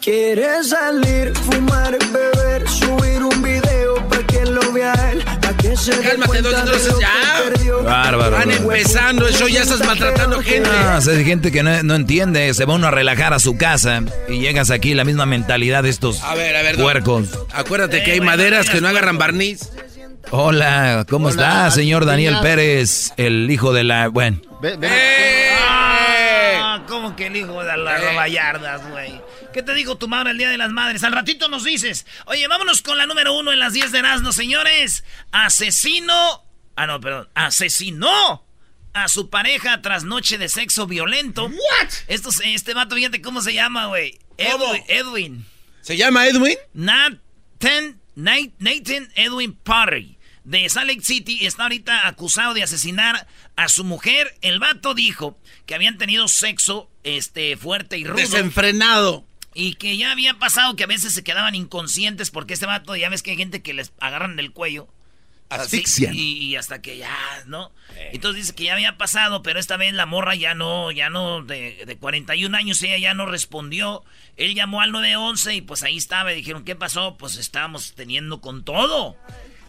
¿Quieres salir, fumar, beber, subir un video para que lo vea él? Pa' que se Cálmate, cuenta dos, de dos, lo que ya. perdió. Bárbaro. Van empezando eso, ya estás maltratando gente. Ah, o sea, hay gente que no, no entiende, se va uno a relajar a su casa y llegas aquí la misma mentalidad de estos A ver, a ver. don. puercos. Acuérdate que hay maderas que no agarran barniz. Hola, ¿cómo Hola, está, señor Daniel. Pérez, el hijo de la... Bueno, Ve- ven- ¡Eh! Ah, ¿Cómo que el hijo de las Eh. vallardas, güey? ¿Qué te dijo tu madre el Día de las Madres? Al ratito nos dices. Oye, vámonos con la número uno en las 10 de Erasmo, señores. Asesino... Ah, no, perdón. Asesinó a su pareja tras noche de sexo violento. ¿What? Estos, este vato, fíjate cómo se llama, güey. Edwin. Edwin. ¿Se llama Edwin? Nathan, Nat- Nathan Edwin Parry de Salt Lake City está ahorita acusado de asesinar a su mujer. El vato dijo que habían tenido sexo este fuerte y rudo Desenfrenado. Y que ya había pasado que a veces se quedaban inconscientes porque este vato ya ves que hay gente que les agarran del cuello. así, Asfixian. y, y hasta que ya, ¿no? Entonces dice que ya había pasado, pero esta vez la morra ya no, ya no, de, de 41 años ella ya no respondió. Él llamó al 911 y pues ahí estaba y dijeron, ¿qué pasó? Pues estábamos teniendo con todo.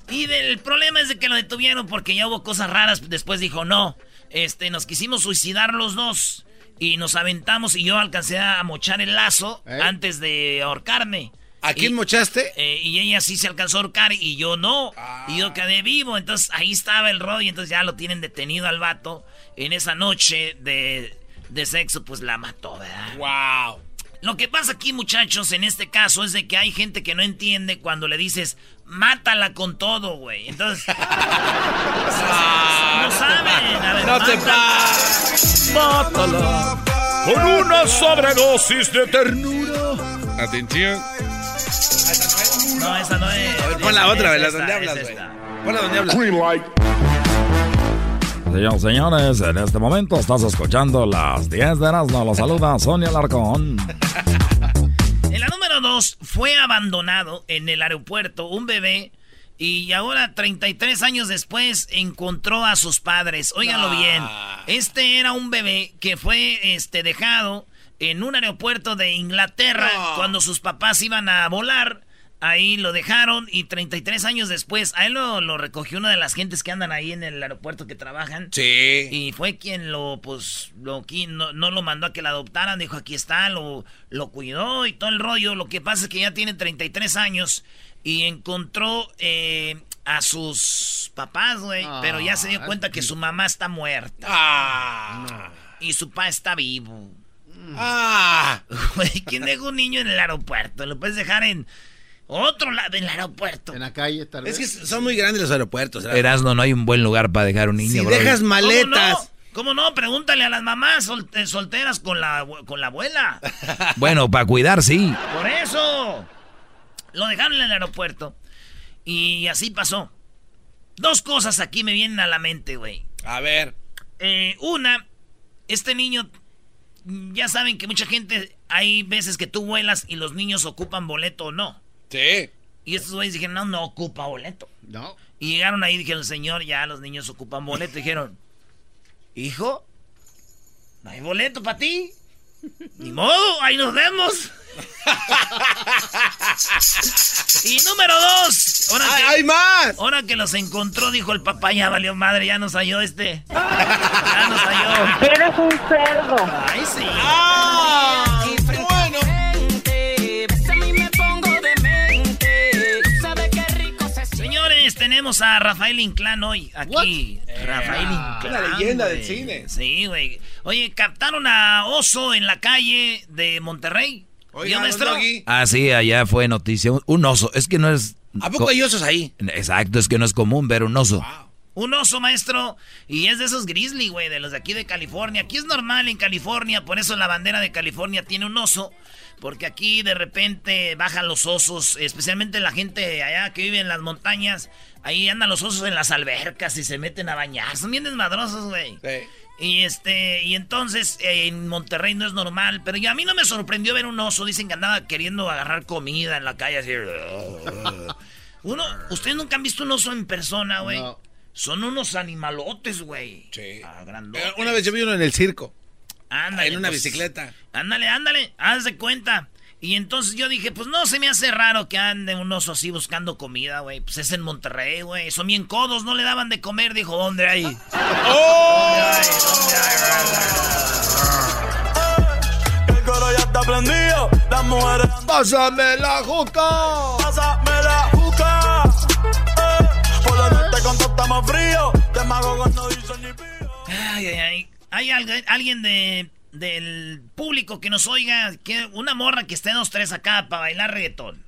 Y el problema es de que lo detuvieron porque ya hubo cosas raras. Después dijo, no, este, nos quisimos suicidar los dos y nos aventamos y yo alcancé a mochar el lazo ¿Eh? antes de ahorcarme. ¿A quién Y- mochaste? eh, y ella sí se alcanzó a ahorcar y yo no. Y yo quedé vivo. Entonces ahí estaba el rollo. Entonces ya lo tienen detenido al vato. En esa noche de, de sexo, pues la mató, ¿verdad? ¡Wow! Lo que pasa aquí, muchachos, en este caso es de que hay gente que no entiende cuando le dices, mátala con todo, güey. Entonces. no saben. A ver, No te mátala. Con una sobredosis de ternura. Atención. No, esa no es. A ver, pon la otra, ¿verdad? ¿Dónde es hablas, güey? esta. Ponla donde hablas. Green light. Señoras señores, en este momento estás escuchando las 10 de Erasmo. Los saluda Sonia Larcón. En la número dos, fue abandonado en el aeropuerto un bebé y ahora 33 años después encontró a sus padres. Óiganlo Ah. bien. Este era un bebé que fue este, dejado en un aeropuerto de Inglaterra cuando sus papás iban a volar. Ahí lo dejaron y 33 años después, a él lo, lo recogió una de las gentes que andan ahí en el aeropuerto que trabajan. Sí. Y fue quien lo, pues, lo, no, no lo mandó a que la adoptaran, dijo, aquí está, lo, lo cuidó y todo el rollo. Lo que pasa es que ya tiene 33 años y encontró eh, a sus papás, güey, Ah, pero ya se dio cuenta que su mamá está muerta Ah. y su papá está vivo. Ah. Güey, ¿quién deja un niño en el aeropuerto? Lo puedes dejar en otro lado del aeropuerto. En la calle, tal Es vez. que son muy grandes los aeropuertos. ¿verdad? Erasno, no hay un buen lugar para dejar un niño, Si bro. dejas ¿Cómo maletas. no? ¿Cómo no? Pregúntale a las mamás sol- eh, solteras con la, con la abuela. Bueno, para cuidar, sí. Por eso. Lo dejaron en el aeropuerto. Y así pasó. Dos cosas aquí me vienen a la mente, güey. A ver. Eh, una, este niño, ya saben que mucha gente, hay veces que tú vuelas y los niños ocupan boleto o no. Sí. Y estos güeyes dijeron, no, no ocupa boleto. No. Y llegaron ahí y dijeron, señor, ya los niños ocupan boleto. Y dijeron, hijo, no hay boleto para ti. Ni modo, ahí nos vemos. y número dos. Ahora ¡Ay, que, ¡Hay más! ahora que los encontró, dijo el papá, ya valió madre, ya nos halló este. Ya nos halló. Eres un cerdo. Ay, sí. ¡Ah! Tenemos a Rafael Inclán hoy aquí. Rafael Inclán. Una leyenda del cine. Sí, güey. Oye, captaron a Oso en la calle de Monterrey. Oiga, ¿Vio, don maestro? Ah, sí, allá fue noticia. Un- Un oso. Es que no es... ¿A poco hay osos ahí? Exacto, es que no es común ver un oso. Wow. Un oso, maestro. Y es de esos grizzly, güey, de los de aquí de California. Aquí es normal en California, por eso la bandera de California tiene un oso. Porque aquí de repente bajan los osos, especialmente la gente allá que vive en las montañas. Ahí andan los osos en las albercas y se meten a bañar. Son bien desmadrosos, güey. Sí. Y este, y entonces en Monterrey no es normal, pero a mí no me sorprendió ver un oso. Dicen que andaba queriendo agarrar comida en la calle así. Uno, ustedes nunca han visto un oso en persona, güey. Son unos animalotes, güey. Sí. Ah, eh, una vez yo vi uno en el circo. Ándale. En una pues, bicicleta. Ándale, ándale. Haz de cuenta. Y entonces yo dije, pues no se me hace raro que ande un oso así buscando comida, güey. Pues es en Monterrey, güey. Son bien codos, no le daban de comer. Dijo, ¿dónde hay? ¡Oh! ¿Dónde hay? ¿Dónde hay? El coro ya está prendido. Las mujeres. Pásame la juca. Pásame la juca. Eh, por la noche cuando estamos fríos. Te mago cuando dicen ni pío. Ay, ay, ay. Hay alguien de del público que nos oiga, que una morra que esté dos, tres acá para bailar reggaetón.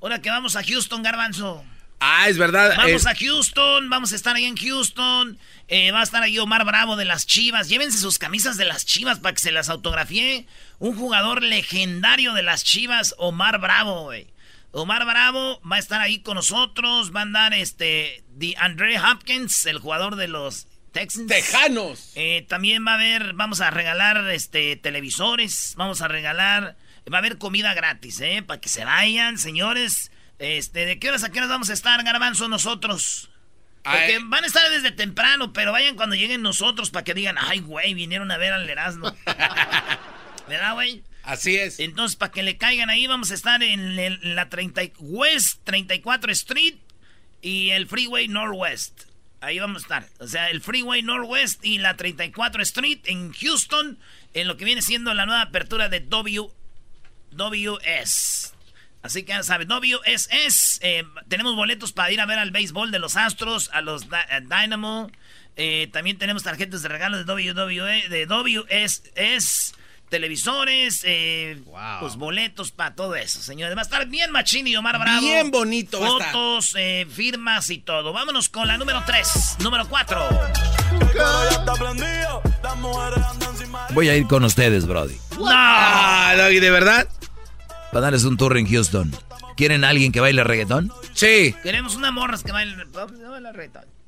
Ahora que vamos a Houston, Garbanzo. Ah, es verdad. Vamos a Houston, vamos a estar ahí en Houston. Eh, va a estar ahí Omar Bravo de las Chivas. Llévense sus camisas de las Chivas para que se las autografíe. Un jugador legendario de las Chivas, Omar Bravo, güey. Omar Bravo va a estar ahí con nosotros. Va a andar este, de Andre Hopkins, el jugador de los Texans. Tejanos. Eh, también va a haber, vamos a regalar este televisores, vamos a regalar, va a haber comida gratis, ¿eh? Para que se vayan, señores. Este, ¿de qué horas a qué horas vamos a estar, Garbanzo, nosotros? Porque van a estar desde temprano, pero vayan cuando lleguen nosotros para que digan, ay, güey, vinieron a ver al Erasmo. ¿Verdad, güey? Así es. Entonces, para que le caigan ahí, vamos a estar en, la 30, West 34 Street y el Freeway Northwest. Ahí vamos a estar. O sea, el Freeway Northwest y la 34 Street en Houston, en lo que viene siendo la nueva apertura de w, WS. Así que ya saben, WSS. Eh, tenemos boletos para ir a ver al béisbol de los Astros, a los Dynamo. Eh, también tenemos tarjetas de regalo de WWE, de WSS televisores, eh, pues boletos para todo eso, señores. Va a estar bien Machín y Omar Bravo. Bien bonito. Fotos, eh, firmas y todo. Vámonos con la número 3, número 4. Voy a ir con ustedes, Brody. No, ah, ¿de verdad? Para darles un tour en Houston. ¿Quieren alguien que baile reggaetón? Sí. Queremos una morras que baile, reggaetón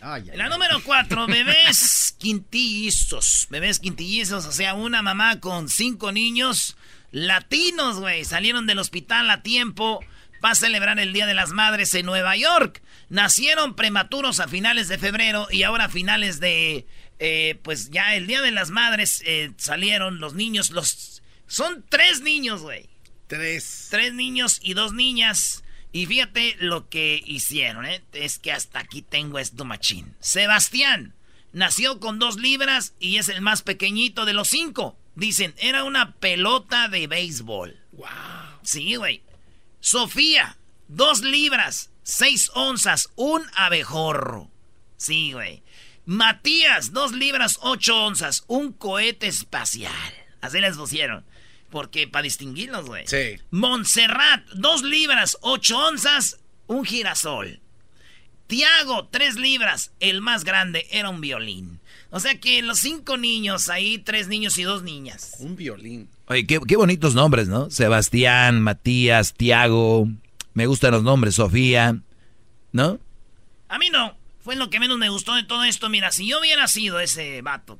la número cuatro, bebés quintillizos. Bebés quintillizos, o sea, una mamá con cinco niños latinos, güey. Salieron del hospital a tiempo para celebrar el Día de las Madres en Nueva York. Nacieron prematuros a finales de febrero y ahora a finales de... Eh, pues ya el Día de las Madres eh, salieron los niños, los... Son tres niños, güey. Tres. Tres niños y dos niñas. Y fíjate lo que hicieron, ¿eh? Es que hasta aquí tengo esto machín. Sebastián nació con dos libras y es el más pequeñito de los cinco. Dicen, era una pelota de béisbol. Wow. Sí, güey. Sofía, dos libras, seis onzas, un abejorro. Sí, güey. Matías, dos libras, ocho onzas, un cohete espacial. Así les pusieron. Porque para distinguirlos, güey. Sí. Montserrat, dos libras, ocho onzas, un girasol. Tiago, tres libras, el más grande, era un violín. O sea que los cinco niños, ahí tres niños y dos niñas. Un violín. Oye, qué, qué bonitos nombres, ¿no? Sebastián, Matías, Tiago. Me gustan los nombres, Sofía. ¿No? A mí no. Fue lo que menos me gustó de todo esto. Mira, si yo hubiera sido ese vato,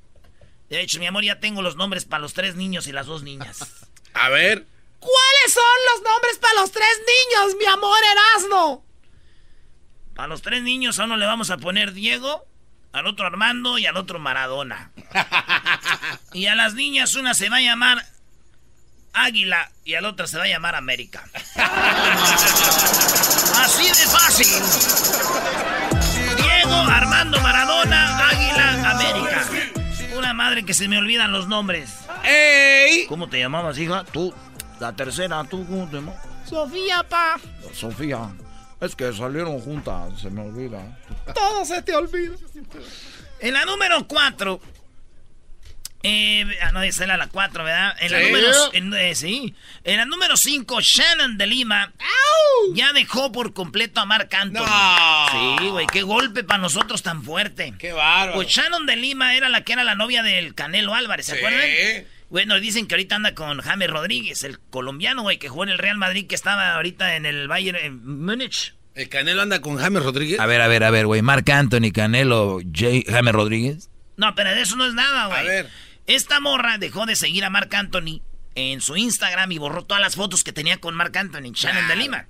de hecho, mi amor, ya tengo los nombres para los tres niños y las dos niñas. A ver. ¿Cuáles son los nombres para los tres niños, mi amor Erasmo? Para los tres niños a uno le vamos a poner Diego, al otro Armando y al otro Maradona. y a las niñas una se va a llamar Águila y a la otra se va a llamar América. Así de fácil. Diego, Armando, Maradona, Águila, América madre que se me olvidan los nombres. ¡Ey! ¿Cómo te llamabas, hija? Tú, la tercera, ¿tú cómo te llamas? Sofía, pa. Sofía. Es que salieron juntas, se me olvida. Todo se te olvida. En la número cuatro, Eh, ah, no, esa era la 4, ¿verdad? En la Sí. número, en, eh, sí. En la número 5, Shannon de Lima ya dejó por completo a Marc Anthony. No. Sí, güey, qué golpe para nosotros tan fuerte. Qué bárbaro. Pues Shannon de Lima era la que era la novia del Canelo Álvarez, ¿se Sí. acuerdan? Bueno, dicen que ahorita anda con James Rodríguez, el colombiano, güey, que jugó en el Real Madrid, que estaba ahorita en el Bayern en Múnich. El Canelo anda con James Rodríguez. A ver, a ver, a ver, güey. Marc Anthony, Canelo, Jay, James Rodríguez. No, pero de eso no es nada, güey. A ver. Esta morra dejó de seguir a Marc Anthony en su Instagram y borró todas las fotos que tenía con Marc Anthony, Shannon de. Lima.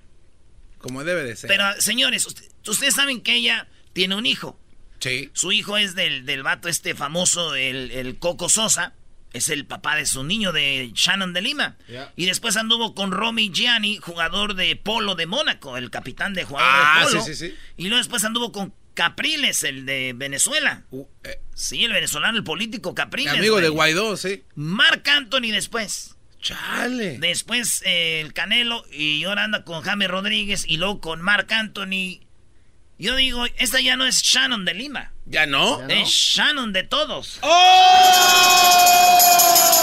Como debe de ser. Pero, señores, usted- ustedes saben que ella tiene un hijo. Sí. Su hijo es del, del vato este famoso, el, el Coco Sosa. Es el papá de su niño, de Shannon de Lima. Y después anduvo con Romy Gianni, jugador de polo de Mónaco, el capitán de jugador Ah, de polo. sí, sí, sí. Y luego después anduvo con Capriles, el de Venezuela. Uh, eh, Sí, el venezolano, el político Capriles. amigo de. Guaidó, sí. Marc Anthony después. Chale. Después eh, el Canelo y ahora anda con James Rodríguez y luego con Marc Anthony. Yo digo, esta ya no es Shannon de Lima. ¿Ya no? Es Shannon de todos. ¡Oh!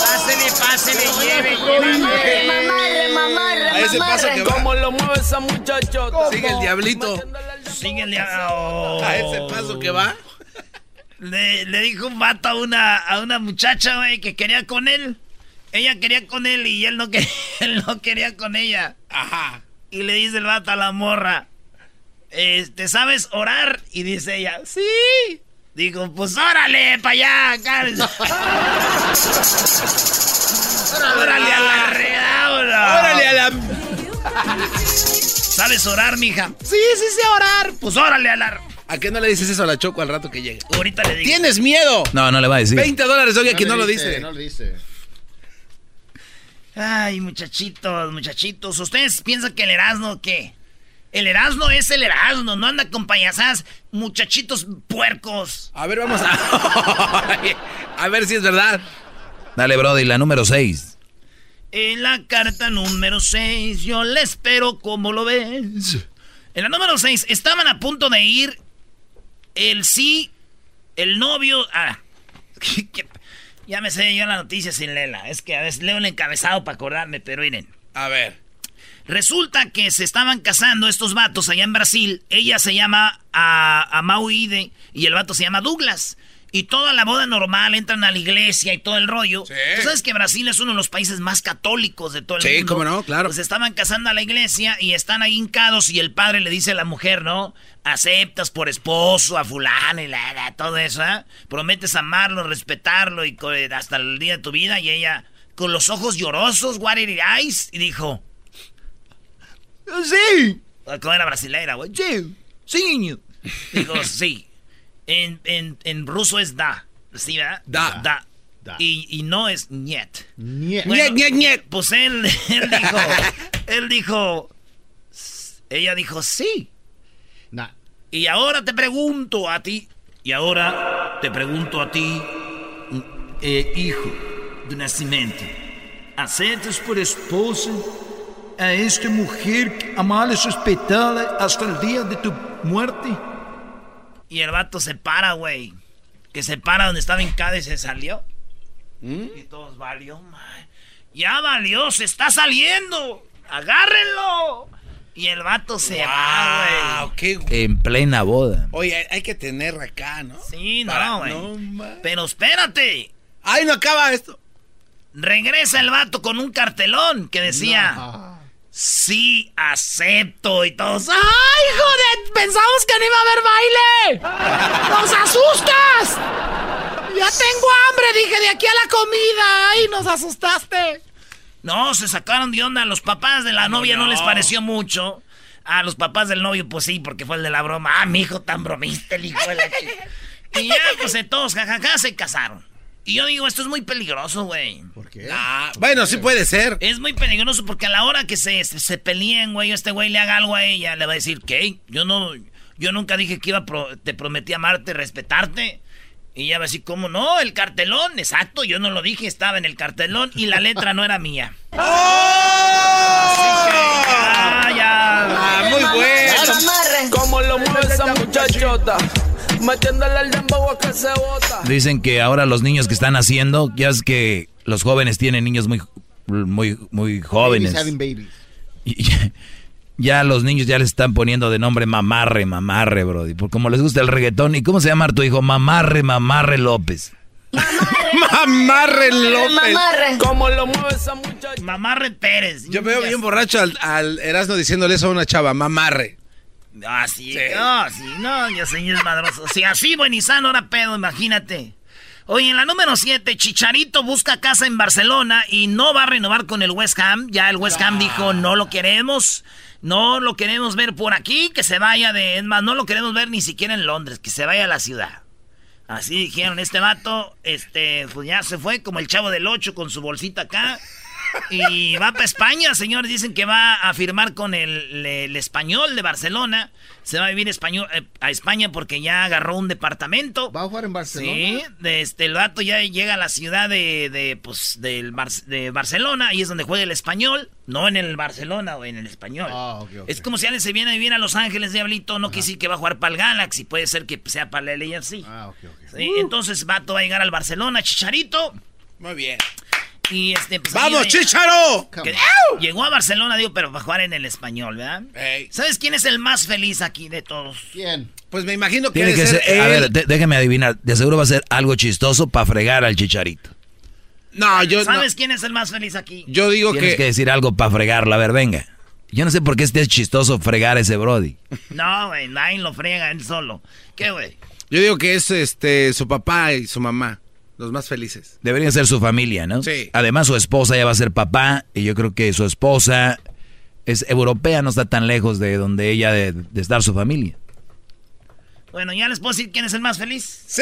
Pásele, pásele, lleve, lleve. Mamarre, mamarre, A ese paso que va. ¿Cómo lo mueve esa muchachota? Sigue el diablito. Síguele a... oh. A ese paso que va. Le, le dijo un vato a una, a una muchacha, güey, que quería con él. Ella quería con él y él no, quería, él no quería con ella. Ajá. Y le dice el vato a la morra, este, ¿sabes orar? Y dice ella, sí. Digo, pues órale, para allá, órale a la redaula. Órale a la. ¿Sabes orar, mija? Sí, sí sé orar. Pues órale a la... ¿A qué no le dices eso a la Choco al rato que llegue? Ahorita le digo. ¿Tienes miedo? No, no le va a decir. 20 dólares, que no lo dice. No le dice. Ay, muchachitos, muchachitos. ¿Ustedes piensan que el Erasmo qué? El Erasmo es el Erasmo, no anda con payasadas, muchachitos puercos. A ver, vamos a. a ver si es verdad. Dale, Brody, la número 6. En la carta número 6, yo le espero como lo ves. En la número 6, estaban a punto de ir el sí, el novio. Ah, ¿qué- ya me sé yo la noticia sin leerla. Es que a veces leo el encabezado para acordarme, pero miren. A ver. Resulta que se estaban casando estos vatos allá en Brasil. Ella se llama a, a Mauide y el vato se llama Douglas. Y toda la boda normal, entran a la iglesia y todo el rollo. Sí. Tú sabes que Brasil es uno de los países más católicos de todo el Sí, mundo. cómo no, claro. Pues estaban casando a la iglesia y están ahí hincados y el padre le dice a la mujer, ¿no? Aceptas por esposo a fulano y la, la, todo eso, ¿eh? Prometes amarlo, respetarlo y hasta el día de tu vida. Y ella, con los ojos llorosos, watery eyes, y dijo... Sí. ¿Cómo era brasileira, güey? Sí. Sí. Digo, sí. En, en, en ruso es da. ¿Sí, verdad? Da. Da. Da. Y, y no es niet. Niet. Bueno, Ñec, ñec, ñec. Pues él, él dijo, él dijo, ella dijo sí. Nah. Y ahora te pregunto a ti, y ahora te pregunto a ti, eh, hijo de nacimiento, ¿aceptas por esposa a esta mujer amada y respetada hasta el día de tu muerte? Y el vato se para, güey. Que se para donde estaba hincado y se salió. Y todos valió, ma. Ya valió, se está saliendo. Agárrenlo. Y el vato se va, Wow, güey. qué En plena boda. Oye, hay- que tener acá, ¿no? Sí, Para- no, güey. no, Pero espérate. ¡Ay, no acaba esto! Regresa el vato con un cartelón que decía. Sí, acepto. Y todos, ¡ay, joder! Pensamos que no iba a haber baile. ¡Nos asustas! Ya tengo hambre, dije, de aquí a la comida. ¡Ay, nos asustaste! No, se sacaron de onda. A los papás de la novia no, no? les pareció mucho. A los papás del novio, pues sí, porque fue el de la broma. Ah, mi hijo tan bromista, el hijo de la chica. Y ya, pues todos, jajaja, se casaron. Y yo digo, esto es muy peligroso, güey. ¿Por qué? Ah, bueno, sí puede ser. Es muy peligroso porque a la hora que se, se, se peleen, güey, este güey le haga algo a ella, le va a decir, ¿qué? Yo no, yo nunca dije que iba a pro- te prometí amarte, respetarte. Y ella va a decir, ¿cómo no? El cartelón, exacto, yo no lo dije, estaba en el cartelón y la letra no era mía. Ah, ya. Ah, muy bueno. ¿Cómo lo mueve esa muchachota? Metiéndole al dembow que se bota. Dicen que ahora los niños que están haciendo, ya es que los jóvenes tienen niños muy, muy, muy jóvenes. Babies having babies. Y ya, ya los niños ya les están poniendo de nombre mamarre, mamarre, brody. Por como les gusta el reggaetón. ¿Y cómo se llama tu hijo? Mamarre, mamarre López. Mamarre López. Mamarre. ¿Cómo lo mueve esa muchacha? Mamarre Pérez. Yo veo bien borracho al, al Erasmo diciéndole eso a una chava, mamarre. Ah, sí, no, sí, no, yo soy madroso. Si así, buen y sano, ahora pedo, imagínate. Oye, en la número 7, Chicharito busca casa en Barcelona y no va a renovar con el West Ham. Ya el West Ham dijo, no lo queremos, no lo queremos ver por aquí, que se vaya de... Es más, no lo queremos ver ni siquiera en Londres, que se vaya a la ciudad. Así dijeron, este vato, este, pues ya se fue como el chavo del 8 con su bolsita acá. Y va para España, señores. Dicen que va a firmar con el, el español de Barcelona. Se va a vivir español, eh, a España porque ya agarró un departamento. ¿Va a jugar en Barcelona? Sí, de este, el vato ya llega a la ciudad de, de, pues, del Bar- de Barcelona. Ahí es donde juega el español. No en el Barcelona o en el español. Ah. Es como si alguien se viene a vivir a Los Ángeles, Diablito. No decir que va a jugar para el Galaxy. Puede ser que sea para el LAFC. Ah, ok, ok. Sí, entonces vato va a llegar al Barcelona, Chicharito. Muy bien. Y este, pues, ¡Vamos, va- Chicharo! que- llegó a Barcelona, digo, pero para jugar en el español, ¿verdad? ¿Sabes quién es el más feliz aquí de todos? ¿Quién? Pues me imagino que Tiene que ser, ser a ver, de- déjeme adivinar. De seguro va a ser algo chistoso para fregar al chicharito. No, yo, no. ¿Sabes quién es el más feliz aquí? yo digo Tienes que... que decir algo para fregarla. A ver, venga. Yo no sé por qué este es chistoso fregar a ese Brody. No, güey, nadie lo friega él solo. ¿Qué, güey? Yo digo que es este su papá y su mamá, los más felices. Debería ser su familia, ¿no? Sí. Además, su esposa ya va a ser papá. Y yo creo que su esposa es europea, no está tan lejos de donde ella de, de estar su familia. Bueno, ya les puedo decir quién es el más feliz. ¡Sí!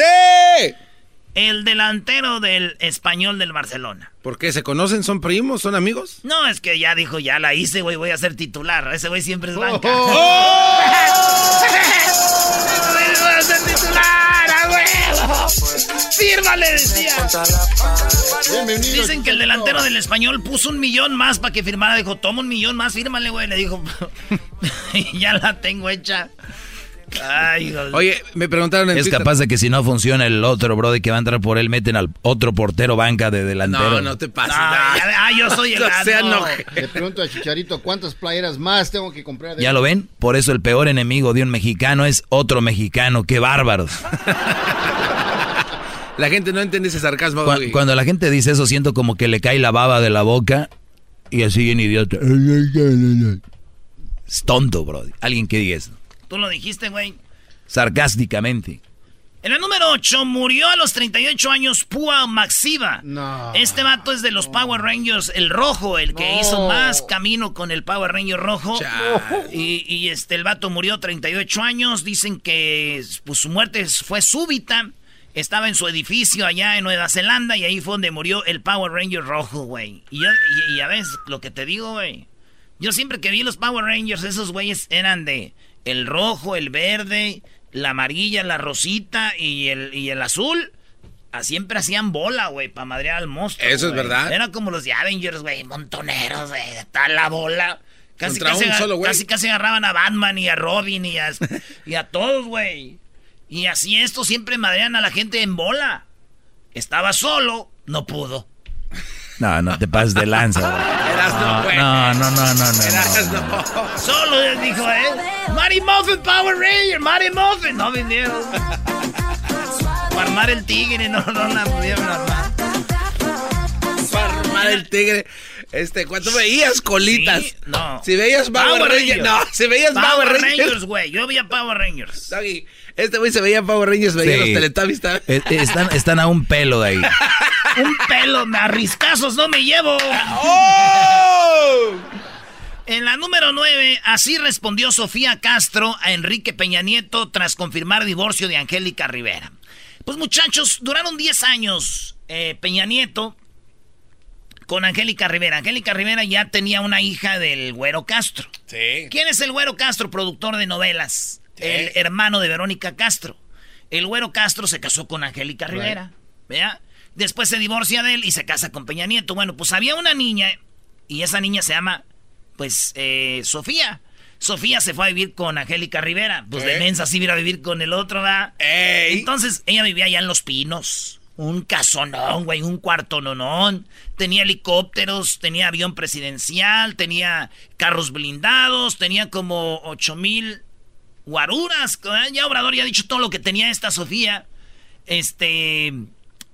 El delantero del español del Barcelona. ¿Por qué? ¿Se conocen? ¿Son primos? ¿Son amigos? No, es que ya dijo, ya la hice, güey, voy a ser titular. Ese güey siempre es banca. voy a ser titular, Fírmale, decía. Bienvenido. Dicen que el delantero del español puso un millón más para que firmara. Dijo, toma un millón más, fírmale, güey. Le dijo, ya la tengo hecha. Ay, Oye, me preguntaron en Es Twitter- capaz de que si no funciona el otro Brody que va a entrar por él, meten al otro portero banca de delantero. No, no te pases. No, no. ah, yo soy el No sea enoje. Le pregunto a Chicharito cuántas playeras más tengo que comprar. de- ¿Ya lo ven? Por eso el peor enemigo de un mexicano es otro mexicano. ¡Qué bárbaros! La gente no entiende ese sarcasmo. Cuando la gente dice eso, siento como que le cae la baba de la boca y así bien idiota. Es tonto, Brody. Alguien que diga eso. Tú lo dijiste, güey. Sarcásticamente. En el número 8 murió a los 38 años Púa Maxiva. No. Este vato es de los Power Rangers, el rojo, el que No. hizo más camino con el Power Ranger rojo. Y, y, este, el vato murió 38 años. Dicen que pues, su muerte fue súbita. Estaba en su edificio allá en Nueva Zelanda y ahí fue donde murió el Power Ranger rojo, güey. Y, yo- y, y a veces lo que te digo, güey. Yo siempre que vi los Power Rangers, esos güeyes eran de el rojo, el verde, la amarilla, la rosita y el, y el azul. Ah, Siempre hacían bola, güey, para madrear al monstruo. Eso es verdad. Era como los de Avengers, güey, montoneros, güey, está la bola. Casi casi, un solo casi agarraban a Batman y a Robin y a, y a todos, güey. Y así esto siempre madrean a la gente en bola. Estaba solo, no pudo. No, no te pases de lanza. No, no, no, no, no, no. Solo dijo, ¿eh? Marty Muffin Power Ranger, Marty Muffin. No vinieron. O armar el tigre, no, no la pudieron armar. Para armar el tigre. Este, cuando veías colitas. Sí, no. Si veías Power, Power Rangers. Rangers. No, si veías Power, Power Rangers. Güey. Yo veía Power Rangers. Doggy, este güey se veía Power Rangers, veía Sí. los Teletubbies. también. Eh, eh, Están, están a un pelo de ahí. Un pelo, me arriscazos no me llevo. ¡Oh! En la número 9, así respondió Sofía Castro a Enrique Peña Nieto tras confirmar divorcio de Angélica Rivera. Pues muchachos, duraron 10 años eh, Peña Nieto con Angélica Rivera. Angélica Rivera ya tenía una hija del Güero Castro. Sí. ¿Quién es el Güero Castro, productor de novelas? Sí. El hermano de Verónica Castro. El Güero Castro se casó con Angélica Rivera. ¿Vea? Después se divorcia de él y se casa con Peña Nieto. Bueno, pues había una niña y esa niña se llama, pues, eh, Sofía. Sofía se fue a vivir con Angélica Rivera. Pues de mensa sí iba a vivir con el otro, ¿verdad? ¡Ey! Entonces ella vivía allá en Los Pinos. Un casonón, güey, un cuarto nonón. Tenía helicópteros, tenía avión presidencial, tenía carros blindados, tenía como ocho mil guaruras. ¿verdad? Ya Obrador ya ha dicho todo lo que tenía esta Sofía. Este,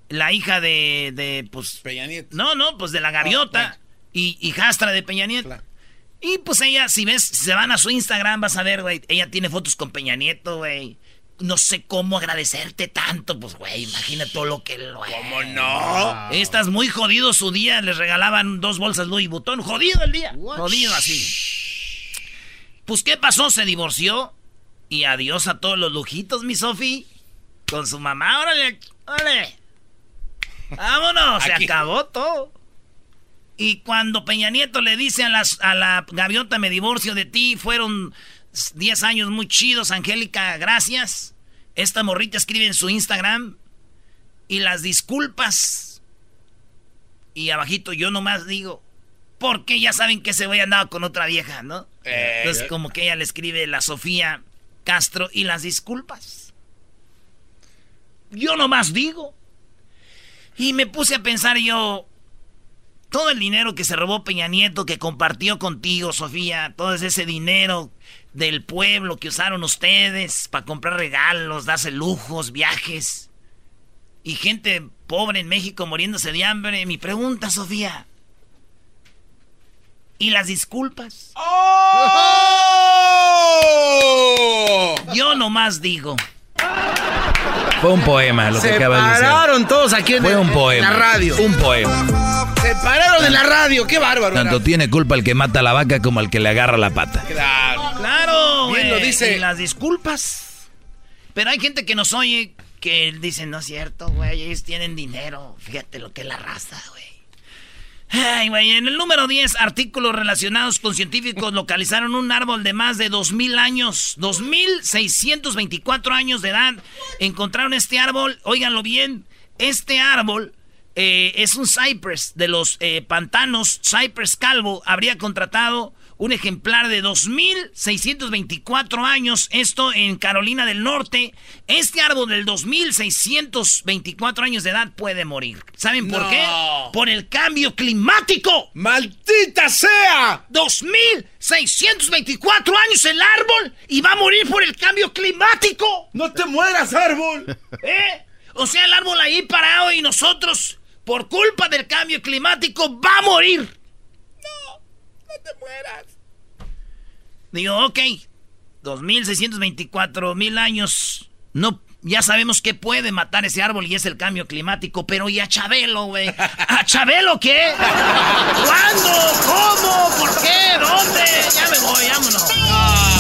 la hija de, de pues... Peña Nieto. No, no, pues de la gaviota. y hijastra de Peña Nieto. Claro. Y pues ella, si ves, si se van a su Instagram, vas a ver, güey. Ella tiene fotos con Peña Nieto, güey. No sé cómo agradecerte tanto, pues, güey. Imagina todo lo que lo. ¿Cómo no? Estás muy jodido su día. Les regalaban dos bolsas Louis Vuitton. Jodido el día. Jodido así. Pues, ¿qué pasó? Se divorció. Y adiós a todos los lujitos, mi Sofi. Con su mamá. Órale, órale. Vámonos. Se acabó todo. Y cuando Peña Nieto le dice a, las, a la gaviota, me divorcio de ti, fueron 10 años muy chidos, Angélica, gracias. Esta morrita escribe en su Instagram y las disculpas. Y abajito yo nomás digo, porque ya saben que ese güey andaba con otra vieja, ¿no? Eh, Entonces como que ella le escribe la Sofía Castro y las disculpas. Yo nomás digo. Y me puse a pensar yo, todo el dinero que se robó Peña Nieto, que compartió contigo, Sofía, todo ese dinero del pueblo que usaron ustedes para comprar regalos, darse lujos, viajes, y gente pobre en México muriéndose de hambre. Mi pregunta, Sofía, ¿y las disculpas? ¡Oh! Yo nomás digo, Fue un poema lo que Se acabas de decir. pararon todos aquí en, Fue un en poema. la radio. Un poema. Se pararon en la radio. ¡Qué bárbaro! Tanto era. tiene culpa el que mata a la vaca como el que le agarra la pata. Claro. Bien lo dice. y las disculpas. Pero hay gente que nos oye que dicen, no es cierto, güey, ellos tienen dinero. Fíjate lo que es la raza, güey. Ay, güey, en el número 10, artículos relacionados con científicos localizaron un árbol de más de 2.000 años, 2.624 años de edad. Encontraron este árbol, óiganlo bien, este árbol eh, es un cypress de los eh, pantanos, cypress calvo, habría contratado un ejemplar de 2.624 años, esto en Carolina del Norte. Este árbol del 2.624 años de edad puede morir. ¿Saben por No. qué? Por el cambio climático. ¡Maldita sea! 2.624 años el árbol y va a morir por el cambio climático. ¡No te mueras, árbol! ¿Eh? O sea, el árbol ahí parado y nosotros, por culpa del cambio climático, va a morir. ¡No te mueras! Digo, ok, 2.624 mil años. No, ya sabemos que puede matar ese árbol y es el cambio climático, pero ¿y a Chabelo, güey? ¿A Chabelo qué? ¿Cuándo? ¿Cómo? ¿Por qué? ¿Dónde? Ya me voy, vámonos.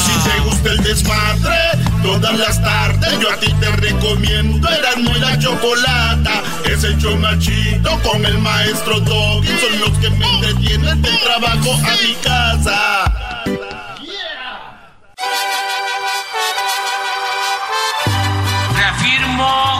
Gusta el desmadre, todas las tardes yo a ti te recomiendo Erasmo y la Chocolata. Es el chido con el maestro Doggy. Son los que me entretienen del trabajo a mi casa. Reafirmo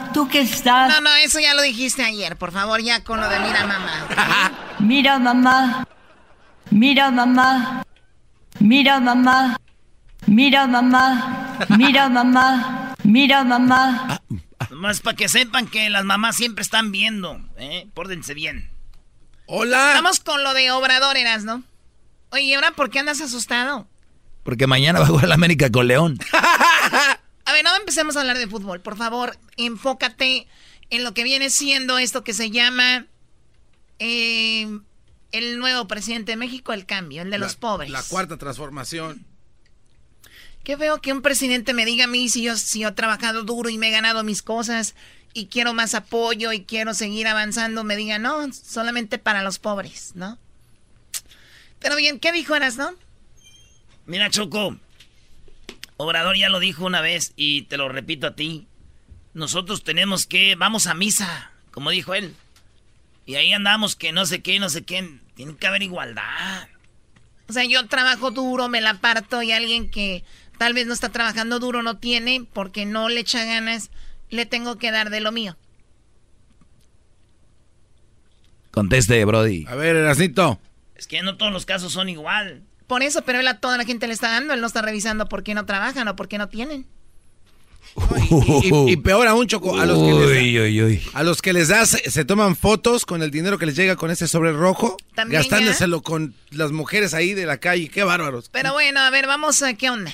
tú que estás. No, no, eso ya lo dijiste ayer. Por favor, ya con lo de mira, mamá. Mira, mamá. Mira, mamá. Mira, mamá. Mira, mamá. Mira, mamá. Mira, mamá. Más para que sepan que las mamás siempre están viendo, ¿eh? Pórdense bien. ¡Hola! Vamos con lo de Obrador, Eras, ¿no? Oye, ¿y ahora por qué andas asustado? Porque mañana va a jugar la América con León. No empecemos a hablar de fútbol. Por favor, enfócate en lo que viene siendo esto que se llama eh, el nuevo presidente de México, el cambio, el de los pobres. La cuarta transformación. Qué feo que un presidente me diga a mí si yo, si yo he trabajado duro y me he ganado mis cosas y quiero más apoyo y quiero seguir avanzando, me diga, no, solamente para los pobres, ¿no? Pero bien, ¿qué dijo Eras, no? Mira, Choco. Obrador ya lo dijo una vez y te lo repito a ti. Nosotros tenemos que, vamos a misa, como dijo él. Y ahí andamos que no sé qué, no sé qué. Tiene que haber igualdad. O sea, yo trabajo duro, me la parto y alguien que tal vez no está trabajando duro no tiene porque no le echa ganas, le tengo que dar de lo mío. Conteste, Brody. A ver, Erasnito. Es que no todos los casos son igual. Por eso, pero él a toda la gente le está dando, él no está revisando por qué no trabajan o por qué no tienen. Y, y- y peor aún, Choco, a los que les, Uy, uy, uy. a los que les das, se toman fotos con el dinero que les llega con ese sobre rojo, gastándoselo con las mujeres ahí de la calle. Qué bárbaros. Pero bueno, a ver, vamos a qué onda.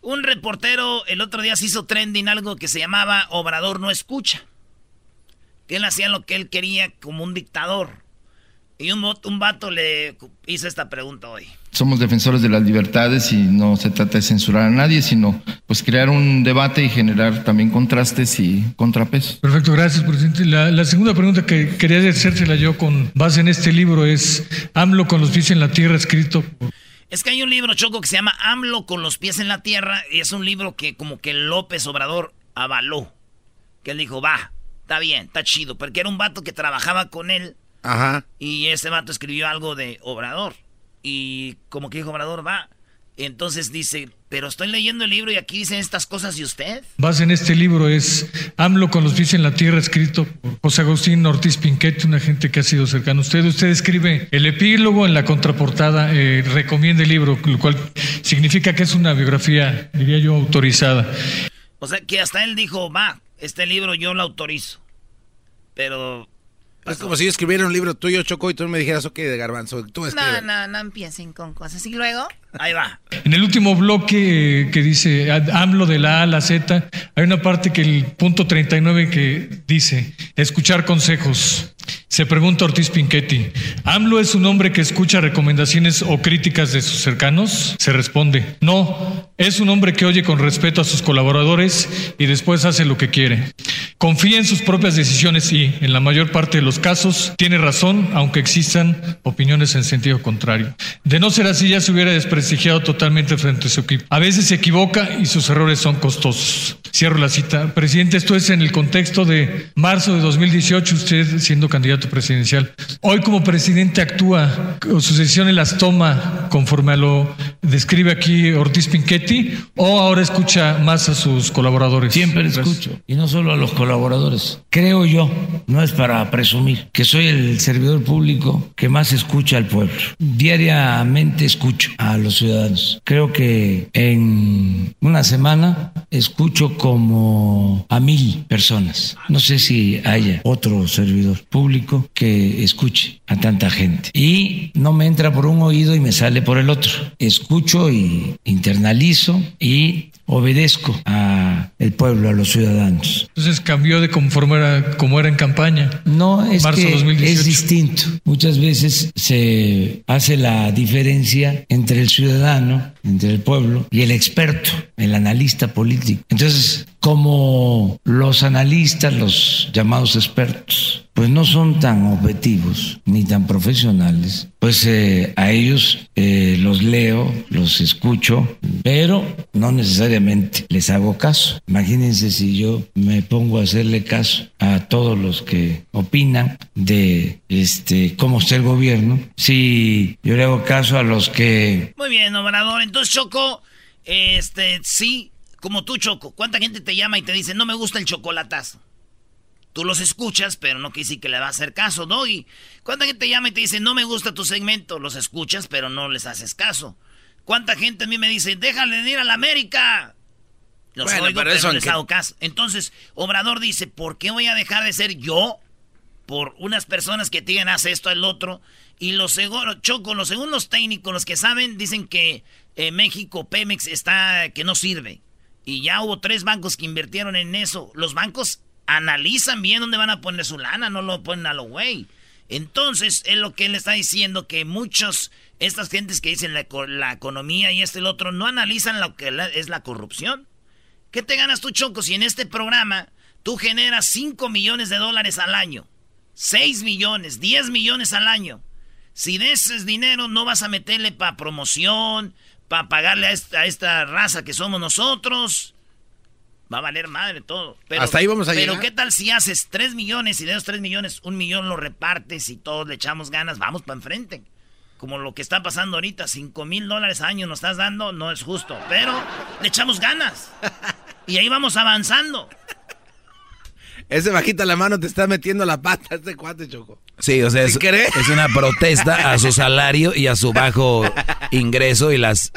Un reportero el otro día se hizo trending algo que se llamaba Obrador no escucha. Que él hacía lo que él quería como un dictador. Y un, un vato le hizo esta pregunta hoy. Somos defensores de las libertades y no se trata de censurar a nadie, sino pues crear un debate y generar también contrastes y contrapesos. Perfecto, gracias, presidente. La, la segunda pregunta que quería hacérsela yo con base en este libro es AMLO con los pies en la tierra, escrito por Es que hay un libro, Choco, que se llama AMLO con los pies en la tierra. Y es un libro que como que López Obrador avaló. Que él dijo, va, está bien, está chido. Porque era un vato que trabajaba con él. Ajá. Y ese vato escribió algo de Obrador. Y como que dijo Obrador, va. Entonces dice, pero estoy leyendo el libro y aquí dicen estas cosas y usted. Base en este libro es AMLO con los pies en la tierra, escrito por José Agustín Ortiz Pinquete, una gente que ha sido cercano a usted. Usted escribe el epílogo en la contraportada, eh, recomienda el libro, lo cual significa que es una biografía, diría yo, autorizada. O sea que hasta él dijo, va, este libro yo lo autorizo. Pero Es como si yo escribiera un libro tuyo, Choco, y tú me dijeras, ok, de garbanzo. Tú No, escribe. no, no empiecen con cosas. Y luego, ahí va. En el último bloque que dice AMLO de la A a la Z, hay una parte que el punto 39 que dice, escuchar consejos. Se pregunta Ortiz Pinchetti, ¿AMLO es un hombre que escucha recomendaciones o críticas de sus cercanos? Se responde, no, es un hombre que oye con respeto a sus colaboradores y después hace lo que quiere. Confía en sus propias decisiones y, en la mayor parte de los casos, tiene razón, aunque existan opiniones en sentido contrario. De no ser así, ya se hubiera desprestigiado totalmente frente a su equipo. A veces se equivoca y sus errores son costosos. Cierro la cita. Presidente, esto es en el contexto de marzo de 2018, usted siendo candidato presidencial. Hoy como presidente actúa, sus decisiones las toma conforme a lo describe aquí Ortiz Pinchetti, o ahora escucha más a sus colaboradores. Siempre escucho, y no solo a los colaboradores. Creo yo, no es para presumir, que soy el servidor público que más escucha al pueblo. Diariamente escucho a los ciudadanos. Creo que en una semana escucho como a mil personas. No sé si haya otro servidor público que escuche a tanta gente. Y no me entra por un oído y me sale por el otro. Escucho y internalizo y obedezco a el pueblo, a los ciudadanos. Entonces cambió de conforme era, como era en campaña. No, es Marzo que 2018. es distinto. Muchas veces se hace la diferencia entre el ciudadano, entre el pueblo y el experto, el analista político. Entonces, como los analistas, los llamados expertos, pues no son tan objetivos ni tan profesionales, pues eh, a ellos eh, los leo, los escucho, pero no necesariamente les hago caso. Imagínense si yo me pongo a hacerle caso a todos los que opinan de este cómo está el gobierno, si yo le hago caso a los que Muy bien, Obrador. Entonces, Choco, este, sí, como tú, Choco. ¿Cuánta gente te llama y te dice, no me gusta el chocolatazo? Tú los escuchas, pero no quiere decir que le va a hacer caso, Doggy. ¿Cuánta gente te llama y te dice, no me gusta tu segmento? Los escuchas, pero no les haces caso. ¿Cuánta gente a mí me dice, déjale de ir a la América? Los Bueno, oigo, pero pero, eso no les que- hago caso. Entonces, Obrador dice, ¿por qué voy a dejar de ser yo? Por unas personas que digan, haz esto, el otro. Y los seguros, Choco, los segundos técnicos, los que saben, dicen que eh, México, Pemex, está, que no sirve. Y ya hubo tres bancos que invirtieron en eso. Los bancos analizan bien dónde van a poner su lana, no lo ponen a lo güey. Entonces, es lo que él está diciendo, que muchos, estas gentes que dicen la, eco- la economía y este y el otro, no analizan lo que es la corrupción. ¿Qué te ganas tú, Choco, si en este programa tú generas 5 millones de dólares al año? 6 millones, 10 millones al año. Si de ese dinero no vas a meterle para promoción, para pagarle a esta, a esta raza que somos nosotros. Va a valer madre todo. Pero, Hasta ahí vamos a Pero llegar. ¿qué tal si haces 3 millones y de esos 3 millones, un millón lo repartes y todos le echamos ganas? Vamos para enfrente. Como lo que está pasando ahorita, 5 mil dólares al año nos estás dando, no es justo. Pero le echamos ganas. Y ahí vamos avanzando. Ese bajita la mano te está metiendo la pata, este cuate, Choco. Sí, o sea, es, es una protesta a su salario y a su bajo ingreso y las...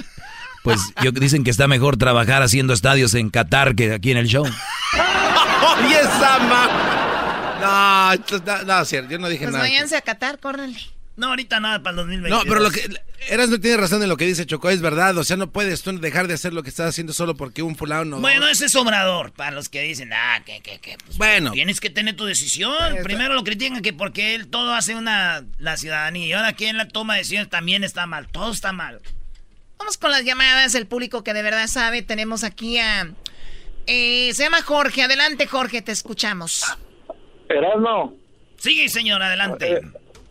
Pues yo dicen que está mejor trabajar haciendo estadios en Qatar que aquí en el show. Oye, esa ma... No, no, cierto, yo no dije Pues nada. váyanse a Qatar, córrenle. No, ahorita nada para el 2020. No, pero lo que... Eras no tiene razón en lo que dice Choco, es verdad. O sea, no puedes tú dejar de hacer lo que estás haciendo solo porque un fulano no... Bueno, ese es obrador, para los que dicen, ah, que, que, que. pues, Bueno. Tienes que tener tu decisión. Primero lo critican que porque él todo hace una la ciudadanía. Y ahora quien la toma de decisiones también está mal. Todo está mal. Vamos con las llamadas, el público que de verdad sabe. Tenemos aquí a... eh, se llama Jorge. Adelante, Jorge, te escuchamos. Erasmo, Sigue, señor, adelante.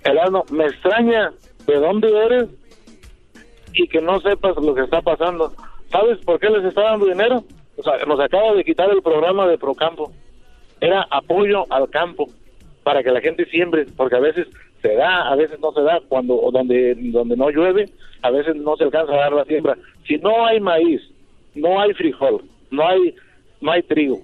Erasmo, me extraña de dónde eres y que no sepas lo que está pasando. ¿Sabes por qué les está dando dinero? O sea, nos acaba de quitar el programa de Procampo. Era apoyo al campo para que la gente siembre, porque a veces se da, a veces no se da, cuando o donde donde no llueve, a veces no se alcanza a dar la siembra. Si no hay maíz, no hay frijol, no hay no hay trigo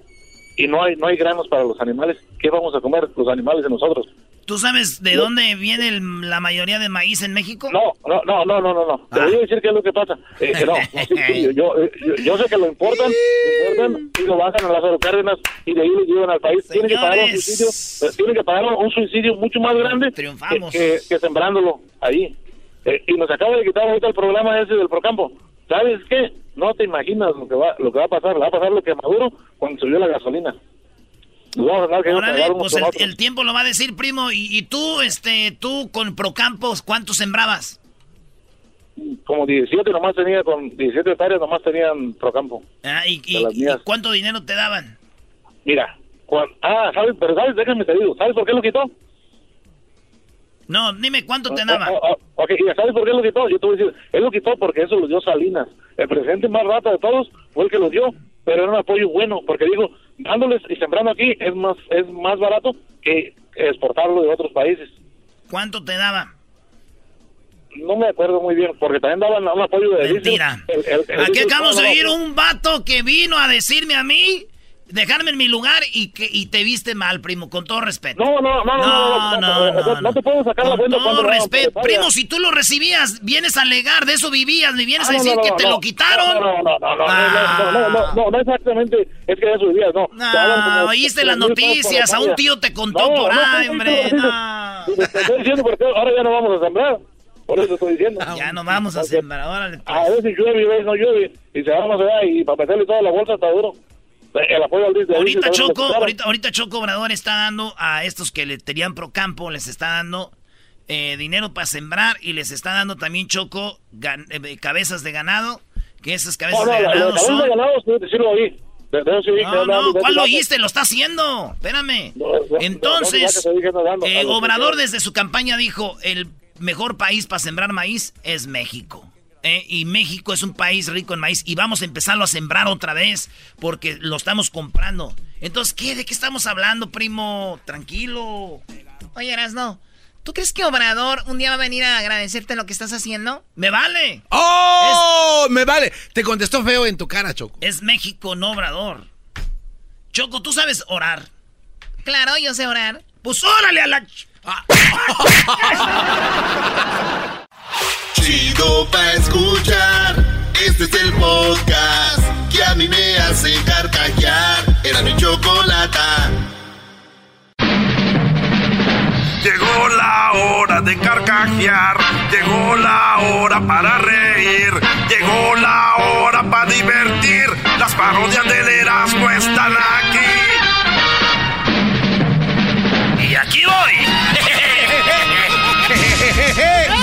y no hay no hay granos para los animales, ¿qué vamos a comer los animales de nosotros? ¿Tú sabes de dónde viene el- la mayoría de maíz en México? No, no, no, no, no, no. Te voy a decir qué es lo que pasa. Eh, que no, yo, yo, yo- yo sé que lo importan, lo importan y lo bajan a las Cárdenas y de ahí lo llevan al país. Tienen que pagar un suicidio, eh, tienen que pagar un suicidio mucho más grande que, que, que sembrándolo ahí. Eh, y nos acaba de quitar ahorita el programa ese del Procampo. ¿Sabes qué? No te imaginas lo que va, lo que va a pasar. Le va a pasar lo que Maduro cuando subió la gasolina. Nos vamos a andar queriendo Órale, pues el, tiempo lo va a decir, primo. Y, y tú, este, tú con Procampos, ¿cuánto sembrabas? Como 17 nomás tenía, con 17 hectáreas nomás tenían Procampo. Ah, y, cuánto dinero te daban? Mira, cuan- ah, ¿sabes? Pero ¿sabes? Déjame te digo, ¿sabes por qué lo quitó? No, dime cuánto te Ah, daban. ok, mira, ¿sabes por qué lo quitó? Yo te voy a decir, él lo quitó porque eso lo dio Salinas. El presidente más rata de todos fue el que lo dio, pero era un apoyo bueno, porque digo, dándoles y sembrando aquí es más es más barato que exportarlo de otros países. ¿Cuánto te daban? No me acuerdo muy bien, porque también daban un apoyo de Mentira. El- el- el Aquí acabamos de oír un vato que vino a decirme a mí, dejarme en mi lugar y que y te viste mal, primo, con todo respeto. No, no, no, no, no, no, no, no, no te puedo sacar la Con cuenta todo cuando vamos respeto, primo, si tú lo recibías, vienes a alegar, de eso vivías, me vienes Ah, a no, decir no, que no, te no. lo quitaron. No, no, no, no, no, Ah. no, no, no, no, no exactamente, es que de eso vivías, no. Como- oíste las noticias, la a un tío te contó No, por no, ahí, no, hombre. no, no, no. Te estoy diciendo porque ahora ya no vamos a sembrar, por eso estoy diciendo. Ya no vamos a sembrar, órale. pues. A veces llueve y a veces no llueve, y se vamos a dar y para meterle toda la bolsa está duro. El apoyo al diésel- Ahorita Choco, ahorita, ahorita Choco Obrador está dando a estos que le tenían Procampo, les está dando eh, dinero para sembrar y les está dando también Choco gan- eh, cabezas de ganado, que esas cabezas no, de ganado son... de ganado, sí, sí lo oí. De, de eso sí oí que No, no, ¿cuál lo oíste? Lo está haciendo. Espérame. Entonces, eh, Obrador desde su campaña dijo, el mejor país para sembrar maíz es México. ¿Eh? Y México es un país rico en maíz y vamos a empezarlo a sembrar otra vez porque lo estamos comprando. Entonces, ¿qué? ¿De qué estamos hablando, primo? Tranquilo. Oye, no. ¿Tú crees que Obrador un día va a venir a agradecerte lo que estás haciendo? ¡Me vale! ¡Oh! Me vale. Te contestó feo en tu cara, Choco. Es México, no Obrador. Choco, tú sabes orar. Claro, yo sé orar. Pues órale a la... ch- Chido pa' escuchar. Este es el podcast que a mí me hace carcajear. Era mi chocolata. Llegó la hora de carcajear, llegó la hora para reír, llegó la hora para divertir. Las parodias del Erasmo están aquí.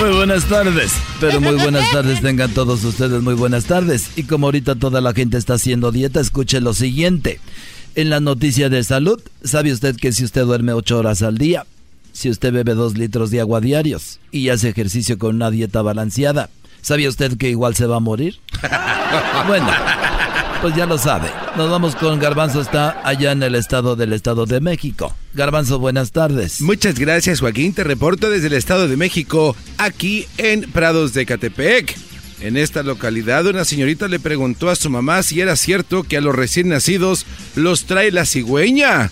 Muy buenas tardes, pero muy buenas tardes tengan todos ustedes, muy buenas tardes. Y como ahorita toda la gente está haciendo dieta, escuche lo siguiente. En la noticia de salud, ¿sabe usted que si usted duerme ocho horas al día, si usted bebe dos litros de agua diarios y hace ejercicio con una dieta balanceada, ¿Sabía usted que igual se va a morir? bueno, pues ya lo sabe. Nos vamos con Garbanzo, está allá en el estado del Estado de México. Garbanzo, buenas tardes. Muchas gracias, Joaquín. Te reporto desde el Estado de México, aquí en Prados de Catepec. En esta localidad, una señorita le preguntó a su mamá si era cierto que a los recién nacidos los trae la cigüeña.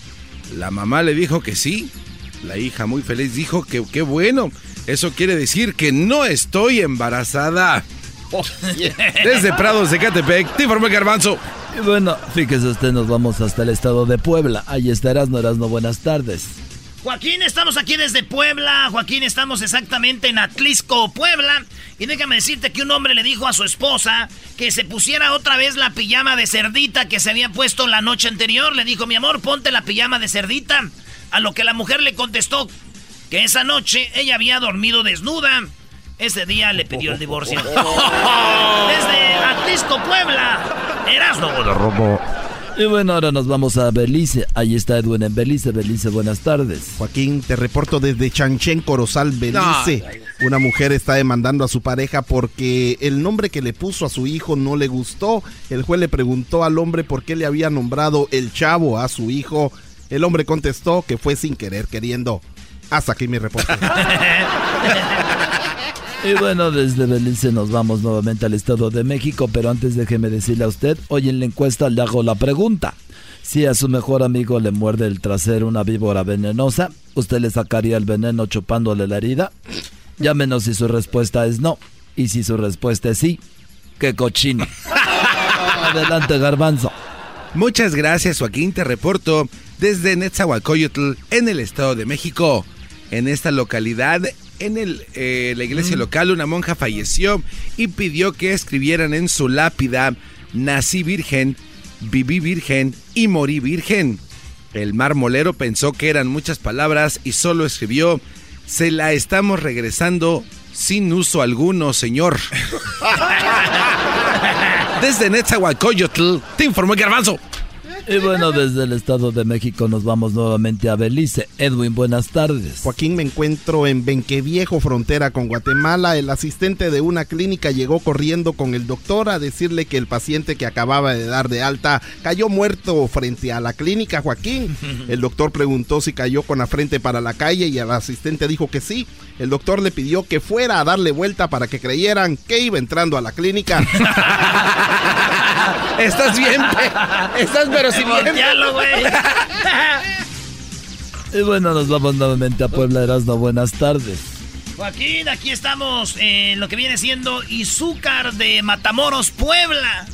La mamá le dijo que sí. La hija muy feliz dijo que qué bueno. Eso quiere decir que no estoy embarazada. Desde Prados de Catepec, te informó Garbanzo. Y bueno, fíjese usted, nos vamos hasta el estado de Puebla. Ahí estarás, no eras no buenas tardes. Joaquín, estamos aquí desde Puebla. Joaquín, estamos exactamente en Atlisco, Puebla. Y déjame decirte que un hombre le dijo a su esposa que se pusiera otra vez la pijama de cerdita que se había puesto la noche anterior. Le dijo, mi amor, ponte la pijama de cerdita. A lo que la mujer le contestó que esa noche ella había dormido desnuda. Ese día le pidió el divorcio. Desde Atlisco, Puebla, Erasmo. Robo. Y bueno, ahora nos vamos a Belice. Ahí está Edwin en Belice. Belice, buenas tardes. Joaquín, te reporto desde Chanchen, Corozal, Belice. Una mujer está demandando a su pareja porque el nombre que le puso a su hijo no le gustó. El juez le preguntó al hombre por qué le había nombrado el chavo a su hijo. El hombre contestó que fue sin querer queriendo. Hasta aquí mi reporte. Y bueno, desde Belice nos vamos nuevamente al Estado de México, pero antes déjeme decirle a usted, hoy en la encuesta le hago la pregunta. Si a su mejor amigo le muerde el trasero una víbora venenosa, ¿usted le sacaría el veneno chupándole la herida? Llámenos si su respuesta es no. Y si su respuesta es sí, qué cochino. Adelante, garbanzo. Muchas gracias, Joaquín. Te reporto desde Netzahualcoyotl, en el Estado de México. En esta localidad, en el, eh, la iglesia local, una monja falleció y pidió que escribieran en su lápida, nací virgen, viví virgen y morí virgen. El marmolero pensó que eran muchas palabras y solo escribió, se la estamos regresando sin uso alguno, señor. Desde Netzahualcoyotl, te informó Garbanzo. Y bueno, desde el Estado de México nos vamos nuevamente a Belice. Edwin, buenas tardes. Joaquín, me encuentro en Benqueviejo, frontera con Guatemala. El asistente de una clínica llegó corriendo con el doctor a decirle que el paciente que acababa de dar de alta cayó muerto frente a la clínica, Joaquín. El doctor preguntó si cayó con la frente para la calle y el asistente dijo que sí. El doctor le pidió que fuera a darle vuelta para que creyeran que iba entrando a la clínica. Estás bien, pe- estás pero si bien. Voltealo, güey. Y bueno, nos vamos nuevamente a Puebla, Erasmo. Buenas tardes. Joaquín, aquí estamos en lo que viene siendo Izúcar de Matamoros, Puebla.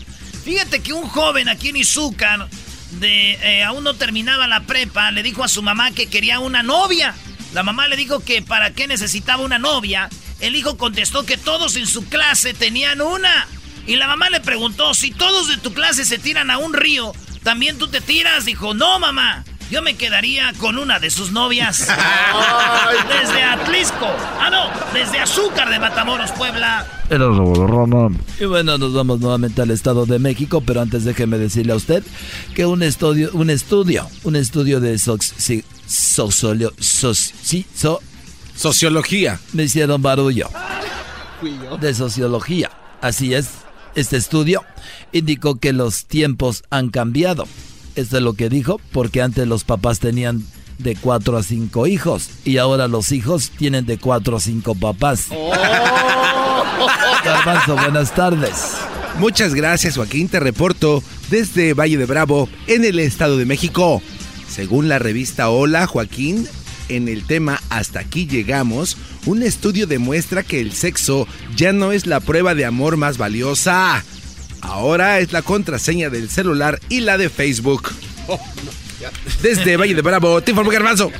Fíjate que un joven aquí en Izúcar, de, eh, aún no terminaba la prepa, le dijo a su mamá que quería una novia. La mamá le dijo que para qué necesitaba una novia. El hijo contestó que todos en su clase tenían una. Y la mamá le preguntó, si todos de tu clase se tiran a un río, ¿también tú te tiras? Dijo, no, mamá. Yo me quedaría con una de sus novias. desde Atlisco. Ah, no, desde Azúcar de Matamoros, Puebla. Y bueno, nos vamos nuevamente al Estado de México, pero antes déjeme decirle a usted que un estudio, un estudio, un estudio de sox- sí, sociolio- soci- sí, so- Sociología. me hicieron barullo. De sociología. Así es. Este estudio indicó que los tiempos han cambiado. Esto es lo que dijo, porque antes los papás tenían de 4 a 5 hijos y ahora los hijos tienen de 4 a 5 papás. Garbanzo, buenas tardes. Muchas gracias, Joaquín. Te reporto desde Valle de Bravo, en el Estado de México. Según la revista Hola, Joaquín, en el tema Hasta aquí llegamos, un estudio demuestra que el sexo ya no es la prueba de amor más valiosa. Ahora es la contraseña del celular y la de Facebook. Desde Valle de Bravo, te informo Garbanzo.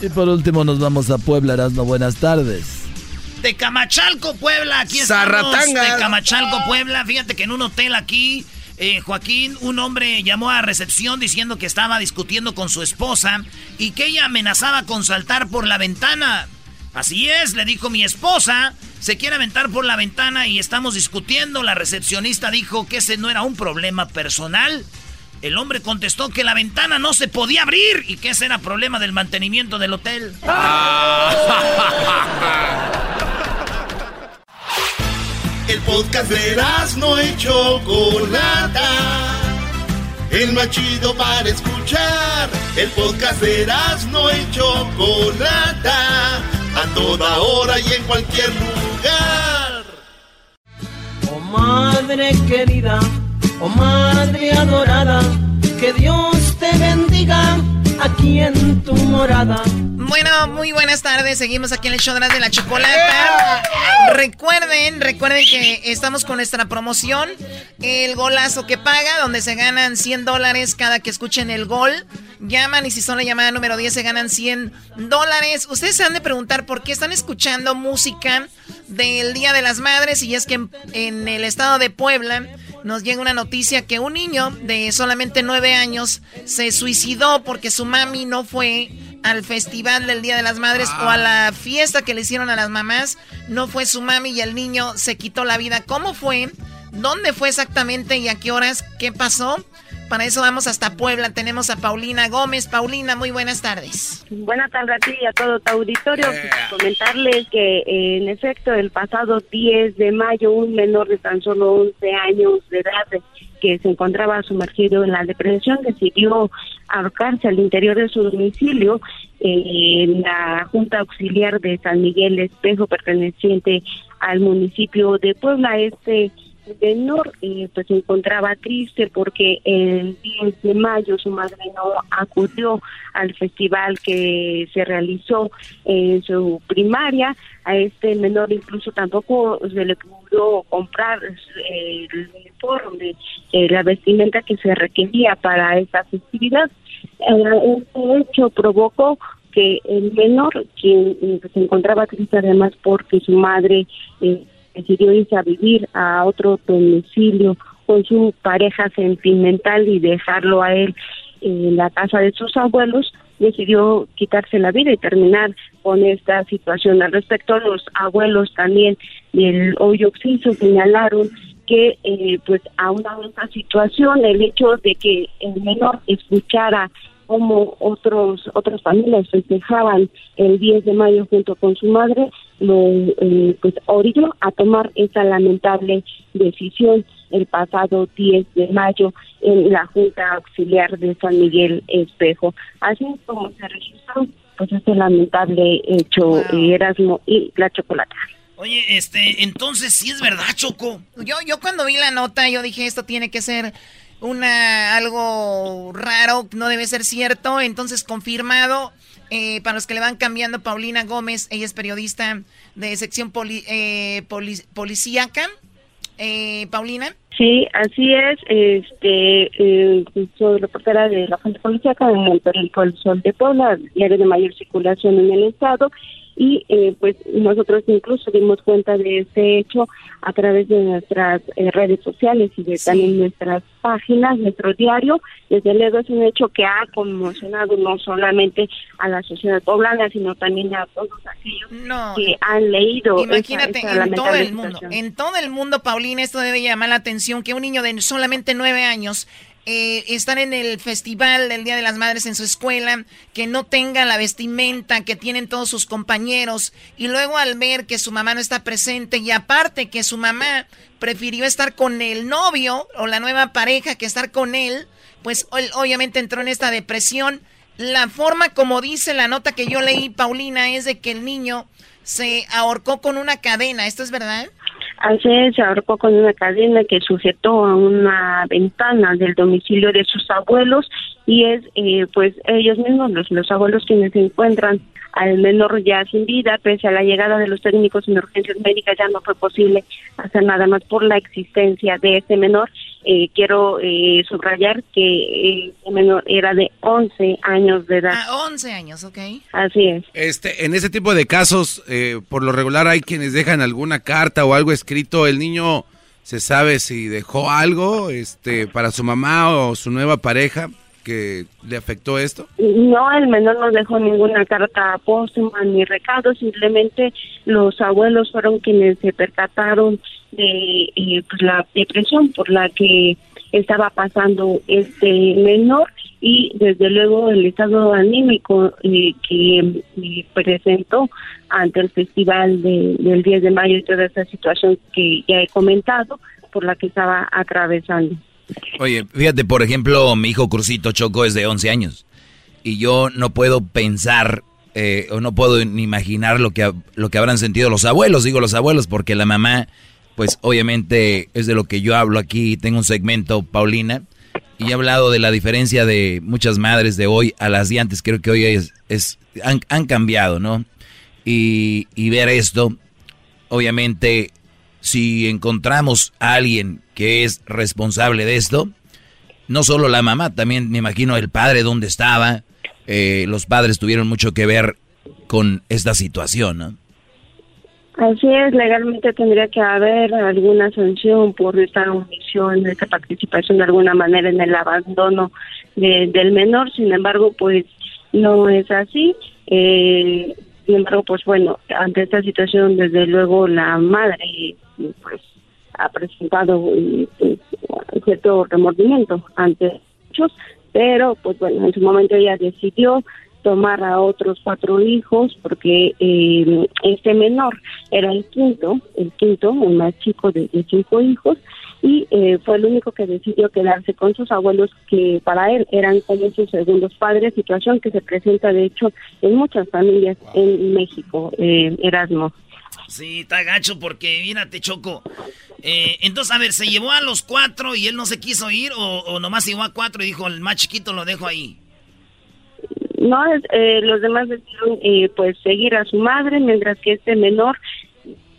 Y por último nos vamos a Puebla, Erasmo, buenas tardes. De Camachalco, Puebla. Aquí estamos. Zarratanga. De Camachalco, Puebla. Fíjate que en un hotel aquí, eh, Joaquín, un hombre llamó a recepción diciendo que estaba discutiendo con su esposa y que ella amenazaba con saltar por la ventana. Así es, le dijo mi esposa, se quiere aventar por la ventana y estamos discutiendo. La recepcionista dijo que ese no era un problema personal. El hombre contestó que la ventana no se podía abrir y que ese era problema del mantenimiento del hotel. Ah. El podcast de no hecho Chocolata. El machido para escuchar. El podcast de no hecho Chocolata a toda hora y en cualquier lugar. Oh madre querida, oh madre adorada, que Dios te bendiga aquí en tu morada. Bueno, muy buenas tardes. Seguimos aquí en el show de la chocolata. Recuerden, recuerden que estamos con nuestra promoción, el golazo que paga, donde se ganan 100 dólares cada que escuchen el gol. Llaman y si son la llamada número 10 se ganan 100 dólares. Ustedes se han de preguntar por qué están escuchando música del Día de las Madres y es que en el estado de Puebla nos llega una noticia que un niño de solamente nueve años se suicidó porque su mami no fue al festival del Día de las Madres o a la fiesta que le hicieron a las mamás. No fue su mami y el niño se quitó la vida. ¿Cómo fue? ¿Dónde fue exactamente y a qué horas? ¿Qué pasó? Para eso vamos hasta Puebla. Tenemos a Paulina Gómez. Paulina, muy buenas tardes. Buenas tardes a ti y a todo tu auditorio. Pues, comentarles que, eh, en efecto, el pasado 10 de mayo, un menor de tan solo 11 años de edad que se encontraba sumergido en la depresión decidió ahorcarse al interior de su domicilio eh, en la Junta Auxiliar de San Miguel Espejo, perteneciente al municipio de Puebla. Este menor eh, pues se encontraba triste porque el 10 de mayo su madre no acudió al festival que se realizó en su primaria. A este menor incluso tampoco se le pudo comprar eh, el uniforme eh, la vestimenta que se requería para esa festividad. Este hecho provocó que el menor quien se encontraba triste además porque su madre eh, decidió irse a vivir a otro domicilio con su pareja sentimental y dejarlo a él en la casa de sus abuelos, decidió quitarse la vida y terminar con esta situación. Al respecto, los abuelos también del hoyo oxiso señalaron que eh, pues aún en esta situación el hecho de que el menor escuchara como otros otras familias festejaban el 10 de mayo junto con su madre, lo eh, pues orilló a tomar esa lamentable decisión el pasado 10 de mayo en la Junta Auxiliar de San Miguel Espejo. Así como se registró pues este lamentable hecho Erasmo y la chocolata. Oye, este, entonces sí es verdad, Choco. Yo, yo cuando vi la nota, yo dije, esto tiene que ser una algo raro, no debe ser cierto. Entonces, confirmado, eh, para los que le van cambiando, Paulina Gómez, ella es periodista de sección poli, eh, policíaca. Eh, Paulina. Sí, así es. Este, eh, soy reportera de la fuente policíaca en el periódico El Sol de Puebla, diario de mayor circulación en el estado y eh, pues nosotros incluso dimos cuenta de este hecho a través de nuestras eh, redes sociales y de también nuestras páginas, nuestro diario. Desde luego es un hecho que ha conmocionado no solamente a la sociedad poblana, sino también a todos aquellos que han leído. Imagínate, en todo el mundo, en todo el mundo, Paulina, esto debe llamar la atención que un niño de solamente nueve años eh, en el festival del Día de las Madres en su escuela, que no tenga la vestimenta que tienen todos sus compañeros, y luego al ver que su mamá no está presente, y aparte que su mamá prefirió estar con el novio o la nueva pareja que estar con él, pues obviamente entró en esta depresión. La forma como dice la nota que yo leí, Paulina, es de que el niño se ahorcó con una cadena. ¿Esto es verdad? Así se ahorcó con una cadena que sujetó a una ventana del domicilio de sus abuelos y es eh, pues ellos mismos, los, los abuelos quienes se encuentran al menor ya sin vida, pese a la llegada de los técnicos en urgencias médicas ya no fue posible hacer nada más por la existencia de ese menor. Eh, quiero eh, subrayar que eh, ese menor era de 11 años de edad. Ah, 11 años, ok. Así es. Este, en ese tipo de casos, por lo regular hay quienes dejan alguna carta o algo escrito. El niño se sabe si dejó algo este, para su mamá o su nueva pareja que le afectó esto? No, el menor no dejó ninguna carta póstuma ni recado, simplemente los abuelos fueron quienes se percataron de eh, pues, la depresión por la que estaba pasando este menor y desde luego el estado anímico eh, que eh, presentó ante el festival de- del 10 de mayo y toda esa situación que ya he comentado por la que estaba atravesando. Oye, fíjate, por ejemplo, mi hijo Crucito Choco es de 11 años y yo no puedo pensar eh, o no puedo ni imaginar lo que, lo que habrán sentido los abuelos, digo los abuelos, porque la mamá, pues obviamente es de lo que yo hablo aquí, tengo un segmento, Paulina, y he hablado de la diferencia de muchas madres de hoy a las de antes, creo que hoy es, es han, han cambiado, ¿no? Y, y ver esto, obviamente, si encontramos a alguien que es responsable de esto, no solo la mamá, también me imagino el padre dónde estaba, eh, los padres tuvieron mucho que ver con esta situación, ¿no? Así es, legalmente tendría que haber alguna sanción por esta omisión, esta participación de alguna manera en el abandono de- del menor. Sin embargo, pues no es así. Eh, sin embargo, pues bueno, ante esta situación, desde luego la madre pues ha presentado pues, cierto remordimiento ante hechos, pero pues bueno, en su momento ella decidió tomar a otros cuatro hijos porque eh, este menor era el quinto, el quinto, el más chico de, de cinco hijos y eh, fue el único que decidió quedarse con sus abuelos que para él eran como sus segundos padres, situación que se presenta de hecho en muchas familias en México, eh, Erasmo. Sí, está gacho porque, mírate, Choco. Eh, entonces, a ver, ¿se llevó a los cuatro y él no se quiso ir o, o nomás llevó a cuatro y dijo, el más chiquito lo dejo ahí? No, eh, los demás decidieron eh, pues seguir a su madre, mientras que este menor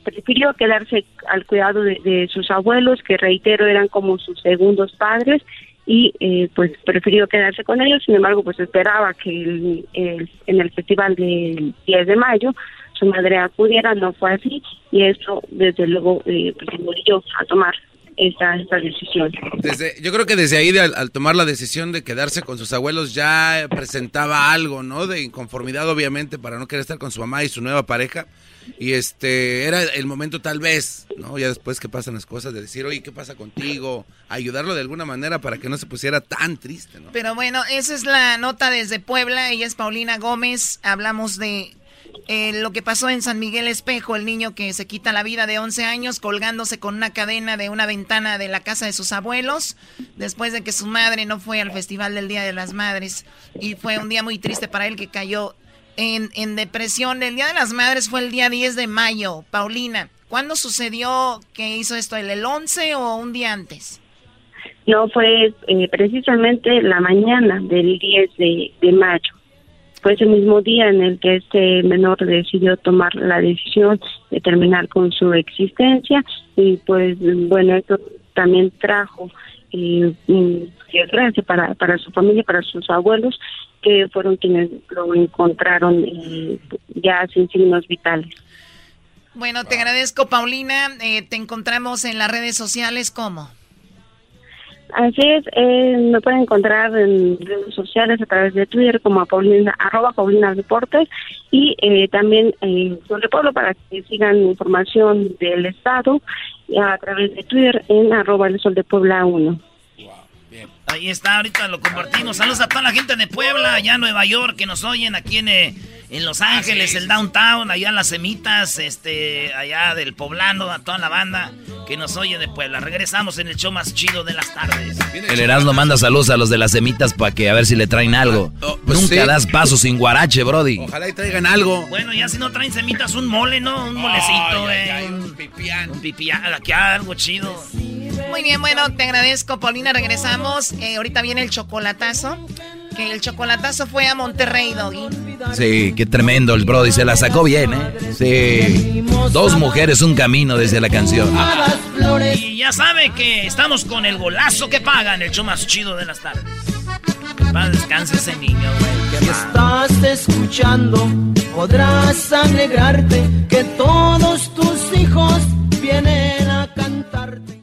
prefirió quedarse al cuidado de, de sus abuelos, que reitero eran como sus segundos padres, y eh, pues prefirió quedarse con ellos. Sin embargo, pues esperaba que el- en el festival del 10 de mayo su madre acudiera, no fue así, y esto desde luego eh, pues, a tomar esta, esta decisión. Desde, yo creo que desde ahí, de al, al tomar la decisión de quedarse con sus abuelos, ya presentaba algo, ¿no? De inconformidad, obviamente, para no querer estar con su mamá y su nueva pareja. Y este, era el momento tal vez, ¿no? Ya después que pasan las cosas, de decir, oye, ¿qué pasa contigo? Ayudarlo de alguna manera para que no se pusiera tan triste, ¿no? Pero bueno, esa es la nota desde Puebla. Ella es Paulina Gómez. Hablamos de eh, lo que pasó en San Miguel Espejo, el niño que se quita la vida de 11 años colgándose con una cadena de una ventana de la casa de sus abuelos, después de que su madre no fue al Festival del Día de las Madres. Y fue un día muy triste para él que cayó en, en depresión. El Día de las Madres fue el día 10 de mayo. Paulina, ¿cuándo sucedió que hizo esto? ¿El, el 11 o un día antes? No, fue eh, precisamente la mañana del 10 de, de mayo. Fue ese mismo día en el que este menor decidió tomar la decisión de terminar con su existencia y pues bueno, esto también trajo eh, para, para su familia, para sus abuelos, que fueron quienes lo encontraron eh, ya sin signos vitales. Bueno, te agradezco, Paulina. Eh, te encontramos en las redes sociales, ¿cómo? Así es, eh, me pueden encontrar en redes sociales a través de Twitter como a Paulina, arroba Paulina Deportes y eh, también en Sol de Pueblo para que sigan información del Estado a través de Twitter en arroba el Sol de Puebla 1. Ahí está, ahorita lo compartimos. Saludos a toda la gente de Puebla, allá en Nueva York, que nos oyen aquí en, eh, en Los Ángeles, el downtown, allá en las semitas, este, allá del poblano, a toda la banda que nos oye de Puebla. Regresamos en el show más chido de las tardes. El Erasmo manda saludos a los de las semitas para que a ver si le traen algo. pues Nunca sí. das paso sin guarache, Brody. Ojalá y traigan algo. Bueno, ya si no traen semitas, un mole, ¿no? Un molecito, eh. un pipián. Un pipián, aquí algo chido. Muy bien, bueno, te agradezco, Paulina. Regresamos. Eh, ahorita viene el chocolatazo. Que el chocolatazo fue a Monterrey, Doggy. Sí, qué tremendo el Brody, se la sacó bien, ¿eh? Sí. Dos mujeres, un camino desde la canción. Y ya sabe que estamos con el golazo que pagan, el show más chido de las tardes. Para descanse ese niño, güey. Si estás escuchando, podrás alegrarte que todos tus hijos vienen a cantarte.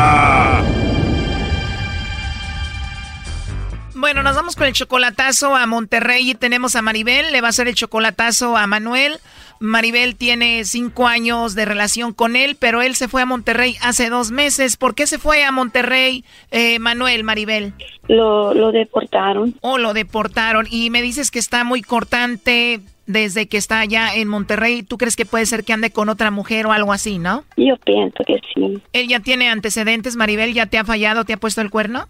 Bueno, nos vamos con el chocolatazo a Monterrey y tenemos a Maribel, le va a hacer el chocolatazo a Manuel. Maribel tiene cinco años de relación con él, pero él se fue a Monterrey hace dos meses. ¿Por qué se fue a Monterrey, eh, Manuel, Maribel? Lo, lo deportaron. Oh, lo deportaron. Y me dices que está muy cortante desde que está allá en Monterrey. ¿Tú crees que puede ser que ande con otra mujer o algo así, no? Yo pienso que sí. ¿Él ya tiene antecedentes, Maribel? ¿Ya te ha fallado? ¿Te ha puesto el cuerno?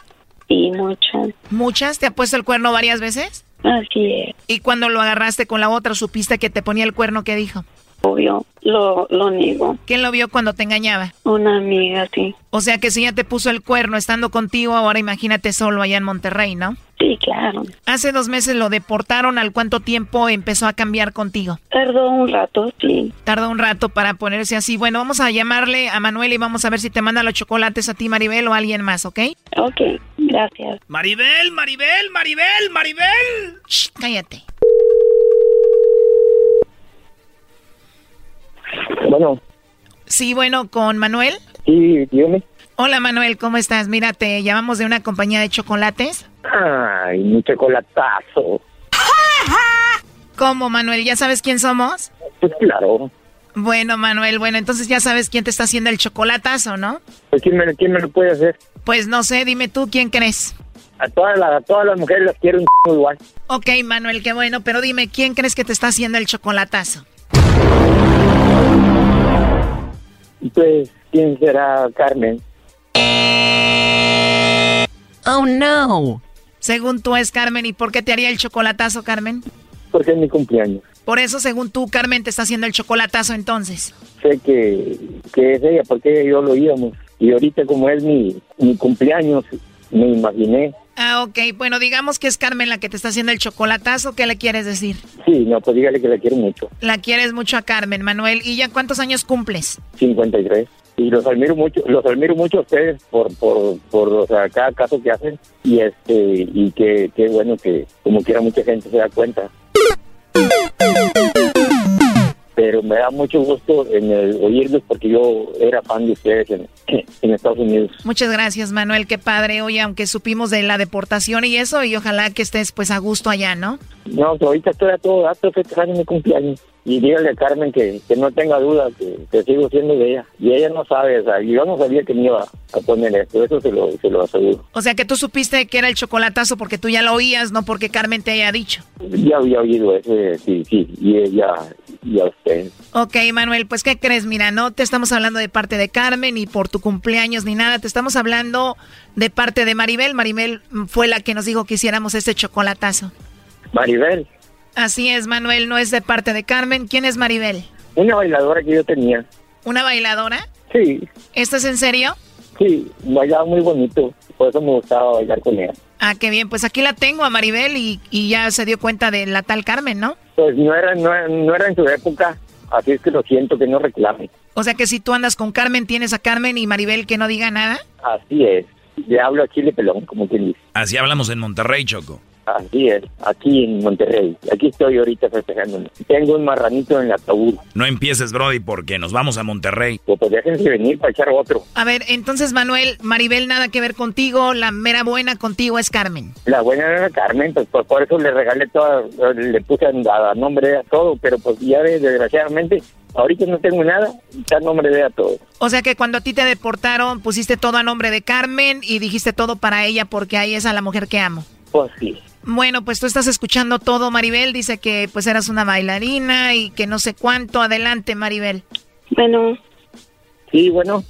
Sí, muchas. ¿Muchas? ¿Te ha puesto el cuerno varias veces? Así es. ¿Y cuando lo agarraste con la otra, supiste que te ponía el cuerno? ¿Qué dijo? Obvio, lo, lo niego. ¿Quién lo vio cuando te engañaba? Una amiga, sí. O sea que si ya te puso el cuerno estando contigo, ahora imagínate solo allá en Monterrey, ¿no? Sí, claro. Hace dos meses lo deportaron. ¿Al cuánto tiempo empezó a cambiar contigo? Tardó un rato, sí. Tardó un rato para ponerse así. Bueno, vamos a llamarle a Manuel y vamos a ver si te manda los chocolates a ti, Maribel, o a alguien más, ¿ok? Ok, gracias. Maribel, Maribel, Maribel, Maribel. Shh, cállate. Bueno, Sí, bueno, con Manuel. sí, dígame. Hola, Manuel, ¿cómo estás? Mira, te llamamos de una compañía de chocolates. Ay, mi chocolatazo. ¿Cómo, Manuel? ¿Ya sabes quién somos? Pues claro. Bueno, Manuel, bueno, entonces ya sabes quién te está haciendo el chocolatazo, ¿no? Pues, ¿quién, me, ¿Quién me lo puede hacer? Pues no sé, dime tú quién crees. A todas, las, a todas las mujeres las quiero un igual. Ok, Manuel, qué bueno, pero dime, ¿quién crees que te está haciendo el chocolatazo? Pues, ¿quién será Carmen? Oh, no. Según tú es Carmen, ¿y por qué te haría el chocolatazo, Carmen? Porque es mi cumpleaños. Por eso, según tú, Carmen te está haciendo el chocolatazo entonces. Sé que, que es ella, porque ella y yo lo íbamos. Y ahorita como es mi, mi cumpleaños, me imaginé. Ah, ok, bueno, digamos que es Carmen la que te está haciendo el chocolatazo, ¿qué le quieres decir? Sí, no, pues dígale que la quiero mucho. La quieres mucho a Carmen, Manuel. ¿Y ya cuántos años cumples? 53. Y los admiro mucho, los admiro mucho a ustedes por, por, por o sea, cada caso que hacen. Y este, y que, qué bueno que como quiera mucha gente se da cuenta. Pero me da mucho gusto en el oírlos porque yo era fan de ustedes en, en Estados Unidos. Muchas gracias, Manuel, qué padre. Oye, aunque supimos de la deportación y eso, y ojalá que estés pues a gusto allá, ¿no? No, ahorita estoy a todo dato festejando mi cumpleaños. Y dígale a Carmen que, que no tenga duda, que, que sigo siendo de ella. Y ella no sabe, o sea, yo no sabía que me iba a poner esto, eso se lo, se lo aseguro. O sea que tú supiste que era el chocolatazo porque tú ya lo oías, no porque Carmen te haya dicho. Ya había oído ese, sí, sí, y ella, y a usted. Ok, Manuel, pues ¿qué crees? Mira, no te estamos hablando de parte de Carmen ni por tu cumpleaños ni nada, te estamos hablando de parte de Maribel. Maribel fue la que nos dijo que hiciéramos este chocolatazo. Maribel, Así es, Manuel, no es de parte de Carmen. ¿Quién es Maribel? una bailadora que yo tenía. ¿Una bailadora? Sí, ¿Esto es en serio? sí, bailaba muy bonito, por eso me gustaba bailar con ella. Ah, qué bien, pues aquí la tengo a Maribel y, y ya se dio cuenta de la tal Carmen, ¿no? Pues no era, no, era- no era en su época, así es que lo siento que no reclame. O sea que si tú andas con Carmen, tienes a Carmen y Maribel que no diga nada. Así es, le hablo a Chile Pelón, como quien dice. Así hablamos en Monterrey, Choco. Así es, aquí en Monterrey. Aquí estoy ahorita festejando. Tengo un marranito en el ataúd. No empieces, Brody, porque nos vamos a Monterrey. Pues, pues déjense venir para echar otro. A ver, entonces Manuel, Maribel nada que ver contigo, la mera buena contigo es Carmen. La buena era Carmen, pues por, por eso le regalé toda, le puse a, a nombre de ella todo, pero pues ya de- desgraciadamente, ahorita no tengo nada, está a nombre de ella todo. O sea que cuando a ti te deportaron, pusiste todo a nombre de Carmen y dijiste todo para ella porque ahí es a la mujer que amo. Pues sí. Bueno, pues tú estás escuchando todo, Maribel. Dice que pues eras una bailarina y que no sé cuánto. Adelante, Maribel. Bueno, Sí, bueno,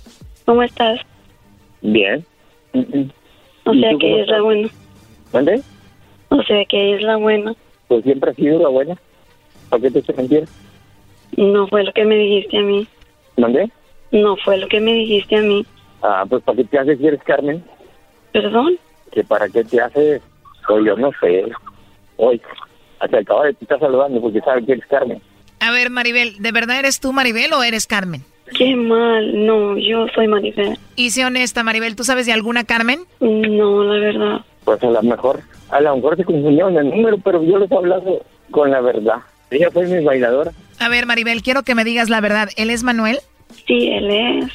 ¿cómo estás? bien. O ¿Y sea que es la buena. ¿Mande? O sea que es la buena. Pues siempre ha sido la buena. ¿Para qué te eché mentir? No fue lo que me dijiste a mí. ¿Mande? No fue lo que me dijiste a mí. Ah, pues ¿para qué te haces si eres Carmen? ¿Perdón? ¿Que para qué te haces Pues yo no sé. Hoy, hasta acaba de te está saludando porque sabe que eres Carmen. A ver, Maribel, ¿de verdad eres tú Maribel o eres Carmen? Qué mal, no, yo soy Maribel. Y sé honesta, Maribel, ¿tú sabes de alguna Carmen? No, la verdad. Pues a lo mejor, a lo mejor se confundieron el número, pero yo les he hablado con la verdad. Ella fue mi bailadora. A ver, Maribel, quiero que me digas la verdad. ¿Él es Manuel? Sí, él es.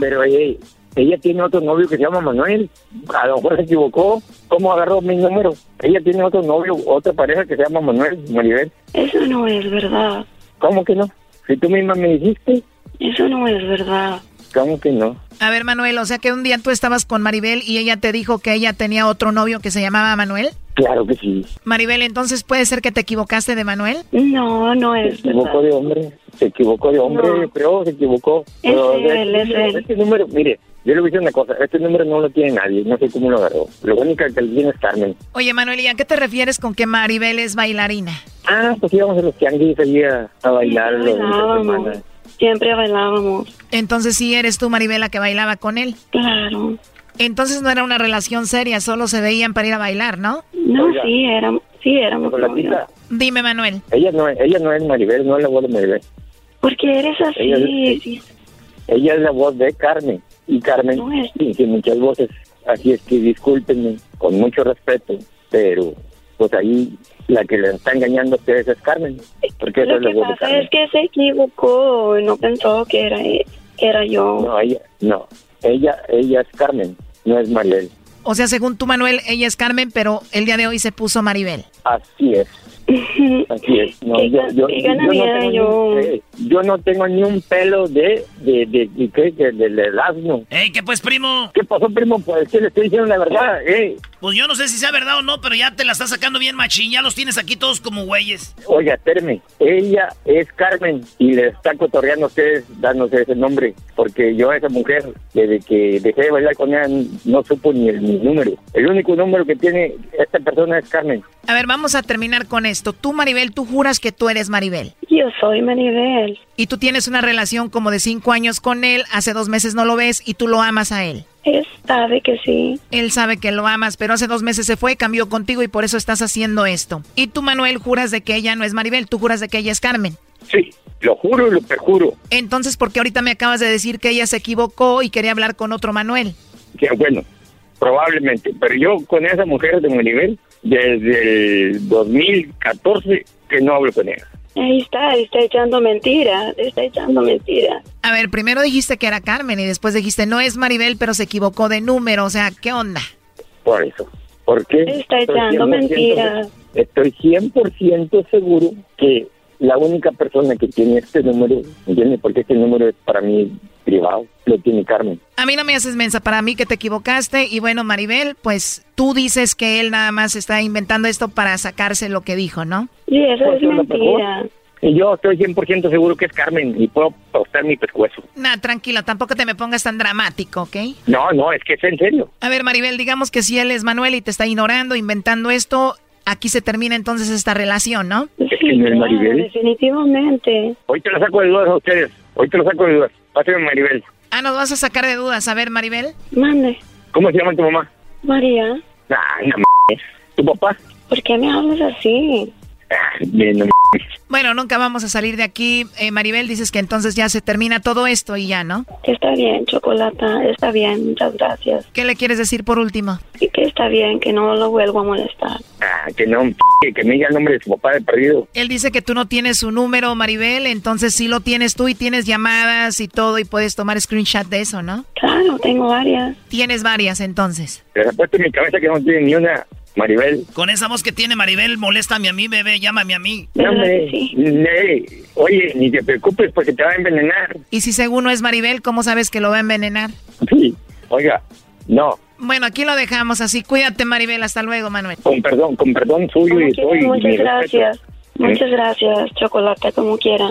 Pero ella, ella tiene otro novio que se llama Manuel. A lo mejor se equivocó. ¿Cómo agarró mi número? Ella tiene otro novio, otra pareja que se llama Manuel, Maribel. Eso no es verdad. ¿Cómo que no? Si tú misma me dijiste. Eso no es verdad. ¿Cómo que no? A ver, Manuel, o sea que un día tú estabas con Maribel y ella te dijo que ella tenía otro novio que se llamaba Manuel. Claro que sí. Maribel, entonces puede ser que te equivocaste de Manuel. No, no es Se equivocó de hombre. Se equivocó de hombre, No. pero se equivocó. Es Pero él, este, es número, él. este número, mire, yo le voy a decir una cosa. Este número no lo tiene nadie. No sé cómo lo agarró. Lo único que le tiene es Carmen. Oye, Manuel, ¿y a qué te refieres con que Maribel es bailarina? Ah, pues íbamos a los tianguis allí a, a bailar los fines de Bailábamos. semana. Siempre bailábamos. Entonces sí eres tú, Maribel, la que bailaba con él. Claro. Entonces no era una relación seria, solo se veían para ir a bailar, ¿no? No, Oiga. sí, éramos, sí, éramos novios. Dime, Manuel. ella no, es- ella no es Maribel, no es la voz de Maribel. ¿Por qué eres así? Ella- Sí, Ella es la voz de Carmen. Y Carmen dice muchas voces. Así es que discúlpenme, con mucho respeto, pero pues ahí la que le está engañando a ustedes es Carmen. Porque esa Lo es que pasa Carmen. es que se equivocó, no pensó que era él, que era yo. No, ella, no. Ella, ella es Carmen, no es Maribel. O sea, según tú, Manuel, ella es Carmen, pero el día de hoy se puso Maribel. Así es. Así es. No, yo, yo, no tengo yo. Ni, eh, yo no tengo ni un pelo de, de, de, de, ¿qué? de- de- del asno. ¡Ey, qué pues, primo! ¿Qué pasó, primo? Pues que le estoy diciendo la verdad, eh. Pues yo no sé si sea verdad o no, pero ya te la estás sacando bien machín. Ya los tienes aquí todos como güeyes. Oiga, espérame, ella es Carmen y le está cotorreando a ustedes dándose ese nombre, porque yo a esa mujer, desde que dejé de bailar con ella, no supo ni el mi número. El único número que tiene esta persona es Carmen. A ver, vamos a terminar con esto. Tú, Maribel, tú juras que tú eres Maribel. Yo soy Maribel. Y tú tienes una relación como de cinco años con él, hace dos meses no lo ves y tú lo amas a él. Él sabe que sí. Él sabe que lo amas, pero hace dos meses se fue, cambió contigo y por eso estás haciendo esto. Y tú, Manuel, juras de que ella no es Maribel, tú juras de que ella es Carmen. Sí, lo juro y lo perjuro. Entonces, ¿por qué ahorita me acabas de decir que ella se equivocó y quería hablar con otro Manuel? Que bueno, probablemente, pero yo con esa mujer de mi nivel, desde el 2014 que no hablo con ella. Ahí está, está echando mentiras, está echando mentiras. A ver, primero dijiste que era Carmen y después dijiste no es Maribel, pero se equivocó de número, o sea, ¿qué onda? Por eso. ¿Por qué? Está echando 100% mentiras. Estoy 100% seguro que la única persona que tiene este número, ¿entiendes? Porque este número es para mí privado, lo tiene Carmen. A mí no me haces mensa, para mí que te equivocaste y bueno, Maribel, pues tú dices que él nada más está inventando esto para sacarse lo que dijo, ¿no? Sí, eso Pues es mentira. Y yo estoy 100% seguro que es Carmen y puedo apostar mi pescuezo. Nah, tranquilo, tampoco te me pongas tan dramático, ¿ok? No, no, es que es en serio. A ver, Maribel, digamos que si él es Manuel y te está ignorando, inventando esto, aquí se termina entonces esta relación, ¿no? Es que no es Claro, Maribel. definitivamente. Hoy te lo saco de dudas a ustedes. Hoy te lo saco de dudas. Pásame Maribel. Ah, nos vas a sacar de dudas. A ver, Maribel. Mande. ¿Cómo se llama tu mamá? María, Ay, no m***. ¿Tu papá? ¿por qué me hablas así? Ay, bien, no m***. Bueno, nunca vamos a salir de aquí. Eh, Maribel, dices que entonces ya se termina todo esto y ya, ¿no? Está bien, Chocolata, está bien, muchas gracias. ¿Qué le quieres decir por último? Y que está bien, que no lo vuelvo a molestar. Ah, que no, que me diga el nombre de su papá de perdido. Él dice que tú no tienes su número, Maribel, entonces sí lo tienes tú y tienes llamadas y todo y puedes tomar screenshot de eso, ¿no? Claro, tengo varias. Tienes varias entonces. Les apuesto en mi cabeza que no tiene ni una Maribel. Con esa voz que tiene Maribel, moléstame a mí, bebé, llámame a mí. No, me, ne- oye, ni te preocupes porque te va a envenenar. Y si según no es Maribel, ¿cómo sabes que lo va a envenenar? Sí, oiga, no, Bueno, aquí lo dejamos así. Cuídate, Maribel. Hasta luego, Manuel. con perdón, con perdón suyo y soy. muchas gracias. ¿Mm? Muchas gracias, Chocolata, como quiera.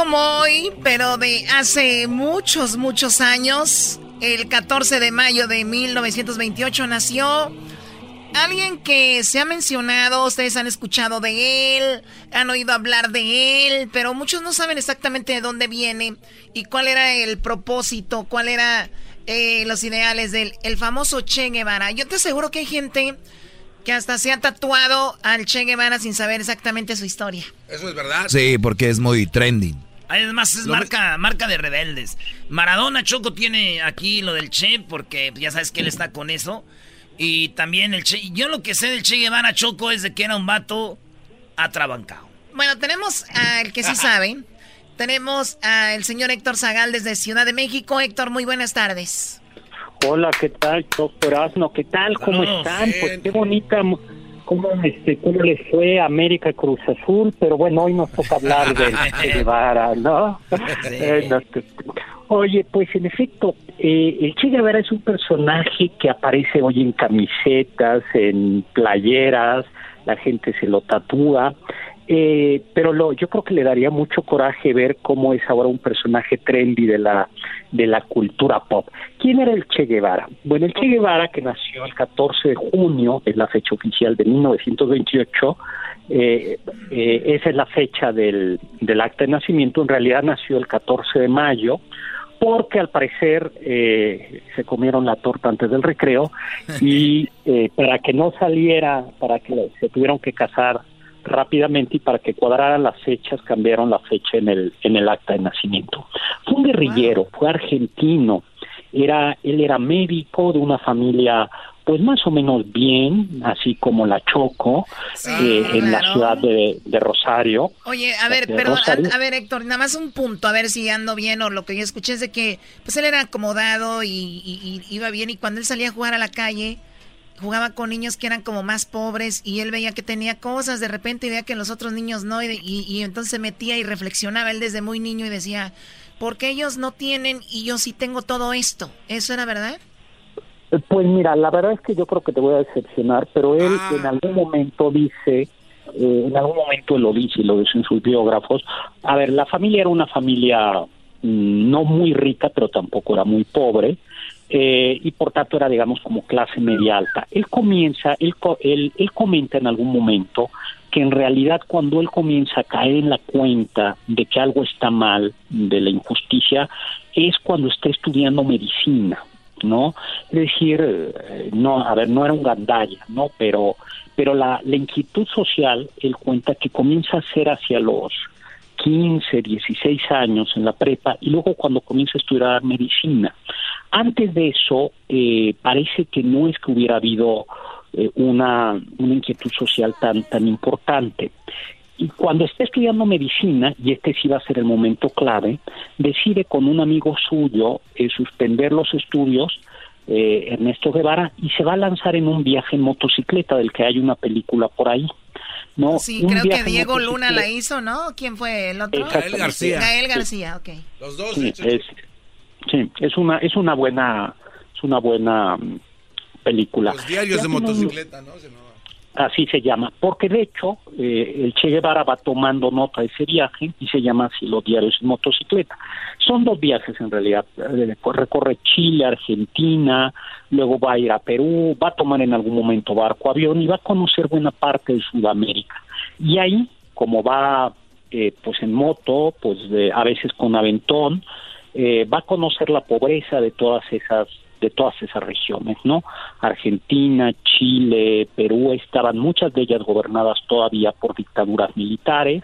como hoy, pero de hace muchos, muchos años, el 14 de mayo de 1928 nació alguien que se ha mencionado, ustedes han escuchado de él, han oído hablar de él, pero muchos no saben exactamente de dónde viene y cuál era el propósito, cuál era eh, los ideales del el famoso Che Guevara. Yo te aseguro que hay gente que hasta se ha tatuado al Che Guevara sin saber exactamente su historia. Eso es verdad. Sí, porque es muy trending. Además es marca, marca de rebeldes. Maradona Choco tiene aquí lo del Che, porque ya sabes que él está con eso. Y también el Che. Yo lo que sé del Che Guevara Choco es de que era un vato atrabancado. Bueno, tenemos al que sí sabe. Tenemos al señor Héctor Zagal desde Ciudad de México. Héctor, muy buenas tardes. Hola, ¿qué tal, doctor Asno? ¿Qué tal? ¿Cómo Saludos, están? bien. Pues qué bonita, cómo, este, cómo les fue a América Cruz Azul, pero bueno, hoy nos toca hablar del Che Guevara, ¿no? Eh, Oye, pues en efecto, eh, el Che Guevara es un personaje que aparece hoy en camisetas, en playeras, la gente se lo tatúa, eh, pero lo, yo creo que le daría mucho coraje ver cómo es ahora un personaje trendy de la, de la cultura pop. ¿Quién era el Che Guevara? Bueno, el Che Guevara, que nació el 14 de junio, es la fecha oficial de 1928, eh, eh, esa es la fecha del, del acta de nacimiento, en realidad nació el 14 de mayo, porque al parecer eh, se comieron la torta antes del recreo y eh, para que no saliera, para que se tuvieron que casar rápidamente y para que cuadraran las fechas cambiaron la fecha en el en el acta de nacimiento. Fue un guerrillero, fue argentino, era él era médico de una familia pues más o menos bien, así como la Choco eh, en la ciudad de, de Rosario. Oye, a ver, perdón, a, a ver, Héctor, nada más un punto, a ver si ando bien o lo que yo escuché es de que, pues él era acomodado y, y- y iba bien y cuando él salía a jugar a la calle, jugaba con niños que eran como más pobres y él veía que tenía cosas de repente y veía que los otros niños no y, y- y entonces se metía y reflexionaba él desde muy niño y decía, ¿por qué ellos no tienen y yo sí tengo todo esto? ¿Eso era verdad? Pues mira, la verdad es que yo creo que te voy a decepcionar, pero él en algún momento dice, eh, en algún momento él lo dice y lo dice en sus biógrafos, a ver, la familia era una familia mm, no muy rica, pero tampoco era muy pobre, eh, y por tanto era, digamos, como clase media alta. Él comienza, él, él, él comenta en algún momento que en realidad cuando él comienza a caer en la cuenta de que algo está mal, de la injusticia, es cuando está estudiando medicina. ¿no? Es decir, eh, no, a ver, no era un gandalla, ¿no? Pero, pero la, la inquietud social, él cuenta que comienza a ser hacia los 15, 16 años en la prepa y luego cuando comienza a estudiar medicina. Antes de eso, eh, parece que no es que hubiera habido eh, una, una inquietud social tan, tan importante. Y cuando está estudiando medicina, y este sí va a ser el momento clave, decide con un amigo suyo eh, suspender los estudios, eh, Ernesto Guevara, y se va a lanzar en un viaje en motocicleta, del que hay una película por ahí. No, Sí, un creo que Diego Luna la hizo, ¿no? ¿Quién fue el otro? Gael García. Gael Sí. García, ok. Los dos. Sí, es, sí, es una es una buena es una buena mm, película. Los diarios de motocicleta, ¿no? Así se llama, porque de hecho eh, el Che Guevara va tomando nota de ese viaje y se llama así los diarios de motocicleta. Son dos viajes en realidad, eh, recorre Chile, Argentina, luego va a ir a Perú, va a tomar en algún momento barco, avión y va a conocer buena parte de Sudamérica. Y ahí, como va eh, pues en moto, pues de- a veces con aventón, eh, va a conocer la pobreza de todas esas de todas esas regiones, ¿no? Argentina, Chile, Perú estaban muchas de ellas gobernadas todavía por dictaduras militares,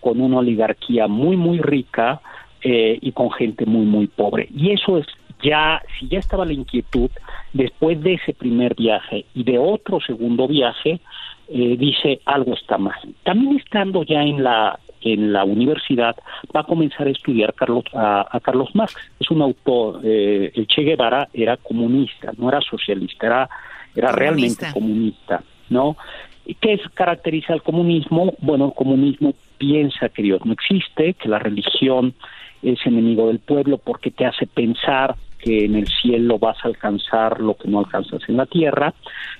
con una oligarquía muy muy rica eh, y con gente muy muy pobre. Y eso es ya, si ya estaba la inquietud, después de ese primer viaje y de otro segundo viaje, eh, dice algo está mal. También estando ya en la en la universidad va a comenzar a estudiar Carlos a, a Carlos Marx. Es un autor, eh, el Che Guevara era comunista, no era socialista, era era realmente comunista, ¿no? ¿Y ¿Qué es, caracteriza al comunismo? Bueno, el comunismo piensa que Dios no existe, que la religión es enemigo del pueblo porque te hace pensar que en el cielo vas a alcanzar lo que no alcanzas en la tierra.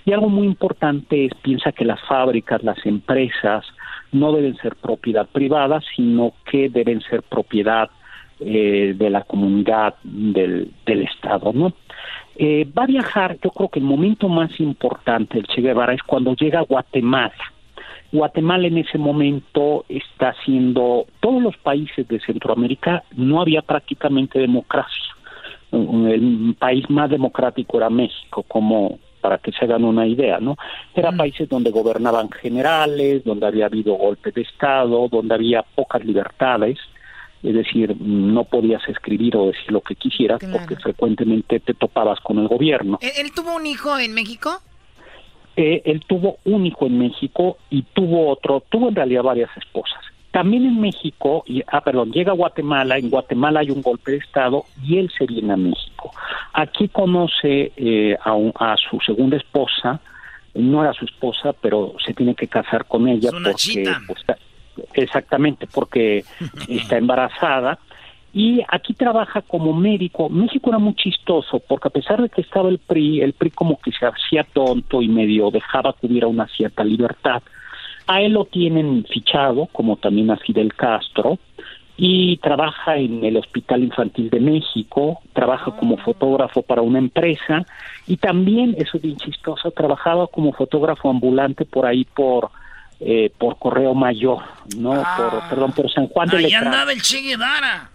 Y algo muy importante es piensa que las fábricas, las empresas, no deben ser propiedad privada, sino que deben ser propiedad eh, de la comunidad del, del Estado, ¿no? Eh, va a viajar, yo creo que el momento más importante del Che Guevara es cuando llega a Guatemala. Guatemala en ese momento está siendo, todos los países de Centroamérica no había prácticamente democracia. El país más democrático era México, como para que se hagan una idea, ¿no? Eran países donde gobernaban generales, donde había habido golpe de Estado, donde había pocas libertades, es decir, no podías escribir o decir lo que quisieras porque frecuentemente te topabas con el gobierno. ¿Él, tuvo un hijo en México? Eh, él tuvo un hijo en México y tuvo otro, tuvo en realidad varias esposas. También en México, y, ah, perdón, llega a Guatemala, en Guatemala hay un golpe de Estado y él se viene a México. Aquí conoce eh, a, a, su segunda esposa, no era su esposa, pero se tiene que casar con ella porque pues, exactamente porque está embarazada y aquí trabaja como médico. México era muy chistoso porque a pesar de que estaba el PRI, el PRI como que se hacía tonto y medio dejaba que hubiera una cierta libertad. A él lo tienen fichado, como también a Fidel Castro, y trabaja en el Hospital Infantil de México, trabaja como fotógrafo para una empresa y también, eso es bien chistoso, trabajaba como fotógrafo ambulante por ahí por eh, por Correo Mayor, no, Ah. por, perdón, por San Juan de Ahí Letrán. andaba el Che Guevara.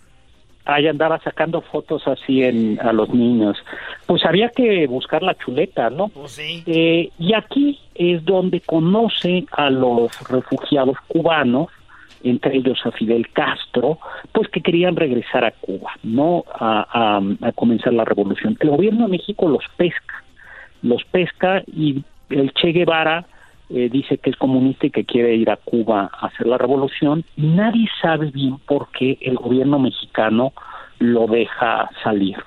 Ahí andaba sacando fotos así en, a los niños. Pues había que buscar la chuleta, ¿no? Pues Eh, y aquí es donde conoce a los refugiados cubanos, entre ellos a Fidel Castro, pues que querían regresar a Cuba, ¿no? A, a- a comenzar la revolución. El gobierno de México los pesca, los pesca y el Che Guevara eh, dice que es comunista y que quiere ir a Cuba a hacer la revolución. Nadie sabe bien por qué el gobierno mexicano lo deja salir.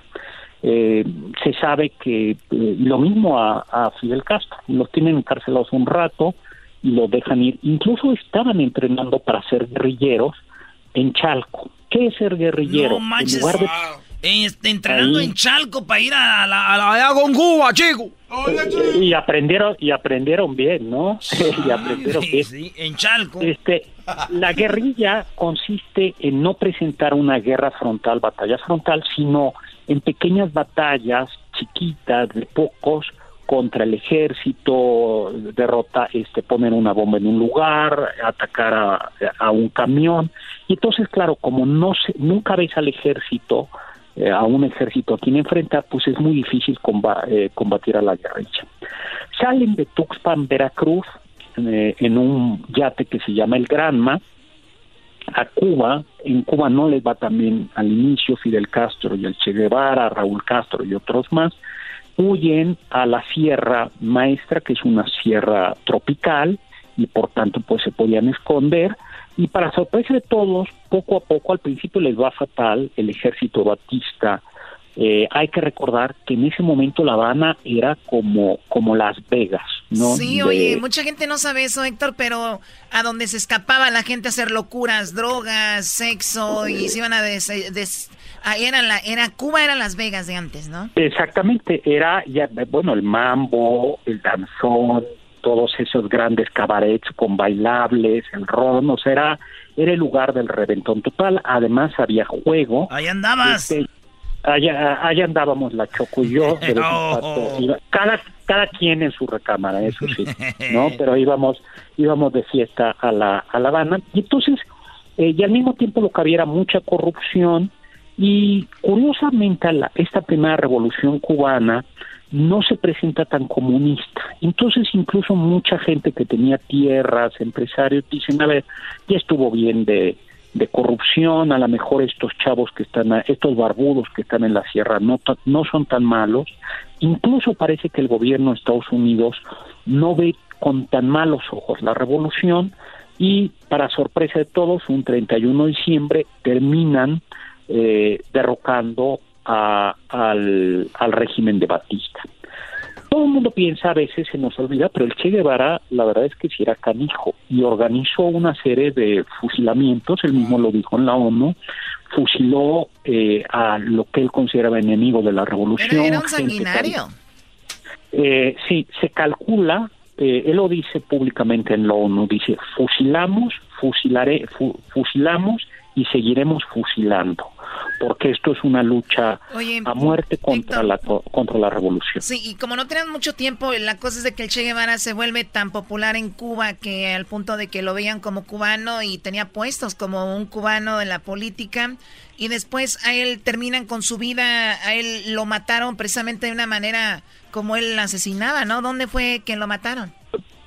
Eh, se sabe que eh, lo mismo a, a Fidel Castro, los tienen encarcelados un rato y los dejan ir. Incluso estaban entrenando para ser guerrilleros en Chalco. ¿Qué es ser guerrillero? No manches. En lugar de Este, entrenando Ahí. en Chalco para ir a la, a la con Cuba, chico. y aprendieron y aprendieron bien, ¿no? y aprendieron bien. Sí, en Chalco. Este, la guerrilla consiste en no presentar una guerra frontal, batalla frontal, sino en pequeñas batallas chiquitas de pocos contra el ejército, derrota, este, poner una bomba en un lugar, atacar a, a un camión. Y entonces, claro, como no se, nunca ves al ejército, eh, a un ejército a quien enfrentar, pues es muy difícil comba- eh, combatir a la guerrilla. Salen de Tuxpan, Veracruz, eh, en un yate que se llama el Granma, a Cuba. En Cuba no les va también al inicio Fidel Castro y el Che Guevara, Raúl Castro y otros más. Huyen a la Sierra Maestra, que es una sierra tropical, y por tanto pues se podían esconder. Y para sorpresa de todos, poco a poco, al principio les va fatal, el ejército batista eh, hay que recordar que en ese momento La Habana era como, como Las Vegas, ¿no? Sí, De- oye, mucha gente no sabe eso, Héctor, pero a donde se escapaba la gente a hacer locuras, drogas, sexo, y se iban a... Des, des- ah, era, la, era Cuba era Las Vegas de antes, ¿no? Exactamente, era ya, bueno, el mambo, el danzón, todos esos grandes cabarets con bailables, el ron, o sea, era, era el lugar del reventón total. Además había juego. Ahí andabas. Este, allá, allá andábamos la Choco y yo. en Oh. iba- cada, cada quien en su recámara, eso sí, ¿no? Pero íbamos, íbamos de fiesta a la, a La Habana. Y entonces, eh, y al mismo tiempo lo que había era mucha corrupción y curiosamente la- esta primera revolución cubana no se presenta tan comunista. Entonces incluso mucha gente que tenía tierras, empresarios, dicen, a ver, ya estuvo bien de, de corrupción, a lo mejor estos chavos que están, estos barbudos que están en la sierra no, no son tan malos. Incluso parece que el gobierno de Estados Unidos no ve con tan malos ojos la revolución y para sorpresa de todos, un 31 de diciembre terminan eh, derrocando a- al, al régimen de Batista. Todo el mundo piensa, a veces se nos olvida, pero el Che Guevara, la verdad es que sí era canijo y organizó una serie de fusilamientos, él mismo lo dijo en la ONU, fusiló eh, a lo que él consideraba enemigo de la revolución. Era, un sanguinario. eh, sí, se calcula, eh, él lo dice públicamente en la ONU, dice, fusilamos, fusilaré, fu- fusilamos y seguiremos fusilando, porque esto es una lucha Oye, a muerte contra la, co- contra la revolución. Sí, y como no tenemos mucho tiempo, la cosa es de que el Che Guevara se vuelve tan popular en Cuba que al punto de que lo veían como cubano y tenía puestos como un cubano en la política y después a él terminan con su vida, a él lo mataron precisamente de una manera como él asesinaba, ¿no? ¿Dónde fue que lo mataron?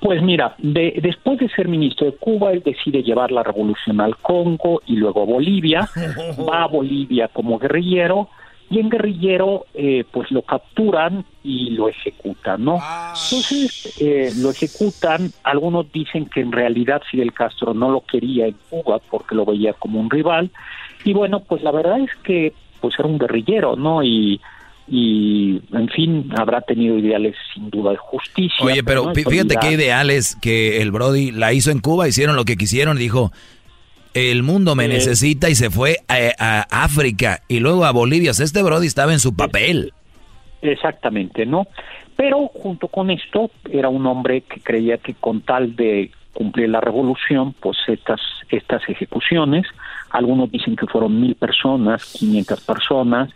Pues mira, de- después de ser ministro de Cuba, él decide llevar la revolución al Congo y luego a Bolivia. Va a Bolivia como guerrillero y en guerrillero eh, pues lo capturan y lo ejecutan, ¿no? Entonces eh, lo ejecutan. Algunos dicen que en realidad Fidel Castro no lo quería en Cuba porque lo veía como un rival. Y bueno, pues la verdad es que pues era un guerrillero, ¿no? Y y en fin habrá tenido ideales sin duda de justicia. Oye, pero no fíjate qué ideales que el Brody la hizo en Cuba, hicieron lo que quisieron, dijo, el mundo me Eh. necesita y se fue a, a África y luego a Bolivia. Este Brody estaba en su papel. Exactamente, ¿no? Pero junto con esto era un hombre que creía que con tal de cumplir la revolución, pues estas estas ejecuciones, algunos dicen que fueron mil personas, 500 personas,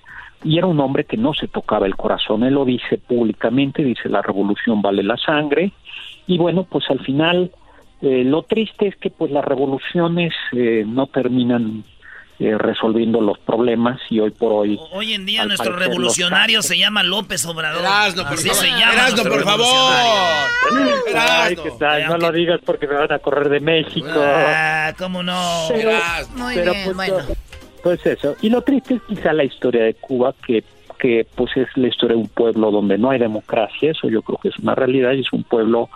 y era un hombre que no se tocaba el corazón. Él lo dice públicamente, dice la revolución vale la sangre, y bueno, pues al final eh, lo triste es que pues las revoluciones eh, no terminan eh, resolviendo los problemas y hoy por hoy Hoy en día nuestro parecer, revolucionario se llama López Obrador. Erasno, por Así favor. se llama. Erasno, por favor. Ay, ¿qué tal? No lo digas porque me van a correr de México. Ah, cómo no. Pero- Muy pero bien, pues, bueno. Pues eso. Y lo triste es quizá la historia de Cuba, que, que pues es la historia de un pueblo donde no hay democracia, eso yo creo que es una realidad, y es un pueblo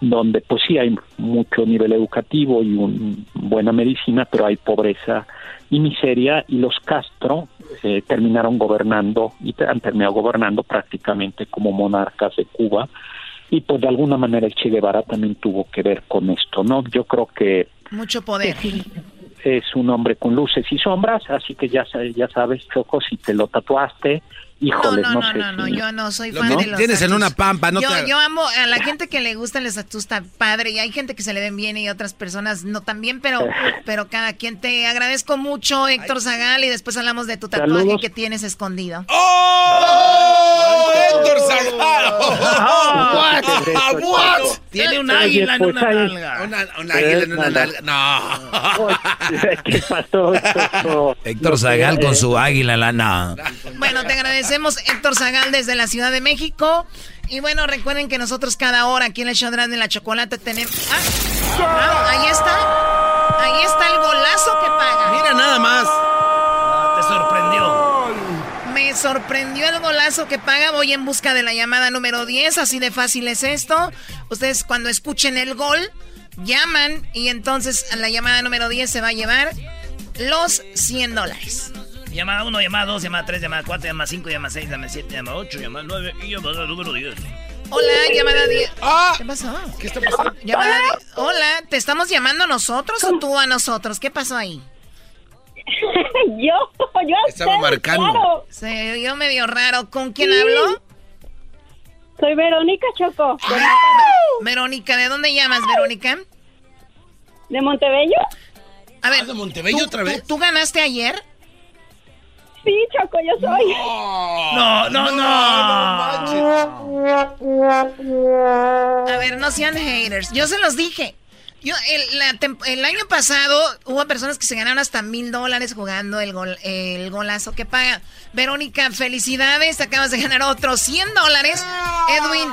donde pues sí hay mucho nivel educativo y un, buena medicina, pero hay pobreza y miseria, y los Castro eh, terminaron gobernando y han terminado gobernando prácticamente como monarcas de Cuba, y pues de alguna manera el Che Guevara también tuvo que ver con esto, ¿no? Yo creo que Mucho poder. Es un hombre con luces y sombras, así que ya, ya sabes, Choco, si te lo tatuaste, híjole, no, no, no, sé. no, no, si- yo no soy ¿No? fan de los Tienes en una pampa, no yo, te- yo amo a la gente que le gustan los tatus está padre y hay gente que se le ven bien y otras personas no tan bien, pero, pero cada quien te agradezco mucho, Héctor Zagal, y después hablamos de tu tatuaje Saludos. que tienes escondido. ¡Oh! ¡Héctor Salgado! Ah, ¿qué es eso, ¿What? Choco? Tiene un Oye, águila en pues, una nalga. Una, un águila en una nalga. No. ¿Qué pasó? Héctor Zagal con Eh, su águila en la... No. Bueno, te agradecemos, Héctor Zagal, desde la Ciudad de México. Y bueno, recuerden que nosotros cada hora aquí en el show de la Chocolate tenemos... Ah, bravo, ahí está. Ahí está el golazo que paga. Mira nada más. Te sorprendió. Me sorprendió el golazo que paga. Voy en busca de la llamada número 10. Así de fácil es esto. Ustedes cuando escuchen el gol, llaman y entonces a la llamada número 10 se va a llevar los 100 dólares. Llamada 1, llamada 2, llamada 3, llamada 4, llamada 5, llamada 6, llamada 7, llamada 8, llamada 9 y llamada número 10. Hola, llamada 10. ¿Qué pasó? ¿Qué está pasando? Llamada Hola, ¿te estamos llamando a nosotros o tú a nosotros? ¿Qué pasó ahí? yo, yo a Estaba ustedes, marcando. claro. Se oyó medio raro. ¿Con quién Sí. hablo? Soy Verónica Choco, Verónica, ¿de dónde llamas, Verónica? de Montebello. A ver, ¿de Montebello ¿tú- otra tú- vez? ¿tú ganaste ayer? Sí, Choco, yo soy. No, no, no. A ver, no sean haters. Yo se los dije. Yo, el, la tem- el año pasado hubo personas que se ganaron hasta mil dólares jugando el, gol, el golazo que paga. Verónica, felicidades. Te acabas de ganar otros 100 dólares. Edwin,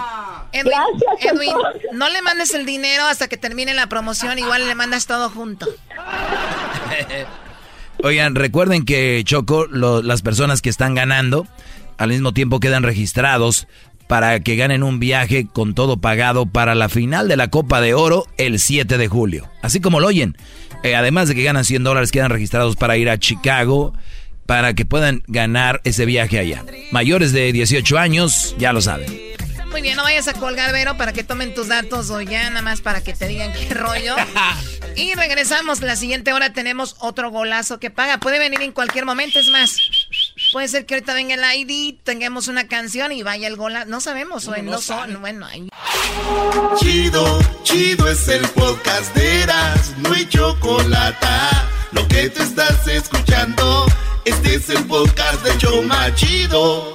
Edwin, Gracias, Edwin, no le mandes el dinero hasta que termine la promoción. Igual le mandas todo junto. Oigan, recuerden que Choco, lo- las personas que están ganando, al mismo tiempo quedan registrados para que ganen un viaje con todo pagado para la final de la Copa de Oro el 7 de julio. Así como lo oyen. Eh, además de que ganan 100 dólares, quedan registrados para ir a Chicago para que puedan ganar ese viaje allá. Mayores de 18 años, ya lo saben. Muy bien, no vayas a colgar, Vero, para que tomen tus datos o ya, nada más para que te digan qué rollo. Y regresamos. La siguiente hora tenemos otro golazo que paga. Puede venir en cualquier momento. Es más, puede ser que ahorita venga el ID, tengamos una canción y vaya el golazo. No sabemos. o en dos son. Bueno, ahí. Chido, chido es el podcast de Eras. No hay chocolate. Lo que te estás escuchando. Este es el podcast de Choma Chido.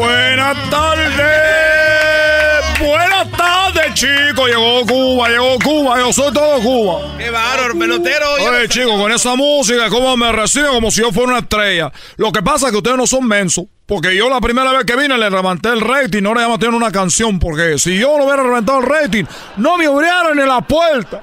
Buenas tardes. Buenas tardes, chicos. Llegó Cuba, llegó Cuba. Yo soy todo Cuba. ¡Qué bárbaro, pelotero! Oye, chicos, con esa música, ¿cómo me reciben? Como si yo fuera una estrella. Lo que pasa es que ustedes no son mensos. Porque yo la primera vez que vine le levanté el rating. Ahora ya me tienen una canción. Porque si yo no hubiera levantado el rating, no me abrieran ni la puerta.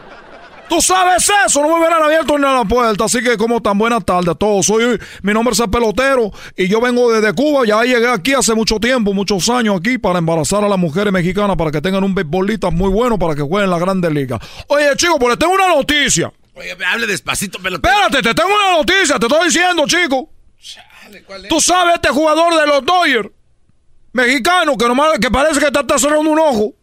Tú sabes eso, no me hubieran abierto ni la puerta. Así que, como tan buenas tardes a todos. Soy, mi nombre es el pelotero y yo vengo desde Cuba. Ya llegué aquí hace mucho tiempo, muchos años aquí, para embarazar a las mujeres mexicanas para que tengan un beisbolista muy bueno para que jueguen en la Grande Liga. Oye, chicos, pues les tengo una noticia. Oye, hable despacito, pelotero. Espérate, te tengo una noticia, te estoy diciendo, chico. Tú sabes este jugador de los Dodgers, mexicano, que nomás que parece que te está cerrando un ojo.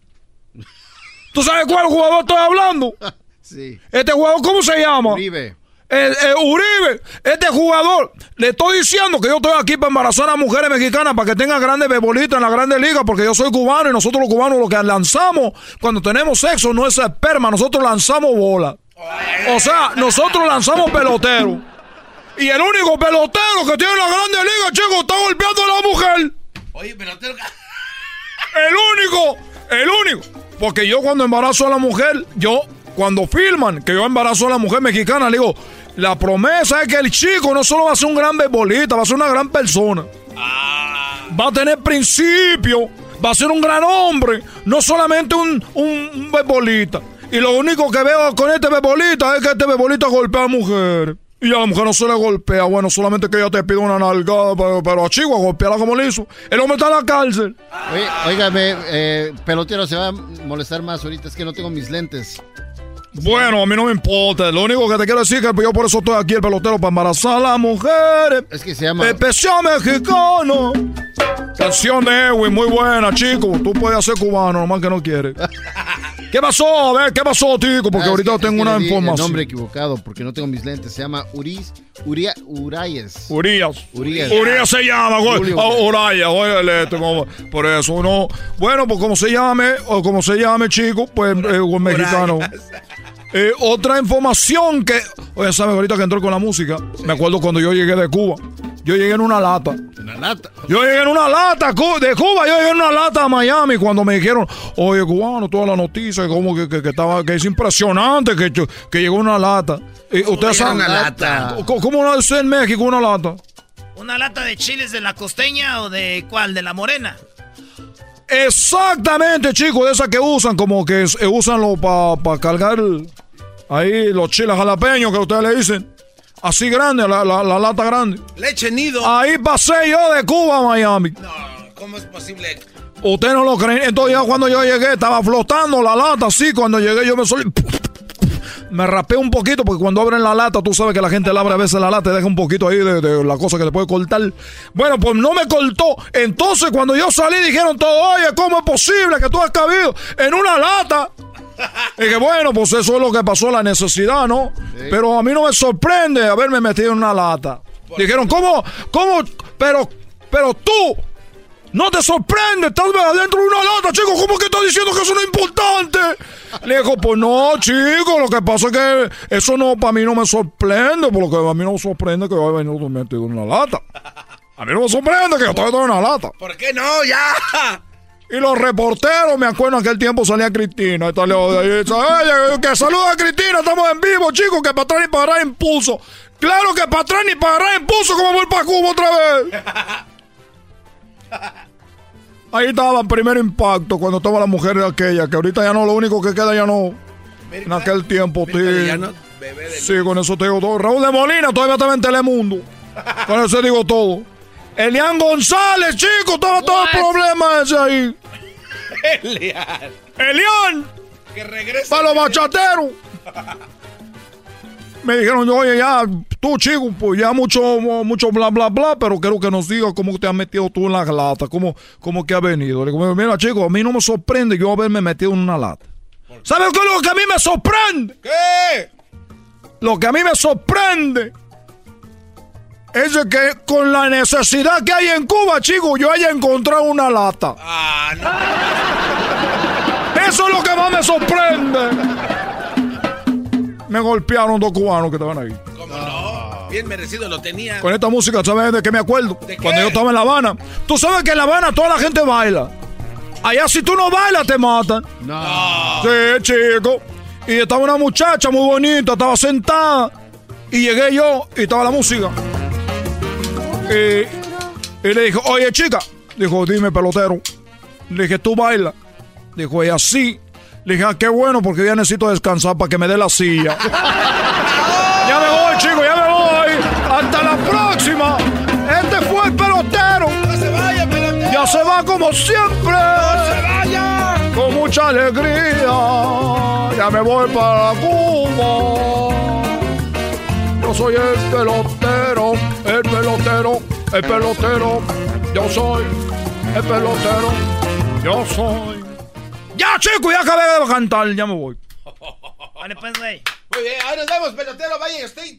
¿Tú sabes cuál jugador estoy hablando? Sí. Este jugador, ¿cómo se llama? Uribe. El, el Uribe, este jugador, le estoy diciendo que yo estoy aquí para embarazar a mujeres mexicanas para que tengan grandes bebolitas en la grande liga, porque yo soy cubano y nosotros los cubanos lo que lanzamos cuando tenemos sexo no es esperma, nosotros lanzamos bola. O sea, nosotros lanzamos pelotero. Y el único pelotero que tiene la grande liga, chicos, está golpeando a la mujer. Oye, pelotero. El único, el único. Porque yo cuando embarazo a la mujer, yo, cuando filman que yo embarazo a la mujer mexicana, le digo, la promesa es que el chico no solo va a ser un gran beisbolista, va a ser una gran persona. Va a tener principio, va a ser un gran hombre, no solamente un, un, beisbolista. Y lo único que veo con este beisbolista es que este beisbolista golpea a mujeres. Y a la mujer no se le golpea, bueno, solamente que ella te pide una nalgada, pero, pero a Chihuahua golpearla como le hizo. El hombre está en la cárcel. Oye, óigame, eh, pelotero, se va a molestar más ahorita, es que no tengo mis lentes. Bueno, a mí no me importa. Lo único que te quiero decir es que yo por eso estoy aquí, el pelotero, para embarazar a las mujeres. Es que se llama. Especial mexicano. Canción de Edwin, muy buena, chico. Tú puedes ser cubano, nomás que no quieres. ¿Qué pasó? A ver, ¿qué pasó, tico? Porque Ah, ahorita que- tengo una El información. nombre equivocado, porque no tengo mis lentes. Se llama Uris, Uria, Urayes. Urias. Urias. Urias se llama, güey. Oye, este, como- por eso no. Bueno, pues como se llame, o como se llame, chico, pues eh, un mexicano. Eh, otra información que. Oye, ¿sabes? Ahorita que entró con la música, me acuerdo cuando yo llegué de Cuba. Yo llegué en una lata. Una lata. Yo llegué en una lata de Cuba, yo llegué en una lata a Miami cuando me dijeron, oye, cubano, toda la noticia, como que, que, que estaba, que es impresionante que, que llegó una lata. Y ustedes saben una lata? ¿Cómo, es en México una lata? ¿Una lata de chiles de la costeña o de cuál? ¿De la morena? Exactamente, chicos, de esas que usan, como que eh, usan para cargar ahí los chiles jalapeños que ustedes le dicen. Así grande, la, la- la lata grande. Leche nido. Ahí pasé yo de Cuba a Miami. ¿Cómo es posible? Ustedes no lo creen. Entonces ya cuando yo llegué estaba flotando la lata así. Cuando llegué yo me solí... Me rapé un poquito porque cuando abren la lata, tú sabes que la gente le abre a veces la lata y deja un poquito ahí de, de la cosa que le puede cortar. Bueno, pues no me cortó. Entonces cuando yo salí dijeron todo, oye, ¿cómo es posible que tú has cabido en una lata? Y que bueno, pues eso es lo que pasó, la necesidad, ¿no? Pero a mí no me sorprende haberme metido en una lata. Dijeron, ¿cómo? ¿Cómo? Pero, pero tú, No te sorprende, estás adentro de una lata, chico. ¿Cómo que estás diciendo que eso no es importante? Le dijo, pues no, chico, lo que pasa es que eso no, para mí no me sorprende, porque a mí no me sorprende que yo haya venido metido en una lata. A mí no me sorprende que yo dentro de una lata. ¿Por qué no? ¡Ya! Y los reporteros, me acuerdo en aquel tiempo salía Cristina. De ahí, dice, "Oye, que saluda a Cristina, estamos en vivo, chicos, que para atrás ni para atrás impulso. Claro que para atrás ni para atrás impulso, como voy para Cuba otra vez. Ahí estaba el primer impacto cuando estaba la mujer de aquella, que ahorita ya no, lo único que queda ya no. En aquel tiempo, tío. Sí, con eso te digo todo. Raúl de Molina todavía estaba en Telemundo. Con eso digo todo. Elian González, chico, estaba todo el problema ese ahí. Elian. Elian, Que regrese. para los bachateros. Me dijeron, oye, ya, tú, chico, pues ya mucho, mucho bla, bla, bla, pero quiero que nos digas cómo te has metido tú en la lata, cómo, cómo que has venido. Le digo, mira, chico, a mí no me sorprende yo haberme metido en una lata. ¿Sabes qué es lo que a mí me sorprende? ¿Qué? Lo que a mí me sorprende es de que con la necesidad que hay en Cuba, chico, yo haya encontrado una lata. Ah, Eso es lo que más me sorprende. Me golpearon dos cubanos que estaban ahí. ¿Cómo no? Bien merecido lo tenía. Con esta música, ¿sabes de qué me acuerdo? ¿De qué? Cuando yo estaba en La Habana. Tú sabes que en La Habana toda la gente baila. Allá si tú no bailas te matan. No. Sí, chico. Y estaba una muchacha muy bonita, estaba sentada. Y llegué yo y estaba la música. Y, y le dije, oye chica. Dijo, dime pelotero. Le dije, ¿tú bailas? Dijo ella, sí. Le dije, ah, qué bueno porque ya necesito descansar para que me dé la silla. ya me voy, chico, ya me voy. Hasta la próxima. Este fue el pelotero. No se vaya, pelotero. Ya se va como siempre. No se vaya. Con mucha alegría. Ya me voy para Cuba. Yo soy el pelotero, el pelotero, el pelotero. Yo soy el pelotero. Yo soy. Ya, chico, ya acabé de cantar, ya me voy. Vale, pues, güey. Muy bien, ahora nos vemos, pelotero. Vaya usted.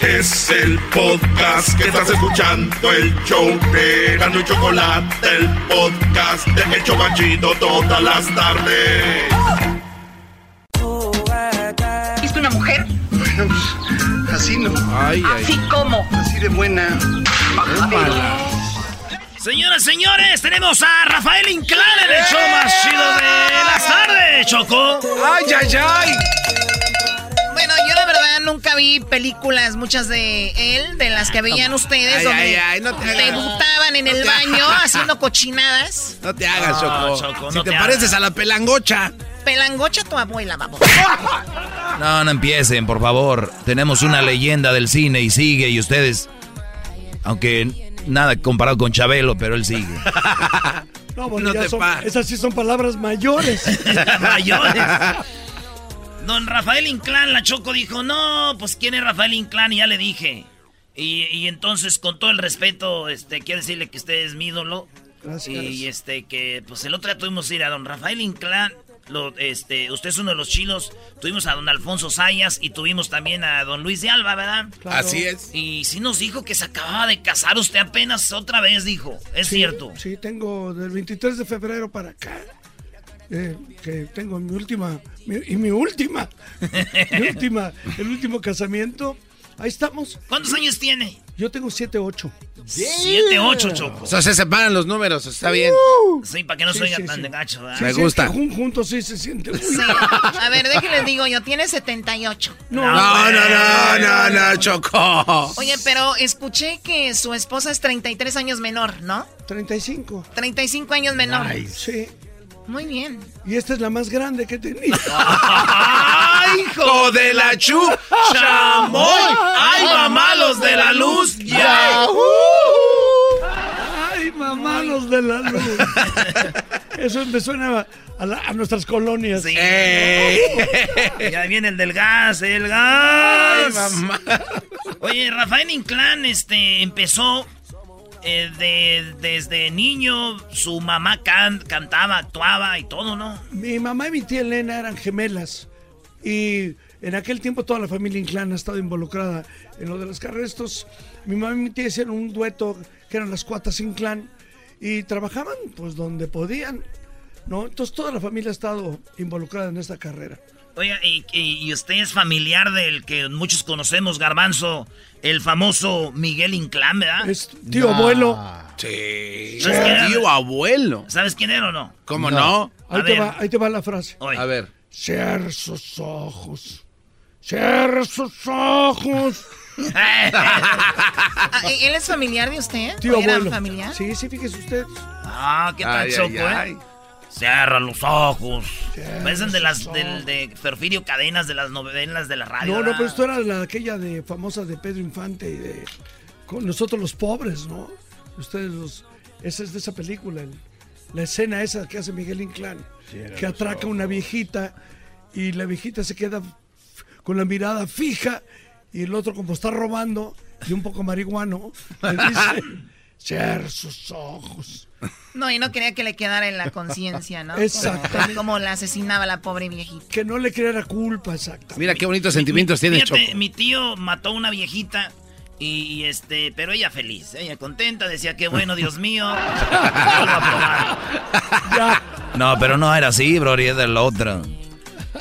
Es el podcast que estás escuchando, el show de Gano y Chocolate, el podcast de El Chobachito todas las tardes. ¿Viste una mujer? Así no. Ay, Así como. Así de buena. Señoras, señores, tenemos a Rafael Inclán en el show más chido de las tardes, Choco. Ay, ay, ay. Bueno, yo la verdad nunca vi películas, muchas de él, de las que veían ustedes, Ay, donde ay, ay, no te debutaban en No el baño hagas. haciendo cochinadas. No te hagas, No, Choco. Choco, si no te, te pareces a la pelangocha. Pelangocha tu abuela, vamos. No, no empiecen, por favor. Tenemos una leyenda del cine y sigue, y ustedes, aunque nada comparado con Chabelo, pero él sigue. No, bueno, No te son- esas sí son palabras mayores. Mayores. Don Rafael Inclán, la Choco dijo, no, pues ¿quién es Rafael Inclán? Y ya le dije. Y, y entonces, con todo el respeto, este, quiero decirle que usted es mi ídolo. Gracias. Y este, que pues el otro día tuvimos que ir a don Rafael Inclán. Lo, este, usted es uno de los chilos. Tuvimos a don Alfonso Sayas y tuvimos también a don Luis de Alba, ¿verdad? Claro. Así es. Y sí nos dijo que se acababa de casar usted apenas otra vez, dijo. Es Sí, cierto. Sí, tengo del 23 de febrero para acá. eh, que tengo mi última mi- y mi última mi última el último casamiento ahí estamos ¿Cuántos años tiene? Yo tengo 7 8 Siete, ocho, Choco. O sea, se separan los números, está bien. Sí, para que no Sí, se oiga sí, tan sí. de gacho, ¿verdad? Me gusta. juntos sí se siente. A ver, déjenles digo yo, tiene 78. no, No, no, no, no, no, Choco. Oye, pero escuché que su esposa es 33 años menor, ¿no? 35 35 años menor. sí Muy bien. y esta es la más grande que ¡Ay, hijo de la chu! ¡Chamoy! ¡Ay, mamá, los de la luz! ¡Ya! ay mamá los de la luz eso me suena a, la- a nuestras colonias Sí. Ya viene el del gas, el gas. Oye, Rafael Inclán este, empezó eh, de- desde niño. Su mamá can- cantaba, actuaba y todo, ¿no? Mi mamá y mi tía Elena eran gemelas y en aquel tiempo toda la familia Inclán ha estado involucrada en lo de los carrestos. Mi mamá y mi tía hicieron un dueto que eran las cuatas Inclán y trabajaban pues donde podían, ¿no? Entonces toda la familia ha estado involucrada en esta carrera. Oiga, y, y- y usted es familiar del que muchos conocemos, Garbanzo, el famoso Miguel Inclán, ¿verdad? Es tío abuelo. Sí. ¿Sabes quién era? Tío abuelo. ¿Sabes quién era o no? ¿Cómo no? Ahí, te va, ahí te va la frase. Oye. A ver. Cierra sus ojos. Cierra sus ojos. Ah, ¿Él es familiar de usted? Tío ¿O era abuelo. familiar? Sí, sí, fíjese usted. Ah, ¿qué tal, Ay, Choco, eh? ay. Cierra los ojos. Cierra Parecen de las del, de Porfirio Cadenas de las novelas de la radio. No, no, pero esto era la, aquella de famosa de Pedro Infante y de con nosotros los pobres, ¿no? Ustedes los esa es de esa película, el- la escena esa que hace Miguel Inclán, Cierra que atraca a una viejita y la viejita se queda con la mirada fija y el otro como está robando y un poco marihuano le dice sus ojos. No, y no quería que le quedara en la conciencia, ¿no? Exactamente. Como la asesinaba la pobre viejita. Que no le creara culpa, exacto. Mira qué bonitos sentimientos tiene Fíjate, Choco. mi tío mató a una viejita y, y, este, pero ella feliz, ella contenta, decía que bueno, Dios mío. No, pero no era así, bro, y es del otro.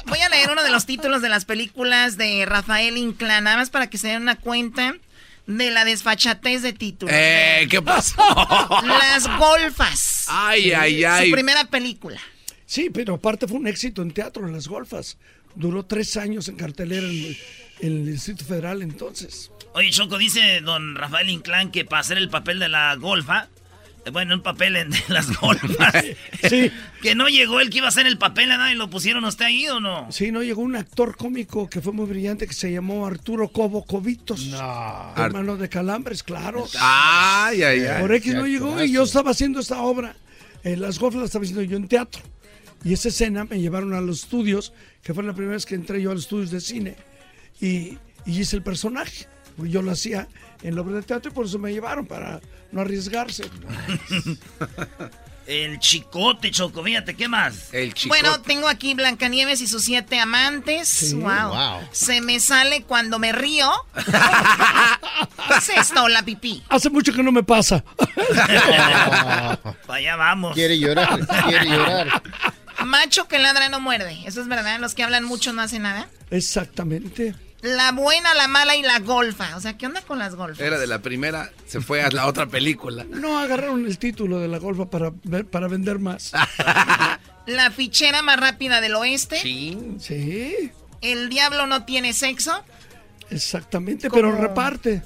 Voy a leer uno de los títulos de las películas de Rafael Inclán, nada más para que se den una cuenta de la desfachatez de títulos. Eh, ¿qué pasó? Las golfas. Ay, ay, ay. Su primera película. Sí, pero aparte fue un éxito en teatro, en las golfas. Duró tres años en cartelera en el, en el Distrito Federal entonces. Oye, Choco, dice don Rafael Inclán que para hacer el papel de la golfa, bueno, un papel en las golfas, Sí. que no llegó el que iba a hacer el papel, ¿verdad? ¿Y lo pusieron usted ahí o no? Sí, no llegó un actor cómico que fue muy brillante que se llamó Arturo Cobo Covitos. Hermano de Calambres, claro. Ay, ay, ay. Por X no llegó y yo estaba haciendo esta obra. En las golfas la estaba haciendo yo en teatro. Y esa escena me llevaron a los estudios, que fue la primera vez que entré yo a los estudios de cine. Y, y hice el personaje. Yo lo hacía en la obra de teatro y por eso me llevaron, para no arriesgarse. El chicote, Choco, fíjate, ¿qué más? El Bueno, tengo aquí Blancanieves y sus siete amantes. Sí. wow. Wow. Se me sale cuando me río. ¿Qué es esto, la pipí? Hace mucho que no me pasa. Para allá vamos. Quiere llorar, quiere llorar. Macho que ladra no muerde. Eso es verdad. Los que hablan mucho no hacen nada. Exactamente. La buena, la mala y la golfa. O sea, ¿qué onda con las golfas? Era de la primera, se fue a la otra película. No agarraron el título de la golfa para, ver- para vender más. La fichera más rápida del oeste. Sí, El diablo no tiene sexo. exactamente, pero reparte.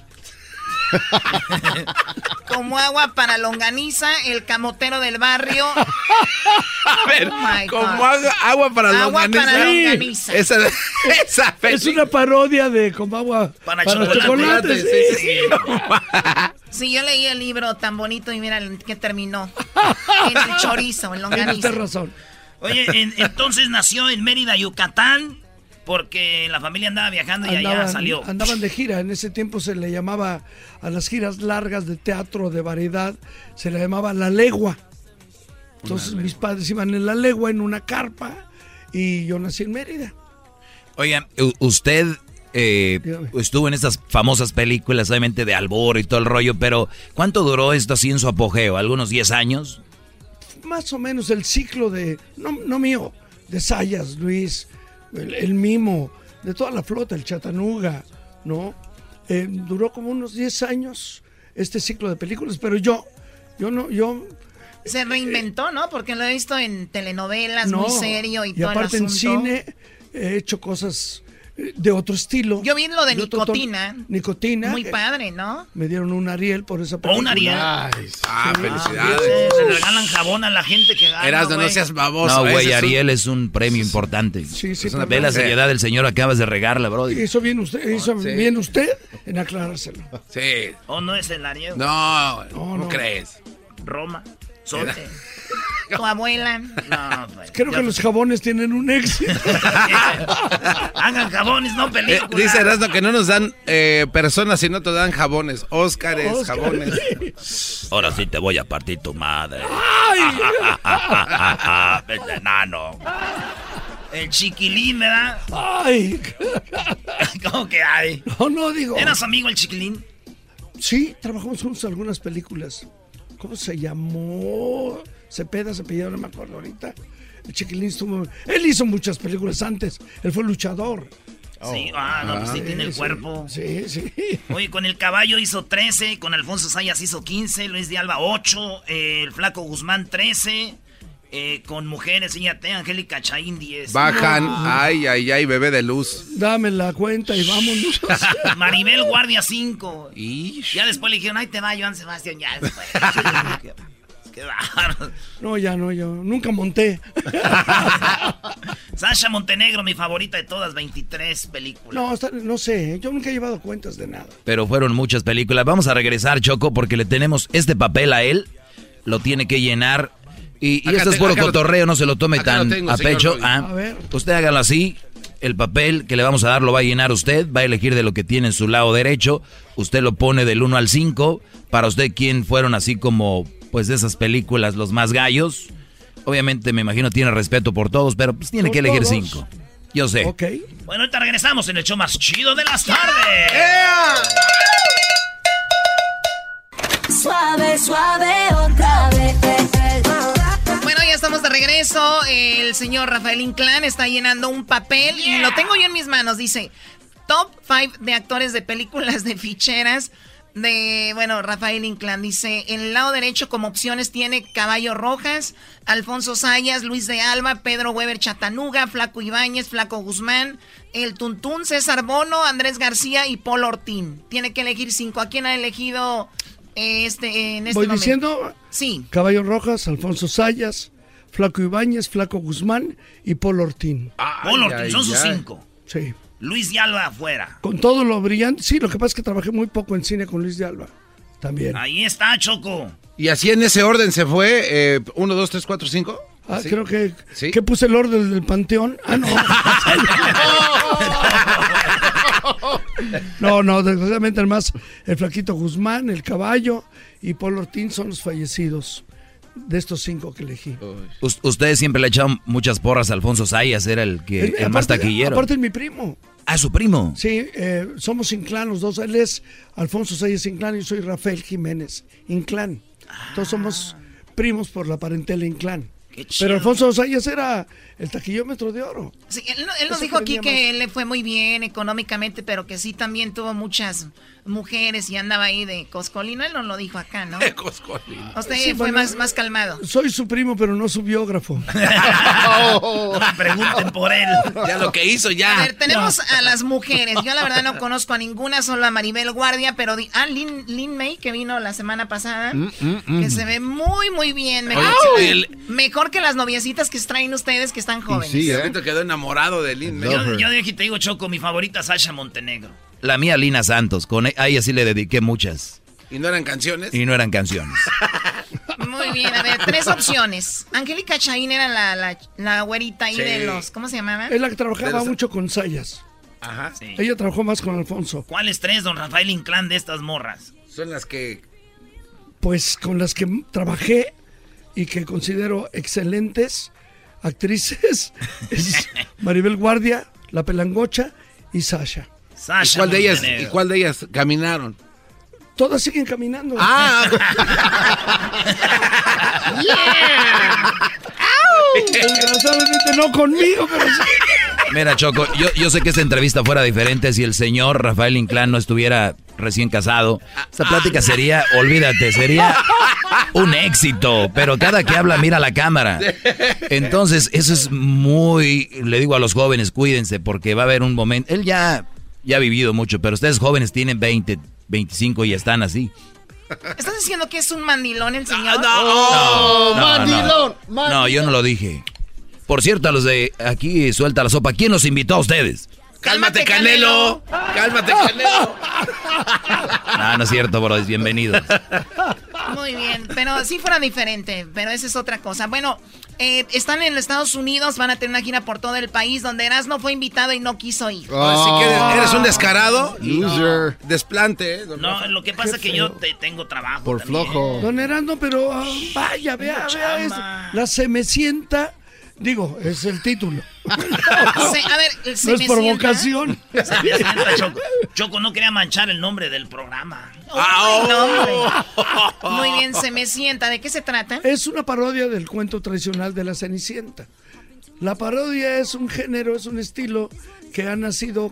Como agua para longaniza. El camotero del barrio. A ver, Oh como agua, agua para Agua longaniza. para longaniza. Esa, esa Es una parodia de como agua Para para, chocolate. chocolate. Sí, sí. sí. Sí, yo leí el libro tan bonito y mira en qué terminó. En el chorizo, en longaniza. Tienes razón. Oye, en- entonces nació en Mérida, Yucatán, porque la familia andaba viajando y allá salió. andaban de gira. En ese tiempo se le llamaba a las giras largas de teatro de variedad, se le llamaba la legua. Entonces mis padres iban en la legua en una carpa y yo nací en Mérida. Oigan, usted eh, estuvo en estas famosas películas, obviamente de Albor y todo el rollo, pero ¿cuánto duró esto así en su apogeo? ¿Algunos 10 años? Más o menos el ciclo de, no, no mío, de Sayas, Luis, el, el Mimo, de toda la flota, el Chatanuga, ¿no? Eh, duró como unos 10 años este ciclo de películas, pero yo, yo no, yo Se reinventó, ¿no? Porque lo he visto en telenovelas, no. muy serio y, todo aparte el en cine he hecho cosas de otro estilo. Yo vi lo de De otro tono. nicotina. Nicotina. Muy padre, ¿no? Me dieron un Ariel por esa ¿O película. un Ariel? Ah, Sí, felicidades. Se regalan jabón a la gente que gana. Erasmo, no güey. seas baboso. No, güey, es un- Ariel es un premio importante. Sí, sí, Ve la seriedad del señor, acabas de regarla, bro. Hizo bien usted, hizo sí. bien usted en aclarárselo. Sí. ¿O no es el Ariel? No, ¿cómo no. crees? Roma. Tu abuela. No, pues. Creo que los jabones tienen un éxito. Hagan jabones, no Eh, películas. dice Erasmo que no nos dan eh, personas, sino te dan jabones. Óscares, Óscar. jabones. Ahora sí te voy a partir tu madre. Este enano. El chiquilín, ¿verdad? Ay, ¿Cómo que hay? no, no digo. ¿Eras amigo el chiquilín? Sí, trabajamos juntos en algunas películas. ¿Cómo se llamó? Cepeda, Cepeda, no me acuerdo ahorita. El chiquilín estuvo, él hizo muchas películas antes, él fue luchador. Sí, ah, no, pues sí Ah, tiene el cuerpo. Sí, sí. Oye, con el caballo hizo 13, con Alfonso Sayas hizo 15, Luis de Alba 8, eh, el Flaco Guzmán 13, eh, con mujeres, fíjate, Angélica Chaín 10. Bajan, No. ay, ay, ay, bebé de luz. Dame la cuenta y vámonos. Maribel Guardia 5. Ya después le dijeron, ay, te va Joan Sebastián, ya después. Qué bárbaro. No, ya no, yo nunca monté. Sasha Montenegro, mi favorita de todas, 23 películas. No, no sé, yo nunca he llevado cuentas de nada. Pero fueron muchas películas. Vamos a regresar, Choco, porque le tenemos este papel a él. Lo tiene que llenar. Y, y esto es puro cotorreo, no se lo tome tan lo tengo, a pecho. Ah, A ver. usted hágalo así. El papel que le vamos a dar lo va a llenar usted. Va a elegir de lo que tiene en su lado derecho. Usted lo pone del 1 al 5. Para usted, ¿quién fueron así como, pues, de esas películas los más gallos? Obviamente, me imagino, tiene respeto por todos, pero pues tiene Por que elegir todos. 5. Yo sé. Ok. Bueno, ahorita regresamos en el show más chido de las tardes. Suave, suave otra vez. Estamos de regreso. El señor Rafael Inclán está llenando un papel y lo tengo yo en mis manos. Dice, top 5 de actores de películas de ficheras de, bueno, Rafael Inclán. Dice, en el lado derecho como opciones tiene Caballo Rojas, Alfonso Sayas, Luis de Alba, Pedro Weber Chatanuga, Flaco Ibáñez, Flaco Guzmán, El Tuntún, César Bono, Andrés García y Paul Ortín. Tiene que elegir cinco. ¿A quién ha elegido eh, este, en este Voy momento? diciendo Sí. Caballo Rojas, Alfonso Sayas, Flaco Ibáñez, Flaco Guzmán y Paul Ortín. Paul Ortiz, son sus cinco. Sí. Luis de Alba afuera. Con todo lo brillante. Sí, lo que pasa es que trabajé muy poco en cine con Luis de Alba. También. Ahí está, Choco. Y así en ese orden se fue. 1, 2, 3, 4, 5. Ah, creo que, que puse el orden del panteón. Ah, no. no, no, desgraciadamente además el flaquito Guzmán, el caballo y Paul Ortín son los fallecidos de estos cinco que elegí. Us- ustedes siempre le echaban muchas porras a Alfonso Sayas, era el que Eh, el más taquillero. Aparte es mi primo. Ah, su primo. Sí, eh, somos Inclán los dos. Él es Alfonso Sayas Inclán y yo soy Rafael Jiménez Inclán. Todos somos primos por la parentela Inclán. Pero Alfonso Sayas era el taquillómetro de oro. Sí, él, no- él nos dijo aquí que le fue muy bien económicamente, pero que sí también tuvo muchas mujeres y andaba ahí de coscolino. Él no lo dijo acá, ¿no? Usted Sí, fue más, más calmado. Soy su primo, pero no su biógrafo. No me pregunten por él. Ya lo que hizo, ya. A ver, tenemos a las mujeres. Yo la verdad no conozco a ninguna, solo a Maribel Guardia, pero di- ah, Lin, Lin May, que vino la semana pasada, Mm, mm, mm. que se ve muy, muy bien. Mejor, Oye, el- mejor que las noviecitas que traen ustedes que están jóvenes. Sí, ahorita quedó enamorado de Lin. Yo, yo aquí te digo, Choco, mi favorita Sasha Montenegro. La mía Lina Santos, con e- a ella sí le dediqué muchas ¿Y no eran canciones? y no eran canciones. Muy bien, a ver, tres opciones. Angélica Chaín era la, la, la güerita ahí Sí. de los, ¿cómo se llamaba? Es la que trabajaba los- mucho con Sayas. Ajá. Ella trabajó más con Alfonso. ¿Cuáles tres, don Rafael Inclán, de estas morras? Son las que... Pues con las que trabajé y que considero excelentes actrices es Maribel Guardia, La Pelangocha y Sasha. ¿Y cuál de ellas, ¿Y cuál de ellas caminaron? Todas siguen caminando. Ah. Desgraciadamente no conmigo, pero sí. Mira, Choco, yo, yo sé que esta entrevista fuera diferente si el señor Rafael Inclán no estuviera recién casado. Esta plática sería, olvídate, sería un éxito. Pero cada que habla, mira la cámara. Entonces, eso es muy. Le digo a los jóvenes, cuídense, porque va a haber un momento. Él ya, ya ha vivido mucho, pero ustedes jóvenes tienen 20, 25 y están así. ¿Estás diciendo que es un mandilón el señor? No, no, mandilón, no. No, yo no lo dije. Por cierto, a los de aquí suelta la sopa. ¿Quién los invitó a ustedes? ¡Cálmate, Canelo! ¡Cálmate, Canelo! Ah, no es cierto, bro. Bienvenidos. Muy bien, pero si fuera diferente, pero esa es otra cosa. Bueno, eh, están en los Estados Unidos, van a tener una gira por todo el país donde Erasmo fue invitado y no quiso ir. Así que eres, un descarado. Loser. Desplante, ¿eh? don No, Rafa? lo que pasa es que yo te, tengo trabajo. Por también. flojo. Don Erasmo, pero ah, vaya, vea, vea, es- chamba. la se me sienta Digo, es el título. Se- a ver, no se es me provocación. Se me sienta, Choco. Choco no quería manchar el nombre del programa. No, hombre. Muy bien, se me sienta. ¿De qué se trata? Es una parodia del cuento tradicional de la Cenicienta. La parodia es un género, es un estilo que ha nacido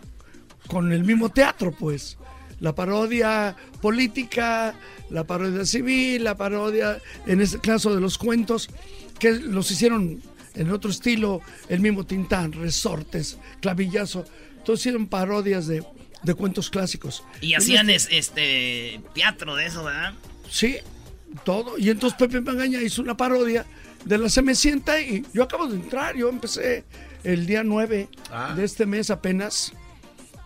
con el mismo teatro, pues. La parodia política, la parodia civil, la parodia, en este caso de los cuentos, que los hicieron en otro estilo, el mismo Tintán, Resortes, Clavillazo. Todos hicieron parodias de, de cuentos clásicos. Y hacían este- es- este teatro de eso, ¿verdad? Sí, todo. Y entonces Pepe Magaña hizo una parodia de la Cenicienta y yo acabo de entrar, yo empecé el día 9 Ah. de este mes apenas,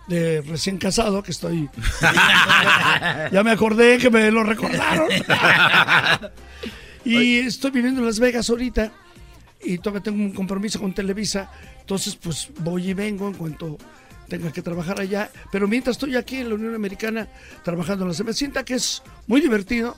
de recién casado, que estoy... ya me acordé que me lo recordaron. y estoy viviendo en Las Vegas ahorita y todavía tengo un compromiso con Televisa, entonces pues voy y vengo en cuanto tenga que trabajar allá, pero mientras estoy aquí en la Unión Americana trabajando en la Cenicienta, que es muy divertido,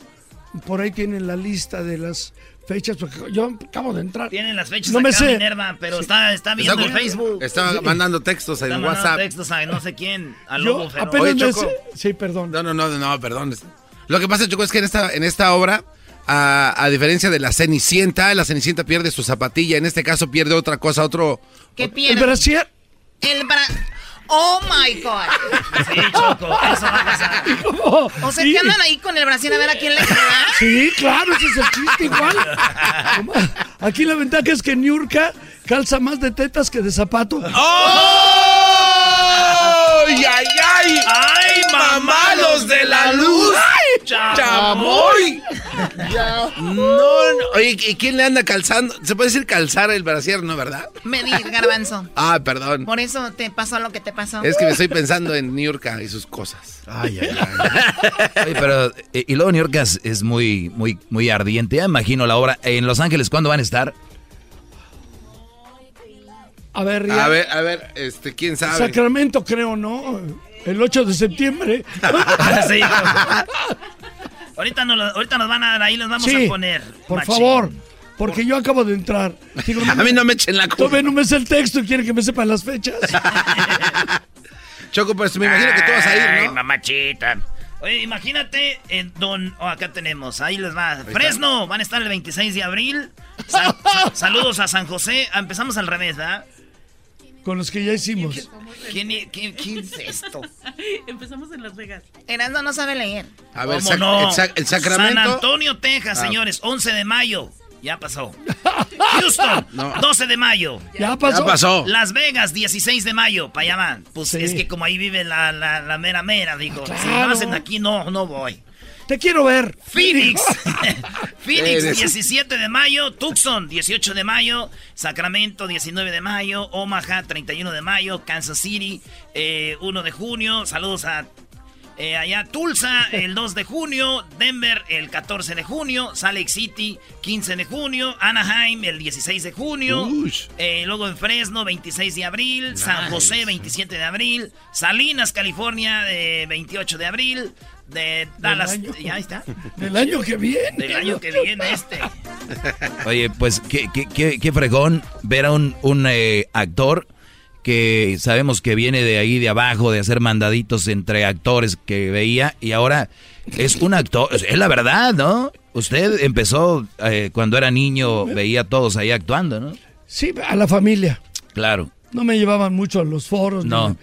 por ahí tienen la lista de las fechas, porque yo acabo de entrar. Tienen las fechas No me acá, sé. Minerva, pero está, está viendo Está- el Facebook. Está Sí. mandando textos en Está mandando WhatsApp. textos a no sé quién, a Yo Lobo Feroz. apenas Oye, me Choco. Sí, perdón. No, no, no, no, perdón. Lo que pasa, Choco, es que en esta, en esta obra, a, a diferencia de la Cenicienta, la Cenicienta pierde su zapatilla. En este caso pierde otra cosa, otro... ¿Qué ¿El pierde? brasier? El bra... Oh my God. Sí, Choco, eso va a pasar. ¿Cómo? O sea, Sí. que andan ahí con el brasier a ver a quién le queda. Sí, claro, ese es el chiste igual. Aquí la ventaja es que Niurka calza más de tetas que de zapato. ¡Ay, ay, ay! ¡Ay, mamá, los de la luz! ¡Chamoy! No, no. Oye, ¿y quién le anda calzando? ¿Se puede decir calzar el brasier, no, verdad? Medir, garbanzo. Ah, perdón. Por eso te pasó lo que te pasó. Es que me estoy pensando en Niurka y sus cosas. Ay, ay, ay. Oye, pero, eh, y luego New York es, es muy, muy, muy ardiente. Ya imagino la obra. En Los Ángeles, ¿cuándo van a estar? A ver, ya. A ver, a ver, este, ¿quién sabe? Sacramento, creo, ¿no? El 8 de septiembre. Sí. ahorita, nos, lo- ahorita nos van a dar ahí, los vamos Sí, a poner. Por machín. favor, porque yo acabo de entrar. Digo, A mí no me echen la culpa. No me sé el texto y quieren que me sepan las fechas. Choco, pues me imagino que tú vas a Ay, ir, ¿no? mamachita. Oye, imagínate, en don. oh, acá tenemos, ahí les va. Fresno, van a estar el 26 de abril. Sa- sa- saludos a San José. Ah, Empezamos al revés, ¿verdad? Con los que ya hicimos. ¿Quién, quién- quién es esto? Empezamos en Las Vegas. Erasmo no sabe leer. A ver, ¿Cómo sac- no? el, sac- el Sacramento. San Antonio, Texas, Ah. señores, 11 de mayo. Ya pasó. Houston, No. 12 de mayo. Ya pasó. Ya pasó. Las Vegas, 16 de mayo, para allá van. Pues Sí. es que como ahí vive la, la, la mera mera, digo. Si claro. no hacen aquí, no, no voy. Te quiero ver. Phoenix. Phoenix, Eres- 17 de mayo. Tucson, 18 de mayo. Sacramento, 19 de mayo. Omaha, 31 de mayo. Kansas City, eh, 1 de junio. Saludos a eh, allá Tulsa, el 2 de junio. Denver, el 14 de junio. Salt Lake City, 15 de junio. Anaheim, el 16 de junio. Eh, luego en Fresno, 26 de abril. San José, 27 de abril. Salinas, California, eh, 28 de abril. De Dallas, ya está. Del año que viene. Del año que viene este. Oye, pues qué, qué, qué, qué fregón ver a un, un eh, actor que sabemos que viene de ahí de abajo, de hacer mandaditos entre actores que veía y ahora es un actor, es la verdad, ¿no? Usted empezó eh, cuando era niño, veía a todos ahí actuando, ¿no? Sí, a la familia. Claro. No me llevaban mucho a los foros. No.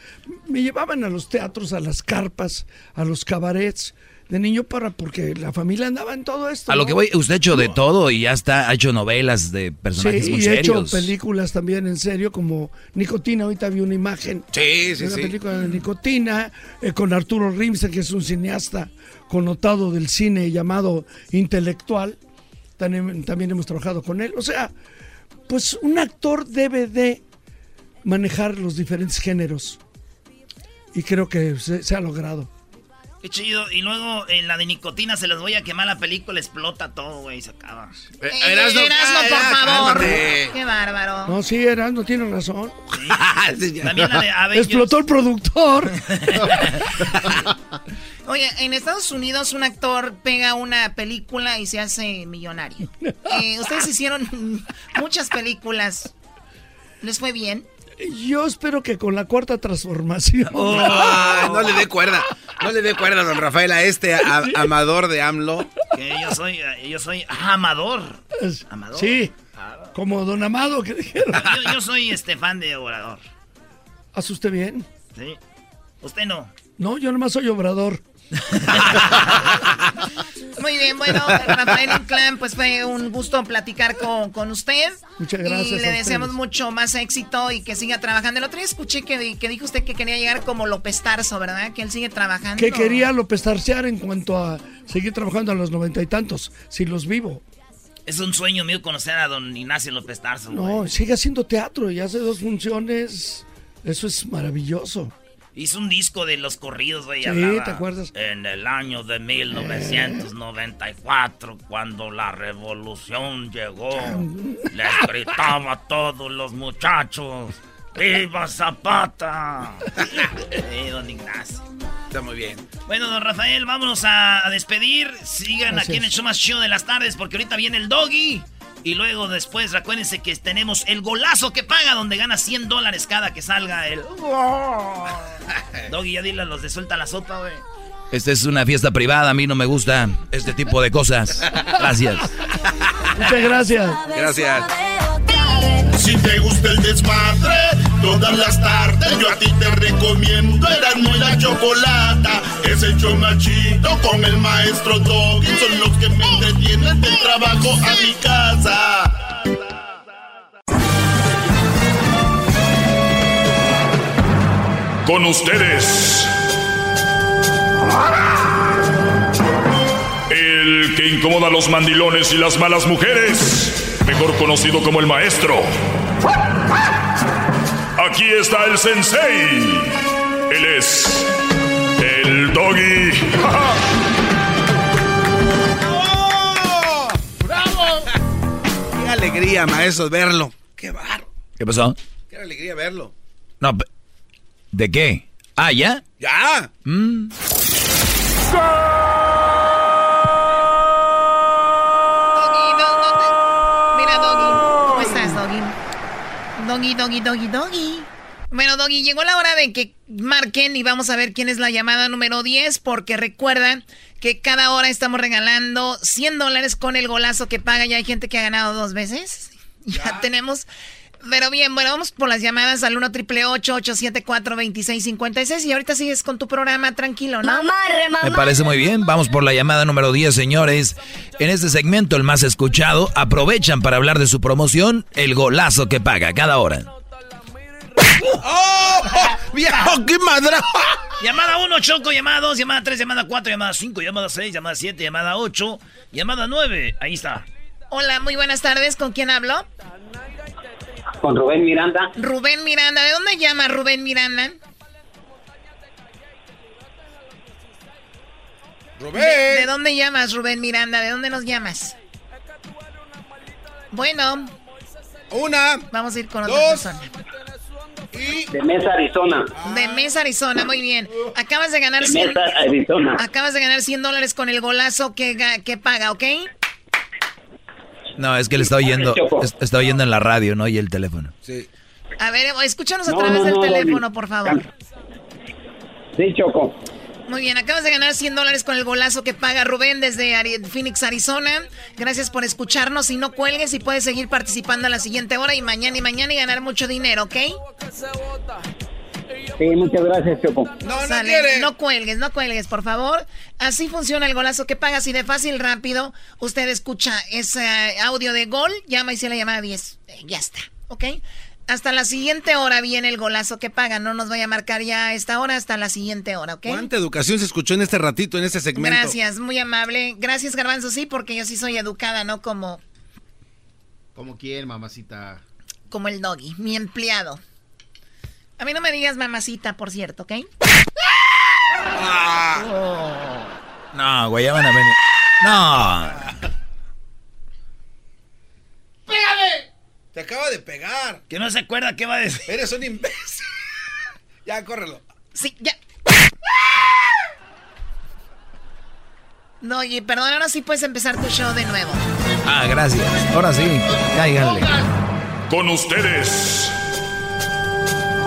Me llevaban a los teatros, a las carpas, a los cabarets de niño para porque la familia andaba en todo esto. A lo que voy, usted ha hecho de todo y ya está, ha hecho novelas de personajes Sí, muy y he hecho películas también en serio, como Nicotina. Ahorita vi una imagen Sí, sí, de una sí. película de Nicotina, eh, con Arturo Rimster, que es un cineasta connotado del cine llamado intelectual. También, también hemos trabajado con él. O sea, pues un actor debe de manejar los diferentes géneros. Y creo que se, se ha logrado. Qué chido. Y luego en la de nicotina se les voy a quemar la película, explota todo, güey, se acaba. Eh, Eh, Erasno, Erasmo, por favor. cálmate. Qué bárbaro. No, sí, Eras, no tiene razón. Sí, ya. También la de Avengers. Explotó el productor. Oye, en Estados Unidos un actor pega una película y se hace millonario. Eh, ustedes hicieron muchas películas. ¿Les fue bien? Yo espero que con la cuarta transformación. Oh, no le dé cuerda. No le dé cuerda, don Rafael, a este amador de AMLO. Que yo soy, yo soy amador. ¿Amador? Sí. Como don Amado que dijeron. Yo, soy este fan de Obrador. ¿Hace usted bien? Sí. ¿Usted no? No, yo nomás soy Obrador. Muy bien, bueno, Rafael Inclán, pues fue un gusto platicar con, usted. Muchas gracias. Y le deseamos mucho más éxito y que siga trabajando. El otro día escuché que, que, dijo usted que quería llegar como López Tarso, ¿verdad? Que él sigue trabajando. Que quería López Tarsear en cuanto a seguir trabajando a los noventa y tantos, si los vivo. Es un sueño mío conocer a don Ignacio López Tarso. No, sigue haciendo teatro y hace dos funciones. Eso es maravilloso. Hizo un disco de los corridos, güey. Sí, ¿te acuerdas? En el año de 1994, cuando la revolución llegó, les gritaba a todos los muchachos: ¡Viva Zapata! sí, don Ignacio. Está muy bien. Bueno, don Rafael, vámonos a, despedir. Sigan aquí en el show más chido de las tardes, porque ahorita viene el doggy. Y luego después, recuérdense que tenemos el golazo que paga, donde gana 100 dólares cada que salga el... Doggy, ya dile a los de suelta la sopa, güey. Esta es una fiesta privada, a mí no me gusta este tipo de cosas. Gracias. Muchas gracias. Gracias. Si te gusta el desmadre, todas las tardes yo a ti te recomiendo Eran muy la chocolata. Es el chomachito con el maestro Doggy. Son los que me entretienen del trabajo a mi casa. Con ustedes. El que incomoda a los mandilones y las malas mujeres mejor conocido como el maestro. Aquí está el sensei. Él es el doggy. ¡Oh! ¡Bravo! Qué alegría, maestro, verlo. Qué barro. ¿Qué pasó? Qué alegría verlo. No, ¿de qué? Ah, ¿ya? ¡Ya! Mm. Doggy, doggy, doggy, doggy. Bueno, Doggy, llegó la hora de que marquen y vamos a ver quién es la llamada número 10, porque recuerda que cada hora estamos regalando 100 dólares con el golazo que paga. Ya hay gente que ha ganado dos veces. Ya, tenemos. Pero bien, bueno, vamos por las llamadas al 1 triple 874 2656 y ahorita sigues con tu programa tranquilo, ¿no? Me parece muy bien. Vamos por la llamada número 10, señores. En este segmento, el más escuchado, aprovechan para hablar de su promoción, el golazo que paga cada hora. ¡Oh! ¡Viejo, qué madra! Llamada 1, Choco, llamada 2, llamada 3, llamada 4, llamada 5, llamada 6, llamada 7, llamada 8, llamada 9. Ahí está. Hola, muy buenas tardes. ¿Con quién hablo? Con Rubén Miranda. Rubén Miranda. ¿De dónde llama Rubén Miranda? Rubén. ¿De, dónde llamas, Rubén Miranda? ¿De dónde nos llamas? Bueno. Una. Vamos a ir con otra persona. De Mesa, Arizona. De Mesa, Arizona, muy bien. Acabas de ganar de 100, Mesa, Arizona. Acabas de ganar 100 dólares con el golazo que, que paga, ¿ok? No, es que él está oyendo, está oyendo en la radio, ¿no? Y el teléfono. Sí. A ver, escúchanos a través del teléfono, por favor. Sí, Choco. Muy bien, acabas de ganar 100 dólares con el golazo que paga Rubén desde Phoenix, Arizona. Gracias por escucharnos y no cuelgues y puedes seguir participando a la siguiente hora y mañana y mañana y ganar mucho dinero, ¿ok? Sí, muchas gracias, Choco. No, no. No cuelgues, no cuelgues, por favor. Así funciona el golazo que pagas y de fácil, rápido, usted escucha ese audio de gol, llama y se la llama 10. Ya está, ¿ok? Hasta la siguiente hora viene el golazo que paga. No nos vaya a marcar ya a esta hora, hasta la siguiente hora, ¿ok? ¿Cuánta educación se escuchó en este ratito, en este segmento? Gracias, muy amable. Gracias, Garbanzo, sí, porque yo sí soy educada, no como... ¿Como quién, mamacita? Como el doggy, mi empleado. A mí no me digas mamacita, por cierto, ¿ok? Oh. No, güey, ya van a venir. No. ¡Pégame! Te acaba de pegar. Que no se acuerda qué va a decir. Eres un imbécil. ya, córrelo. Sí, ya. No, oye, perdón, ahora sí puedes empezar tu show de nuevo. Ah, gracias. Ahora sí, cáiganle. Con ustedes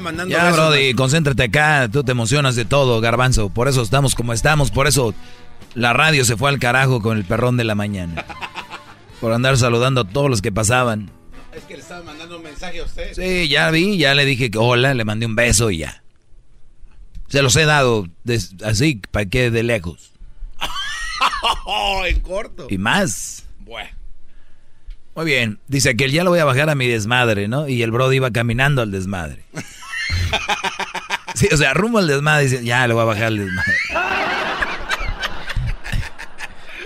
mandando Ya, besos, Brody, concéntrate acá. Tú te emocionas de todo, Garbanzo. Por eso estamos como estamos. Por eso la radio se fue al carajo con el perrón de la mañana. Por andar saludando a todos los que pasaban. Es que le estaban mandando un mensaje a usted. Sí, ya vi, ya le dije que hola, le mandé un beso y ya. Se los he dado des- así, para que de lejos. en corto. Y más. Bueno. Muy bien. Dice que ya lo voy a bajar a mi desmadre, ¿no? Y el Brody iba caminando al desmadre. Sí, o sea, rumbo al desmadre. Dice, ya le voy a bajar al desmadre.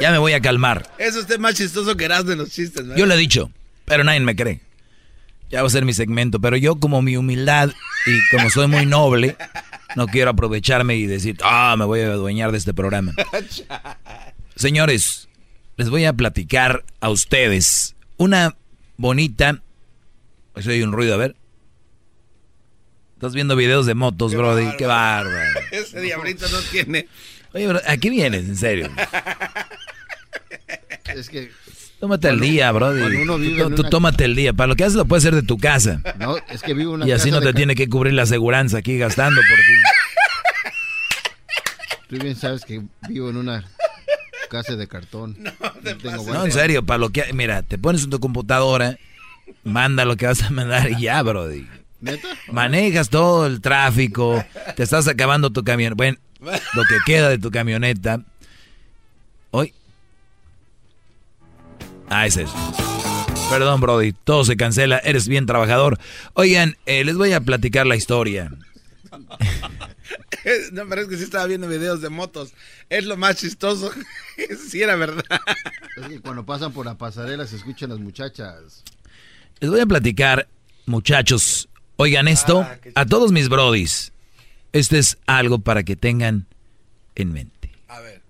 Ya me voy a calmar. Es usted más chistoso que Erasmo en los chistes, ¿no? Yo le he dicho, pero nadie me cree. Ya va a ser mi segmento, pero yo como mi humildad y como soy muy noble, no quiero aprovecharme y decir, ah, me voy a adueñar de este programa. Señores, les voy a platicar a ustedes una bonita... Eso hay un ruido, a ver. Estás viendo videos de motos, Brody. Qué bárbaro. Ese diablito no tiene. Oye, bro, ¿a qué vienes, en serio? Es que. Tómate el día, Brody. cuando uno vive Tú, en tú una- tómate el día. Para lo que haces lo puedes hacer de tu casa. No, es que vivo en una Y así casa no te tiene que cubrir la aseguranza aquí gastando por ti. Tú bien sabes que vivo en una casa de cartón. No, tengo No, en serio, para lo que... Mira, te pones en tu computadora, manda lo que vas a mandar y ya, Brody. ¿Neta? Manejas todo el tráfico, te estás acabando tu camión. Bueno, lo que queda de tu camioneta. Hoy. Ah, es eso. Perdón, Brody, todo se cancela, eres bien trabajador. Oigan, eh, les voy a platicar la historia. No, pero es que sí estaba viendo videos de motos. Es lo más chistoso. sí era verdad. Es que cuando pasan por la pasarela se escuchan las muchachas. Les voy a platicar, muchachos. Oigan esto, a todos mis brodis. Este es algo para que tengan en mente. A ver.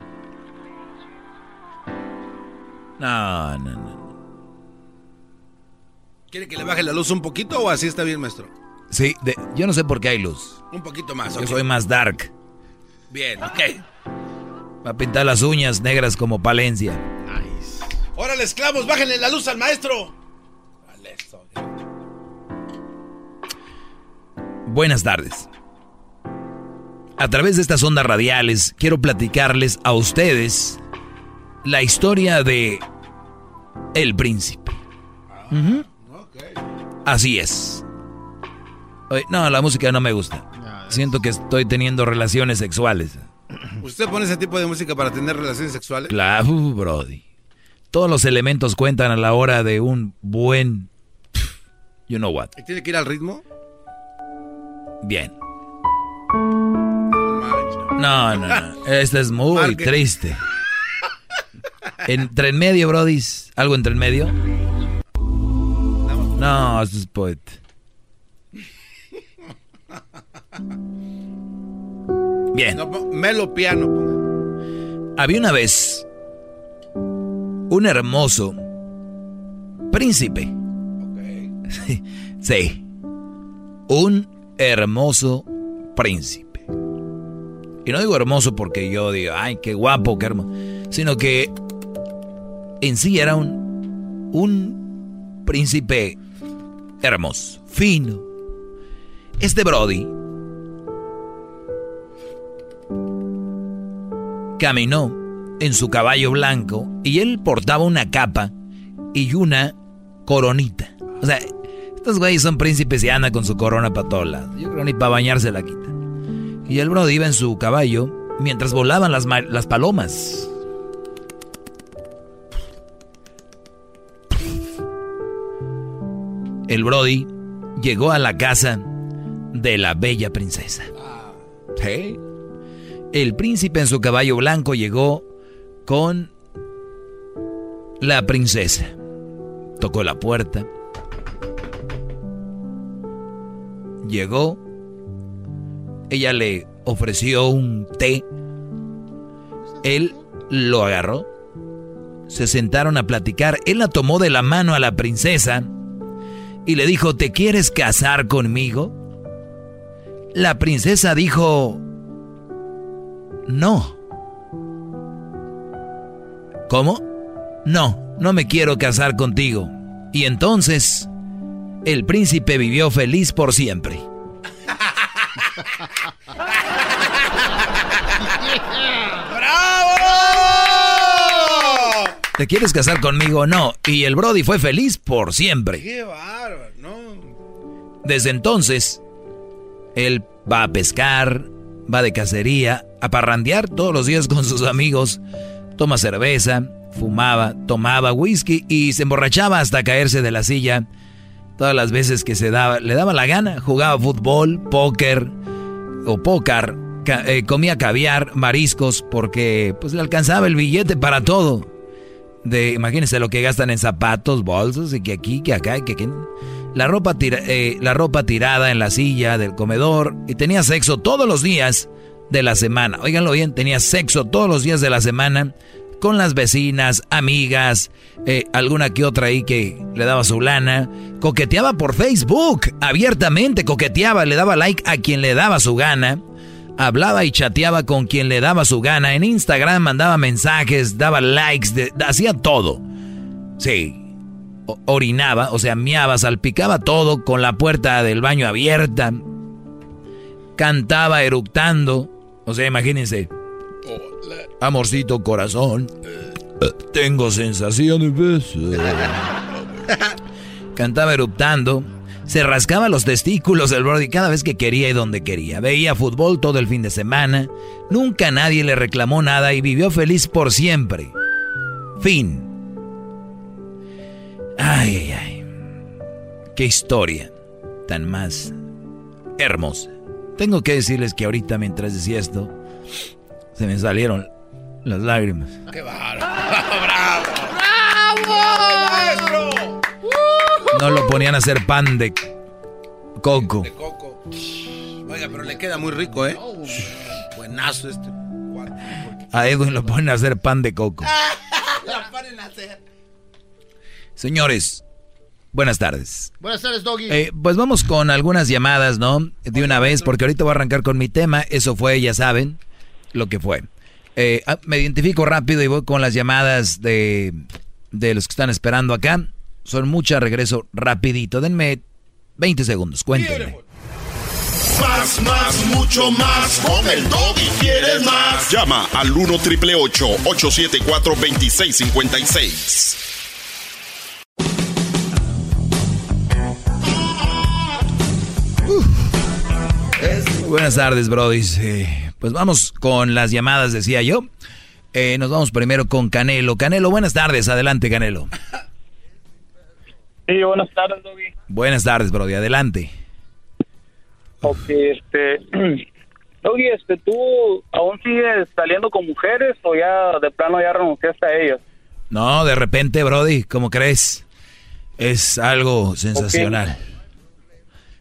No, no, no. ¿Quiere que le baje la luz un poquito o así está bien, maestro? Sí, de- yo no sé por qué hay luz. Un poquito más. Yo soy más dark. Bien, ok. Va a pintar las uñas negras como Palencia. Órale, esclavos, bájenle la luz al maestro. Vale, eso. Buenas tardes. A través de estas ondas radiales quiero platicarles a ustedes la historia de El Príncipe. Ujú. Así es. No, la música no me gusta. Siento que estoy teniendo relaciones sexuales. ¿Usted pone ese tipo de música para tener relaciones sexuales? Claro, Brody. Todos los elementos cuentan a la hora de un buen... You know what. ¿Y tiene que ir al ritmo? Bien. No, no, no. Este es muy Marque. triste. Entre en medio, Brody. ¿Algo entre en medio? No, esto es poet. Bien. No, melo piano. ponga. Había una vez un hermoso príncipe. Sí, sí. Un hermoso príncipe. Y no digo hermoso porque yo digo, ay, qué guapo, qué hermoso. Sino que en sí era un, un príncipe hermoso, fino. Este Brody caminó en su caballo blanco y él portaba una capa y una coronita. O sea, estos güeyes son príncipes y andan con su corona para todos lados. Yo creo ni para bañarse la quita. Y el Brody iba en su caballo mientras volaban las, las palomas. El Brody llegó a la casa de la bella princesa. ¿Sí? El príncipe en su caballo blanco llegó con la princesa. Tocó la puerta. Llegó. Ella le ofreció un té él lo agarró. Se sentaron a platicar. Él la tomó de la mano a la princesa y le dijo, ¿te quieres casar conmigo? La princesa dijo, no. ¿Cómo? No, no me quiero casar contigo. Y entonces, el príncipe vivió feliz por siempre. ¡Bravo! ¿Te quieres casar conmigo? No. Y el Brody fue feliz por siempre. ¡Qué bárbaro! No. Desde entonces, él va a pescar, va de cacería, a parrandear todos los días con sus amigos, toma cerveza, fumaba, tomaba whisky y se emborrachaba hasta caerse de la silla. Todas las veces que se daba, le daba la gana, jugaba fútbol, póker o pócar, eh, comía caviar, mariscos, porque pues le alcanzaba el billete para todo. De, imagínense lo que gastan en zapatos, bolsos, y que aquí, que acá, que aquí. La ropa, eh, la ropa tirada en la silla del comedor y tenía sexo todos los días de la semana. Óiganlo bien, tenía sexo todos los días de la semana con las vecinas, amigas, eh, alguna que otra ahí que le daba su lana. Coqueteaba por Facebook, abiertamente coqueteaba, le daba like a quien le daba su gana. Hablaba y chateaba con quien le daba su gana. En Instagram mandaba mensajes, daba likes, hacía todo. Sí, orinaba, o sea, miaba, salpicaba todo con la puerta del baño abierta. Cantaba eructando. O sea, imagínense. Amorcito corazón. Tengo sensación de beso. Cantaba eruptando. Se rascaba los testículos del Brody cada vez que quería y donde quería. Veía fútbol todo el fin de semana. Nunca nadie le reclamó nada y vivió feliz por siempre. Fin. Ay, ay, ay. Qué historia tan más hermosa. Tengo que decirles que ahorita mientras decía esto, se me salieron las lágrimas. ¡Qué bárbaro! ¡Bravo! ¡Bravo! No lo ponían a hacer pan de coco. De coco. Oiga, pero le queda muy rico, ¿eh? Buenazo este. A Edwin lo ponen a hacer pan de coco. lo ponen a hacer. Señores, buenas tardes. Buenas tardes, Doggy. Eh, pues vamos con algunas llamadas, ¿no? De una vez, porque ahorita voy a arrancar con mi tema. Eso fue, ya saben, lo que fue. Eh, ah, me identifico rápido y voy con las llamadas de, de los que están esperando acá. Son muchas, regreso rapidito. Denme 20 segundos, cuéntenme. Más, más, mucho más. Con el y quieres más. Llama al 1 triple 874 2656. Buenas tardes, Brody. Eh, pues vamos con las llamadas, decía yo. Eh, nos vamos primero con Canelo. Canelo, buenas tardes. Adelante, Canelo. Sí, buenas tardes, Doggy. Buenas tardes, Brody. Adelante. Ok, este... Doggy, este, ¿tú aún sigues saliendo con mujeres o ya de plano ya renunciaste a ellas? No, de repente, Brody, ¿cómo crees? Es algo sensacional.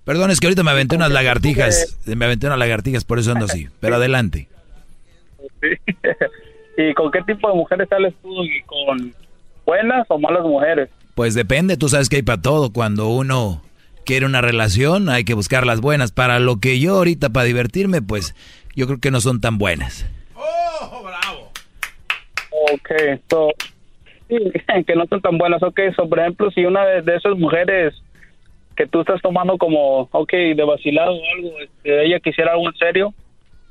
Perdón, es que ahorita me aventé unas lagartijas. Me aventé unas lagartijas, por eso ando así. Pero adelante. ¿Y con qué tipo de mujeres sales tú? ¿Con buenas o malas mujeres? Pues depende, tú sabes que hay para todo. Cuando uno quiere una relación, hay que buscar las buenas. Para lo que yo ahorita, para divertirme, pues yo creo que no son tan buenas. ¡Oh, bravo! Ok, so, sí, que no son tan buenas. Ok, so, por ejemplo, si una de, de esas mujeres que tú estás tomando como, ok, de vacilado o algo, este, ella quisiera algo en serio,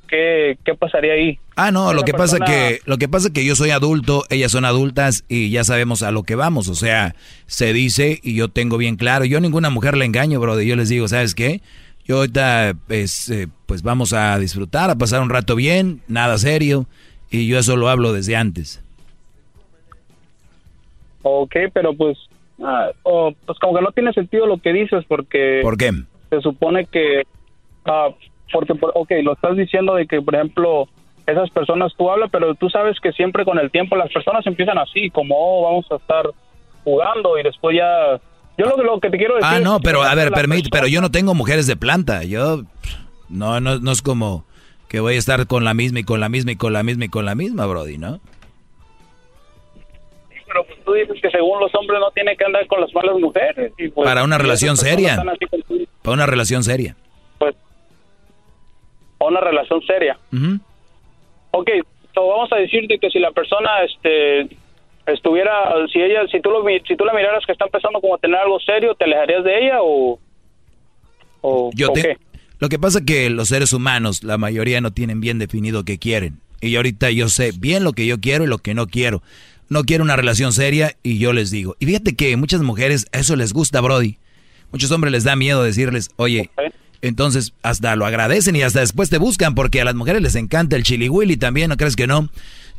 ¿qué, qué pasaría ahí? Ah, no, lo que pasa que lo que pasa que yo soy adulto, ellas son adultas y ya sabemos a lo que vamos, o sea, se dice y yo tengo bien claro, yo a ninguna mujer le engaño, bro, yo les digo, ¿sabes qué? Yo ahorita pues, eh, pues vamos a disfrutar, a pasar un rato bien, nada serio y yo eso lo hablo desde antes. Ok, pero pues Ah, pues como que no tiene sentido lo que dices porque... ¿Por qué? Se supone que... Ah, porque, ok, lo estás diciendo de que, por ejemplo, esas personas tú hablas, pero tú sabes que siempre con el tiempo las personas empiezan así, como, oh, vamos a estar jugando y después ya... Yo lo, lo que te quiero decir... Ah, no, pero a ver, permite, pero yo no tengo mujeres de planta, yo... No, no, no es como que voy a estar con la misma y con la misma y con la misma y con la misma, Brody, ¿no? Pero pues, tú dices que según los hombres no tiene que andar con las malas mujeres. Y, pues, Para una relación seria. Para una relación seria. Pues, una relación seria. Ujú. Ok, so vamos a decirte que si la persona este estuviera, si ella, si tú, lo, si tú la miraras que está empezando como a tener algo serio, ¿te alejarías de ella o, o, Yo o te- qué? Lo que pasa es que los seres humanos, la mayoría no tienen bien definido qué quieren. Y ahorita yo sé bien lo que yo quiero y lo que no quiero. No quiero una relación seria y yo les digo. Y fíjate que muchas mujeres a eso les gusta, Brody. Muchos hombres les da miedo decirles, oye, entonces hasta lo agradecen y hasta después te buscan porque a las mujeres les encanta el chili willy también, ¿no crees que no?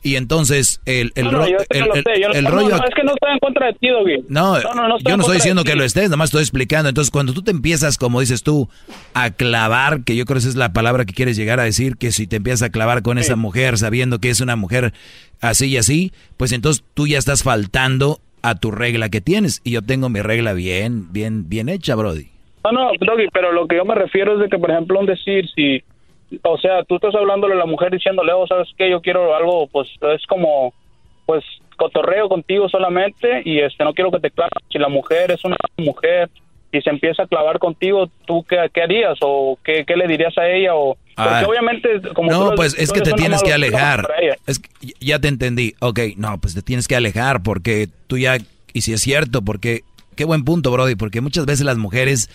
Y entonces el, el, No, yo el- el- sé, yo no- el no, rollo... no, es que no estoy en contra de ti, Doggy. No, no, no, estoy yo no estoy diciendo que lo estés, nomás estoy explicando. Entonces, cuando tú te empiezas, como dices tú, a clavar, que yo creo que esa es la palabra que quieres llegar a decir, que si te empiezas a clavar con esa mujer sabiendo que es una mujer así y así, pues entonces tú ya estás faltando a tu regla que tienes. Y yo tengo mi regla bien, bien, bien hecha, Brody. No, no, Doggy, pero lo que yo me refiero es de que, por ejemplo, un decir, si, o sea, tú estás hablándole a la mujer diciéndole, oh, ¿sabes qué? Yo quiero algo, pues, es como, pues, cotorreo contigo solamente y, este, no quiero que te claves. Si la mujer es una mujer y se empieza a clavar contigo, ¿tú qué, qué harías? ¿O qué, qué le dirías a ella? O, porque Ah. obviamente, como No, pues tú es que te tienes que alejar. Es que ya te entendí. Ok, no, pues te tienes que alejar porque tú ya, y si es cierto, porque, qué buen punto, Brody, porque muchas veces las mujeres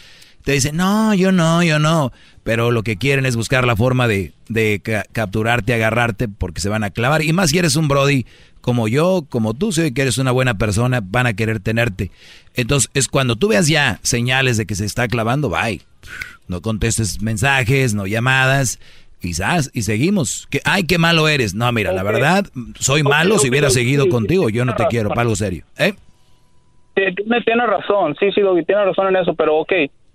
te dicen, no, yo no, yo no, pero lo que quieren es buscar la forma de, de ca- capturarte, agarrarte, porque se van a clavar. Y más si eres un Brody como yo, como tú, si que eres una buena persona, van a querer tenerte. Entonces, es cuando tú veas ya señales de que se está clavando, bye. No contestes mensajes, no llamadas. Quizás, y seguimos. Que, ay, qué malo eres. No, mira, la verdad, soy malo si hubiera seguido sí, contigo. Yo no te quiero, para algo serio. ¿Eh? Tiene, tiene razón, sí, sí, Doggy, tiene razón en eso, pero ok,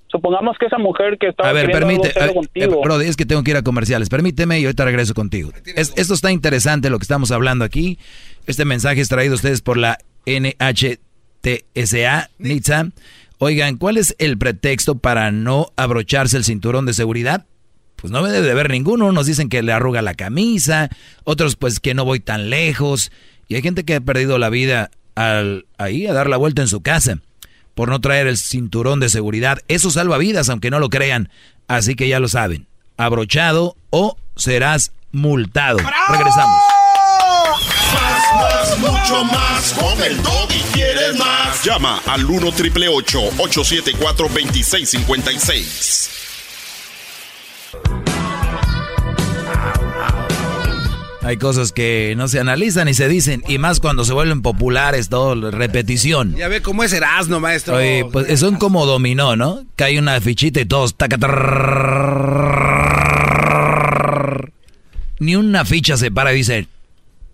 supongamos que esa mujer que estaba A ver, permite. a- contigo, eh, es que tengo que ir a comerciales. Permíteme y ahorita regreso contigo. Es- esto está interesante lo que estamos hablando aquí. Este mensaje es traído a ustedes por la NHTSA, NITSA. Oigan, ¿cuál es el pretexto para no abrocharse el cinturón de seguridad? Pues no me debe de haber ninguno. Unos dicen que le arruga la camisa, otros pues que no voy tan lejos. Y hay gente que ha perdido la vida al, ahí a dar la vuelta en su casa por no traer el cinturón de seguridad. Eso salva vidas, aunque no lo crean. Así que ya lo saben. Abrochado o serás multado. Regresamos. Más, más, mucho más. Con el y quieres más. Llama al 1 triple 874 2656. Hay cosas que no se analizan y se dicen, y más cuando se vuelven populares, todo, repetición. Ya ve cómo es Erasmo, maestro. Oye, pues son como dominó, ¿no? Cae una fichita y todos... Ni una ficha se para y dice,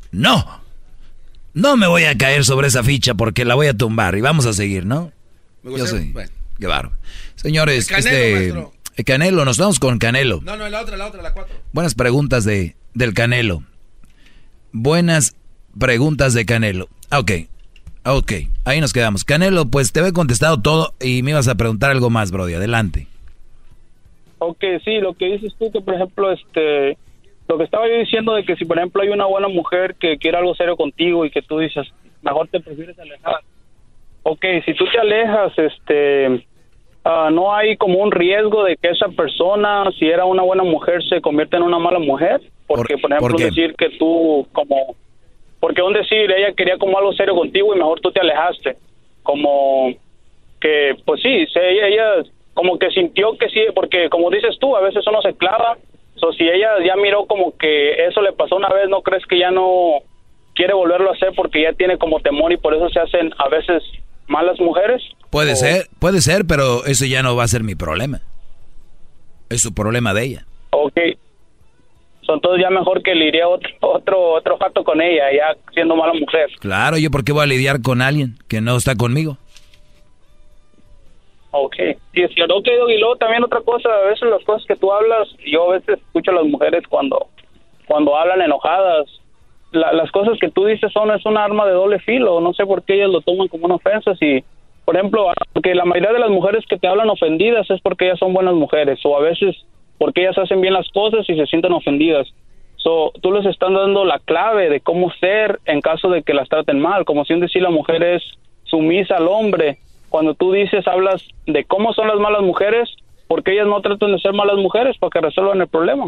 no, no me voy a caer sobre esa ficha porque la voy a tumbar y vamos a seguir, ¿no? Me gusta Yo soy. Bueno. Qué barba. Señores, Canelo, este... Canelo, nos vamos con Canelo. No, no, la otra, la otra, la cuatro. Buenas preguntas de, del Canelo. Buenas preguntas de Canelo. Ah, Ok, ok, ahí nos quedamos. Canelo, pues te había contestado todo y me ibas a preguntar algo más, Brody. Adelante. Ok, sí, lo que dices tú que, por ejemplo, este, lo que estaba yo diciendo de que si, por ejemplo, hay una buena mujer que quiere algo serio contigo y que tú dices, mejor te prefieres alejar. Ok, si tú te alejas, este, ah, no hay como un riesgo de que esa persona, si era una buena mujer, se convierta en una mala mujer. Porque, por, ejemplo, por decir que tú, como, porque un decir, ella quería como algo serio contigo y mejor tú te alejaste. Como, que pues sí, ella, ella como que sintió que sí, porque como dices tú, a veces uno se clava, o si ella ya miró como que eso le pasó una vez, ¿no crees que ya no quiere volverlo a hacer porque ya tiene como temor y por eso se hacen a veces malas mujeres? Puede ser, puede ser, pero eso ya no va a ser mi problema. Es su problema de ella. Ok. So, entonces ya mejor que iría otro, otro, otro jato con ella, ya siendo mala mujer. Claro, yo por qué voy a lidiar con alguien que no está conmigo. Ok, sí, es cierto. Ok, Dog, y luego también otra cosa, a veces las cosas que tú hablas, yo a veces escucho a las mujeres cuando, cuando hablan enojadas. La- las cosas que tú dices son es un arma de doble filo, no sé por qué ellas lo toman como una ofensa. Si, por ejemplo, que la mayoría de las mujeres que te hablan ofendidas es porque ellas son buenas mujeres, o a veces porque ellas hacen bien las cosas y se sienten ofendidas. So, tú les estás dando la clave de cómo ser en caso de que las traten mal, como si un decir la mujer es sumisa al hombre. Cuando tú dices, hablas de cómo son las malas mujeres, porque ellas no tratan de ser malas mujeres para que resuelvan el problema.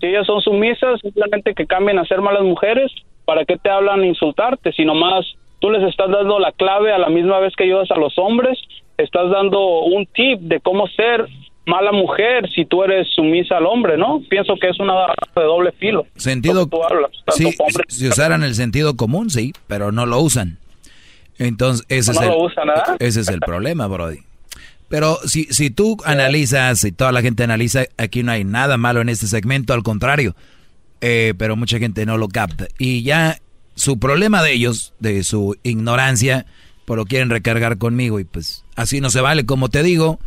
Si ellas son sumisas, simplemente que cambien a ser malas mujeres, ¿para qué te hablan insultarte? Si nomás tú les estás dando la clave a la misma vez que ayudas a los hombres, estás dando un tip de cómo ser mala mujer si tú eres sumisa al hombre, ¿no? Pienso que es una de doble filo. Sentido, Tú hablas, tanto sí, hombre- si usaran el sentido común, sí, pero no lo usan. Entonces, ese, ¿No es, el, lo usan, ¿verdad? ese es el problema, Brody. Pero si, si tú analizas y toda la gente analiza, aquí no hay nada malo en este segmento, al contrario. Eh, pero mucha gente no lo capta. Y ya su problema de ellos, de su ignorancia, pues lo quieren recargar conmigo y pues así no se vale. Como te digo,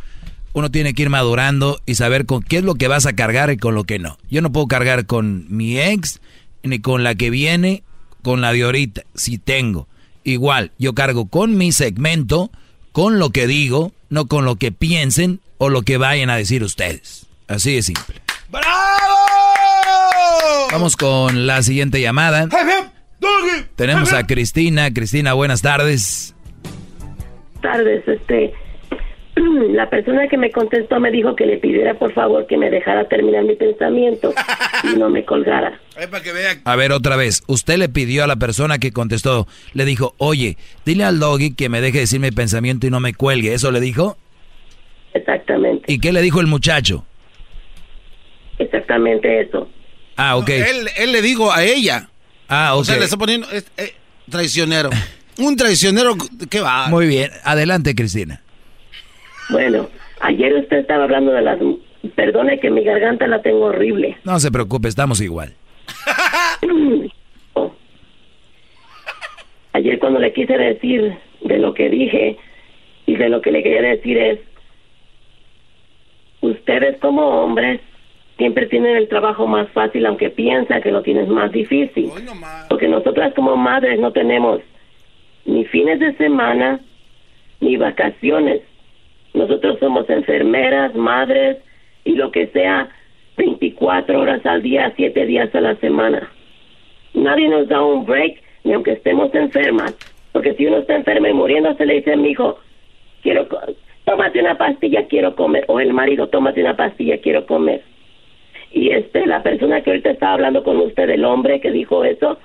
uno tiene que ir madurando y saber con qué es lo que vas a cargar y con lo que no. Yo no puedo cargar con mi ex, ni con la que viene, con la de ahorita, si tengo. Igual, yo cargo con mi segmento, con lo que digo, no con lo que piensen o lo que vayan a decir ustedes. Así de simple. Vamos con la siguiente llamada. Tenemos a Cristina. Cristina, buenas tardes. tardes, este, la persona que me contestó me dijo que le pidiera por favor que me dejara terminar mi pensamiento y no me colgara. A ver, otra vez. Usted le pidió a la persona que contestó, le dijo, oye, dile al doggy que me deje decir mi pensamiento y no me cuelgue. ¿Eso le dijo? Exactamente. ¿Y qué le dijo el muchacho? Exactamente eso. Ah, ok. Él, él le digo a ella. Ah, ok. O sea, le está poniendo es- eh, traicionero. Un traicionero, ¿qué va? Muy bien. Adelante, Cristina. Bueno, ayer usted estaba hablando de las... Perdone que mi garganta la tengo horrible. No se preocupe, estamos igual. Ayer cuando le quise decir de lo que dije y de lo que le quería decir es, ustedes como hombres siempre tienen el trabajo más fácil aunque piensan que lo tienes más difícil. Porque nosotras como madres no tenemos ni fines de semana ni vacaciones. Nosotros somos enfermeras, madres y lo que sea 24 horas al día, 7 días a la semana. Nadie nos da un break ni aunque estemos enfermas. Porque si uno está enferma y muriéndose, le dice a mi hijo, quiero, tómate una pastilla, quiero comer. O el marido, tómate una pastilla, quiero comer. Y este, la persona que ahorita estaba hablando con usted, el hombre que dijo eso,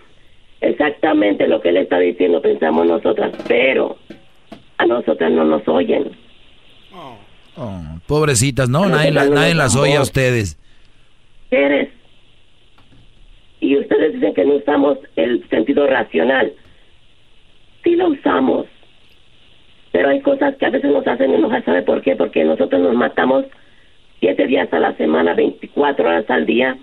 exactamente lo que él está diciendo pensamos nosotras, pero a nosotras no nos oyen. Oh, pobrecitas, no, nadie, la- nadie las oye a ustedes. Eres. Y ustedes dicen que no usamos el sentido racional. Sí lo usamos. Pero hay cosas que a veces nos hacen enojar, ¿sabe por qué? Porque nosotros nos matamos siete días a la semana, 24 horas al día,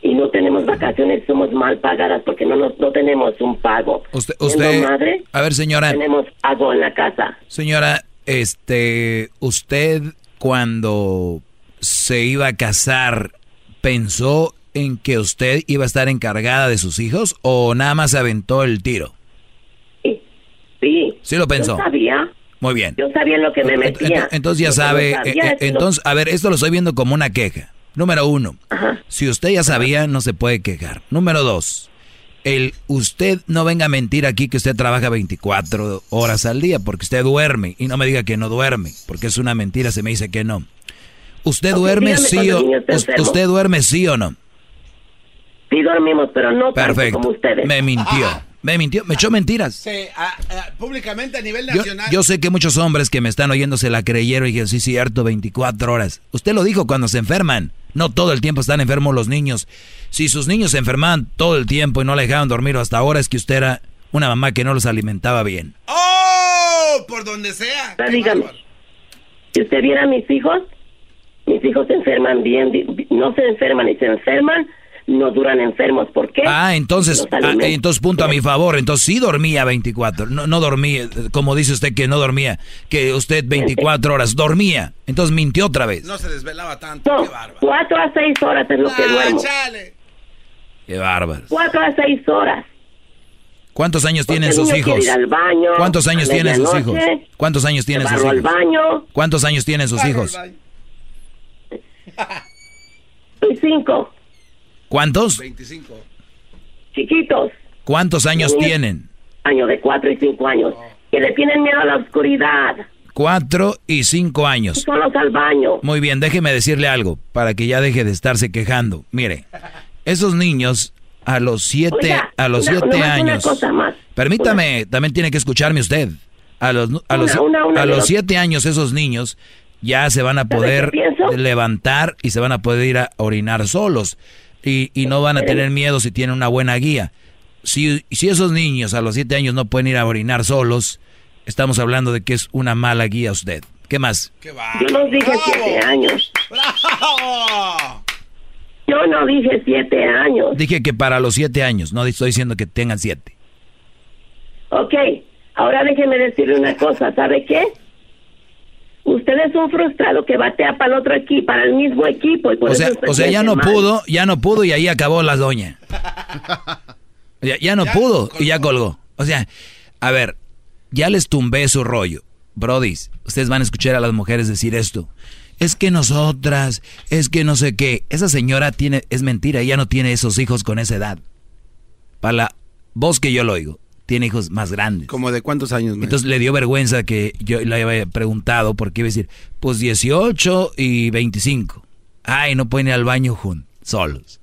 y no tenemos vacaciones, somos mal pagadas porque no, nos, no tenemos un pago. Usted, usted, madre, a ver, señora, tenemos pago en la casa. señora, este, usted cuando se iba a casar pensó en que usted iba a estar encargada de sus hijos o nada más se aventó el tiro. Sí. Sí lo pensó. Yo sabía. Muy bien. Yo sabía en lo que me metía. ent- Entonces ya Yo sabe, eh, eh, entonces, a ver, esto lo estoy viendo como una queja. Número uno, si usted ya sabía, no se puede quejar. Número dos, el usted no venga a mentir aquí que usted trabaja 24 horas al día porque usted duerme y no me diga que no duerme porque es una mentira, se me dice que no. ¿Usted duerme sí o usted duerme sí o no? Sí dormimos, pero no tanto Perfecto. como ustedes. Me mintió. Me mintió, me echó mentiras. Sí, a- a- públicamente a nivel Yo, nacional. yo sé que muchos hombres que me están oyendo se la creyeron y dijeron, sí, cierto, 24 horas. Usted lo dijo cuando se enferman. No todo el tiempo están enfermos los niños. Si sus niños se enfermaban todo el tiempo y no le dejaban dormir hasta ahora es que usted era una mamá que no los alimentaba bien. ¡Oh! Por donde sea. Dígame, si usted viera a mis hijos, mis hijos se enferman bien, no se enferman y se enferman, no duran enfermos. ¿Por qué? Ah, entonces, ah, entonces punto a mi favor. Entonces sí dormía 24. No, no dormía, como dice usted que no dormía, que usted 24 horas dormía. Entonces mintió otra vez. No se desvelaba tanto. No, cuatro a seis horas es lo que Ah, duermo. chale. Qué bárbaro. Cuatro a seis horas. ¿Cuántos años Porque tienen sus hijos? ir al baño, ¿Cuántos años a tienen sus hijos? ¿Cuántos años tienen sus barro al hijos? baño. ¿Cuántos años tienen sus hijos? cinco. ¿Cuántos? 25. Chiquitos. ¿Cuántos años tienen? Años de cuatro y cinco años. Que le tienen miedo a la oscuridad. Cuatro y cinco años. Solos al baño. Muy bien, déjeme decirle algo para que ya deje de estarse quejando. Mire, esos niños a los siete, Oiga, a los una- siete nomás una años. cosa más. Permítame, también tiene que escucharme usted. A los, a los, Una, una, una a los siete años esos niños ya se van a ¿Sabe poder levantar y se van a poder ir a orinar solos. Y, y no van a tener miedo si tienen una buena guía. Si, si esos niños a los siete años no pueden ir a orinar solos, estamos hablando de que es una mala guía usted. ¿Qué más? Yo los dije siete años. Yo no dije siete años. Dije que para los siete años, no estoy diciendo que tengan siete. Ok, ahora déjeme decirle una cosa, ¿sabe qué? Usted es un frustrado que batea para el otro equipo, para el mismo equipo. Y por O sea, eso se o sea, ya no mal. pudo, ya no pudo y ahí acabó la doña. Ya, ya no pudo y ya colgó. O sea, a ver, ya les tumbé su rollo. Brodis, ustedes van a escuchar a las mujeres decir esto. Es que nosotras, es que no sé qué. Esa señora tiene, es mentira, ella no tiene esos hijos con esa edad. Para la voz que yo lo oigo, tiene hijos más grandes. ¿Como de cuántos años? maestro? Entonces le dio vergüenza que yo le había preguntado porque iba a decir, pues 18 y 25. Ay, no pueden ir al baño juntos, solos.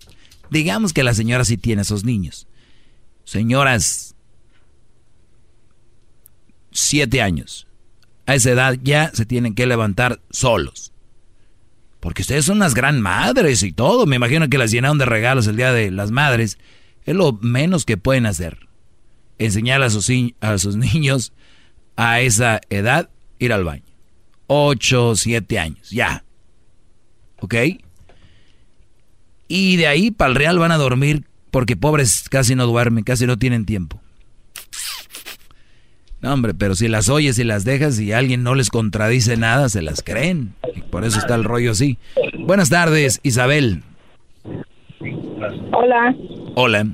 Digamos que la señora sí tiene esos niños. Señoras, siete años. A esa edad ya se tienen que levantar solos. Porque ustedes son unas gran madres y todo. Me imagino que las llenaron de regalos el día de las madres. Es lo menos que pueden hacer enseñar a sus, a sus niños a esa edad ir al baño. 8, 7 años, ya. ¿Ok? Y de ahí para el real van a dormir porque pobres casi no duermen, casi no tienen tiempo. No, hombre, pero si las oyes y las dejas y alguien no les contradice nada, se las creen. Y por eso está el rollo así. Buenas tardes, Isabel. Hola, Hola.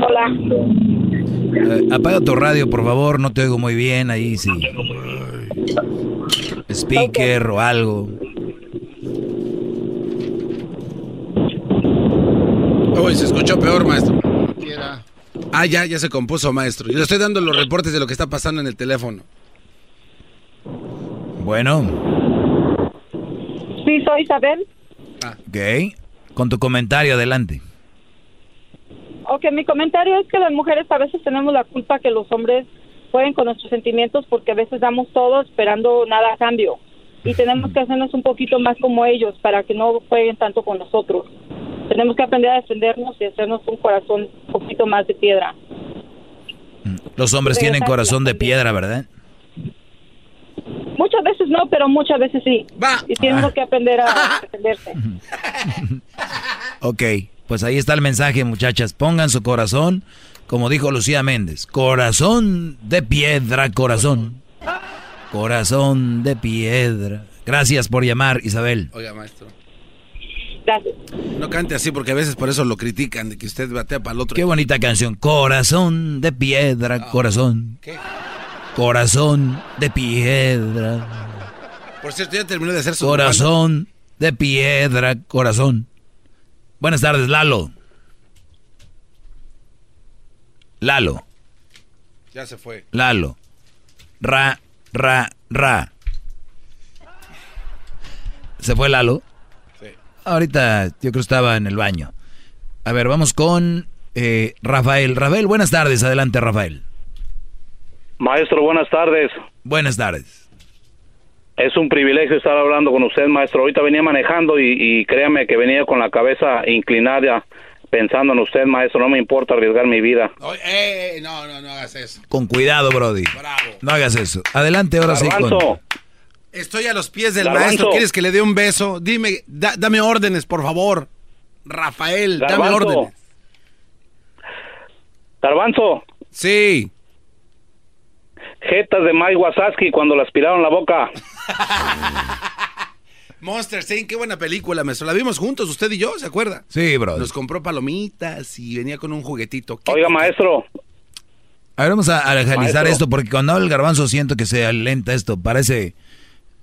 hola. Eh, apaga tu radio, por favor, no te oigo muy bien ahí, sí. Speaker o algo. Uy, se escuchó peor, maestro. Ah, ya, ya se compuso, maestro. Yo le estoy dando los reportes de lo que está pasando en el teléfono. Bueno, Sí, soy Isabel. Ok. Con tu comentario, adelante. Ok, mi comentario es que las mujeres a veces tenemos la culpa que los hombres jueguen con nuestros sentimientos porque a veces damos todo esperando nada a cambio. Y tenemos que hacernos un poquito más como ellos para que no jueguen tanto con nosotros. Tenemos que aprender a defendernos y hacernos un corazón un poquito más de piedra. Los hombres tienen corazón de piedra, ¿verdad? Muchas veces no, pero muchas veces sí. Y tenemos que aprender a defenderse. Ok, pues ahí está el mensaje, muchachas. Pongan su corazón, como dijo Lucía Méndez. Corazón de piedra, corazón. Corazón de piedra. Gracias por llamar, Isabel. Oiga, maestro. Gracias. No cante así porque a veces por eso lo critican, de que usted batea para el otro. Qué bonita canción. Corazón de piedra, corazón. ¿Qué? Corazón de piedra. Por cierto, ya terminó de hacer su... Corazón de piedra, corazón. Buenas tardes, Lalo. Lalo, Ya se fue. Lalo. Ra, ra, ra. ¿Se fue Lalo? Sí. Ahorita yo creo que estaba en el baño. A ver, vamos con eh, Rafael. Rafael, buenas tardes. Adelante, Rafael. Maestro, buenas tardes. Buenas tardes. Es un privilegio estar hablando con usted, maestro. Ahorita venía manejando y, y créame que venía con la cabeza inclinada pensando en usted, maestro. No me importa arriesgar mi vida. Oye, eh, no, no, no hagas eso. Con cuidado, Brody. No hagas eso. Adelante, ahora sí. con- Estoy a los pies del Garbanzo. maestro. ¿Quieres que le dé un beso? Dime, da- dame órdenes, por favor. Rafael, dame órdenes. Garbanzo. Sí. Jetas de Mike Wazowski cuando le aspiraron la boca. Monster Inc., qué buena película, maestro. La vimos juntos, usted y yo, ¿se acuerda? Sí, bro. Nos compró palomitas y venía con un juguetito. ¿Qué- Oiga, maestro. A ver, vamos a, a analizar esto porque cuando habla el garbanzo siento que se alenta esto. Parece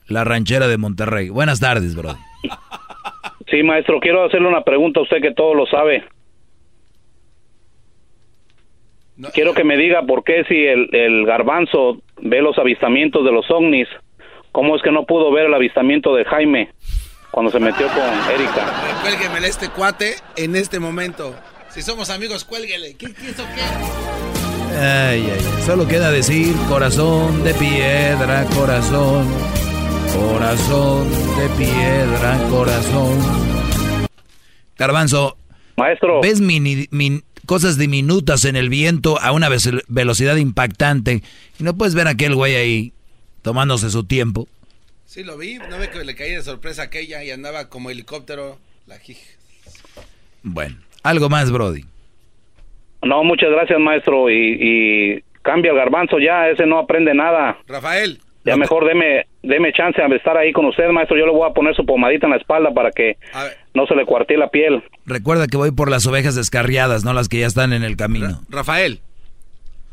la ranchera de Monterrey. Buenas tardes, bro. Sí, maestro, quiero hacerle una pregunta a usted que todo lo sabe. Quiero que me diga por qué si el, el garbanzo ve los avistamientos de los ovnis, ¿cómo es que no pudo ver el avistamiento de Jaime cuando se metió con Erika? Cuélguemele este cuate en este momento. Si somos amigos, cuélguele. ¿Qué, qué eso qué? Ay, ay, solo queda decir corazón de piedra, corazón, corazón de piedra, corazón. Garbanzo, maestro, ¿ves mini- min- cosas diminutas en el viento a una ve- velocidad impactante y no puedes ver a aquel güey ahí tomándose su tiempo? Sí, lo vi. No ve que le caí de sorpresa a aquella y andaba como helicóptero. La jij. Bueno, algo más, Brody. No, muchas gracias, maestro, y, y cambia el garbanzo ya, ese no aprende nada. Rafael. Ya mejor deme, deme chance de estar ahí con usted, maestro. Yo le voy a poner su pomadita en la espalda para que no se le cuartee la piel. Recuerda que voy por las ovejas descarriadas, no las que ya están en el camino. Rafael.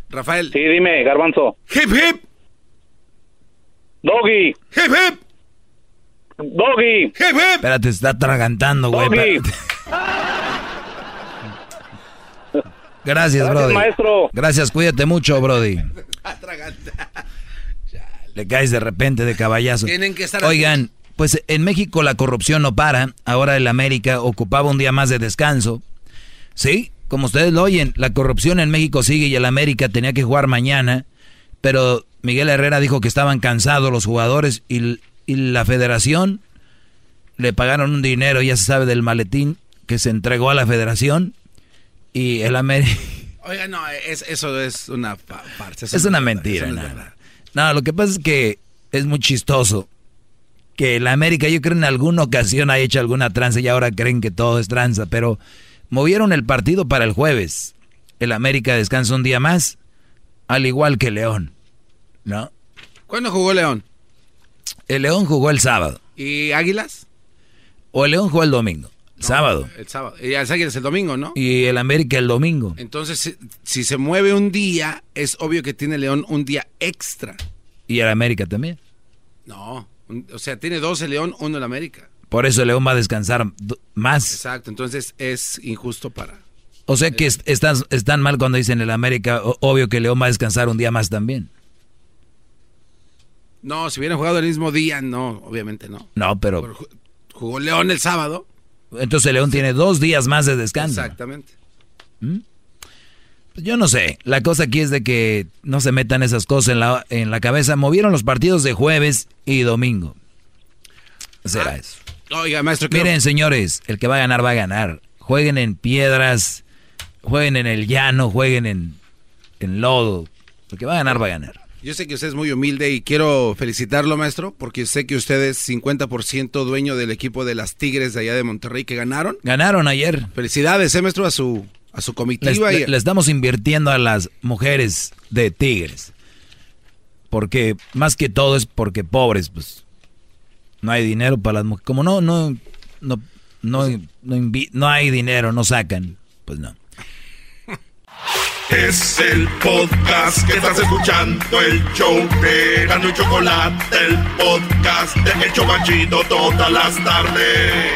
Rafael. Sí, dime, garbanzo. Hip hip. Doggy. Hip hip. Doggy. Hip hip. Espérate, está atragantando, güey. Doggy. Gracias, Gracias, Brody. maestro. Gracias, cuídate mucho, Brody. Le caes de repente de caballazo. Tienen que estar Oigan, pues en México la corrupción no para. Ahora el América ocupaba un día más de descanso. Sí, como ustedes lo oyen, la corrupción en México sigue y el América tenía que jugar mañana. Pero Miguel Herrera dijo que estaban cansados los jugadores y, y la federación le pagaron un dinero, ya se sabe del maletín, que se entregó a la federación. Y el América... Oiga, no, es, eso es una fa- farsa. Es una mentira, eso no. No, lo que pasa es que es muy chistoso que la América, yo creo en alguna ocasión ha hecho alguna tranza y ahora creen que todo es tranza, pero movieron el partido para el jueves. El América descansa un día más, al igual que León, ¿no? ¿Cuándo jugó León? El León jugó el sábado, ¿Y Águilas? o el León jugó el domingo, sábado, El sábado. Y las Águilas el domingo, ¿no? y el América el domingo. Entonces, si, se mueve un día, es obvio que tiene León un día extra. Y el América también. No, o sea, tiene dos el León, uno el América. Por eso el León va a descansar más. Exacto, entonces es injusto para... O sea que est- están, están mal cuando dicen el América, obvio que León va a descansar un día más también. No, si hubieran jugado el mismo día, no, obviamente no. No, pero... Pero ju- Jugó León el sábado. Entonces León tiene dos días más de descanso. Exactamente. Pues yo no sé. La cosa aquí es de que no se metan esas cosas en la, en la cabeza. Movieron los partidos de jueves y domingo. Será eso. Oiga, maestro, quiero- Miren, señores, el que va a ganar, va a ganar. Jueguen en piedras, jueguen en el llano, jueguen en, en lodo. El que va a ganar, va a ganar. Yo sé que usted es muy humilde y quiero felicitarlo, maestro, porque sé que usted es 50% dueño del equipo de las Tigres de allá de Monterrey que ganaron. Ganaron ayer. Felicidades, eh, maestro, a su, a su Le, comitiva. y- le- le estamos invirtiendo a las mujeres de Tigres. Porque más que todo es porque pobres, pues no hay dinero para las mujeres. Como no, no, no, no, no, invi- no hay dinero, no sacan, pues no. Es el podcast que estás escuchando, el show de Gano y Chocolate, el podcast de El Chobachito todas las tardes.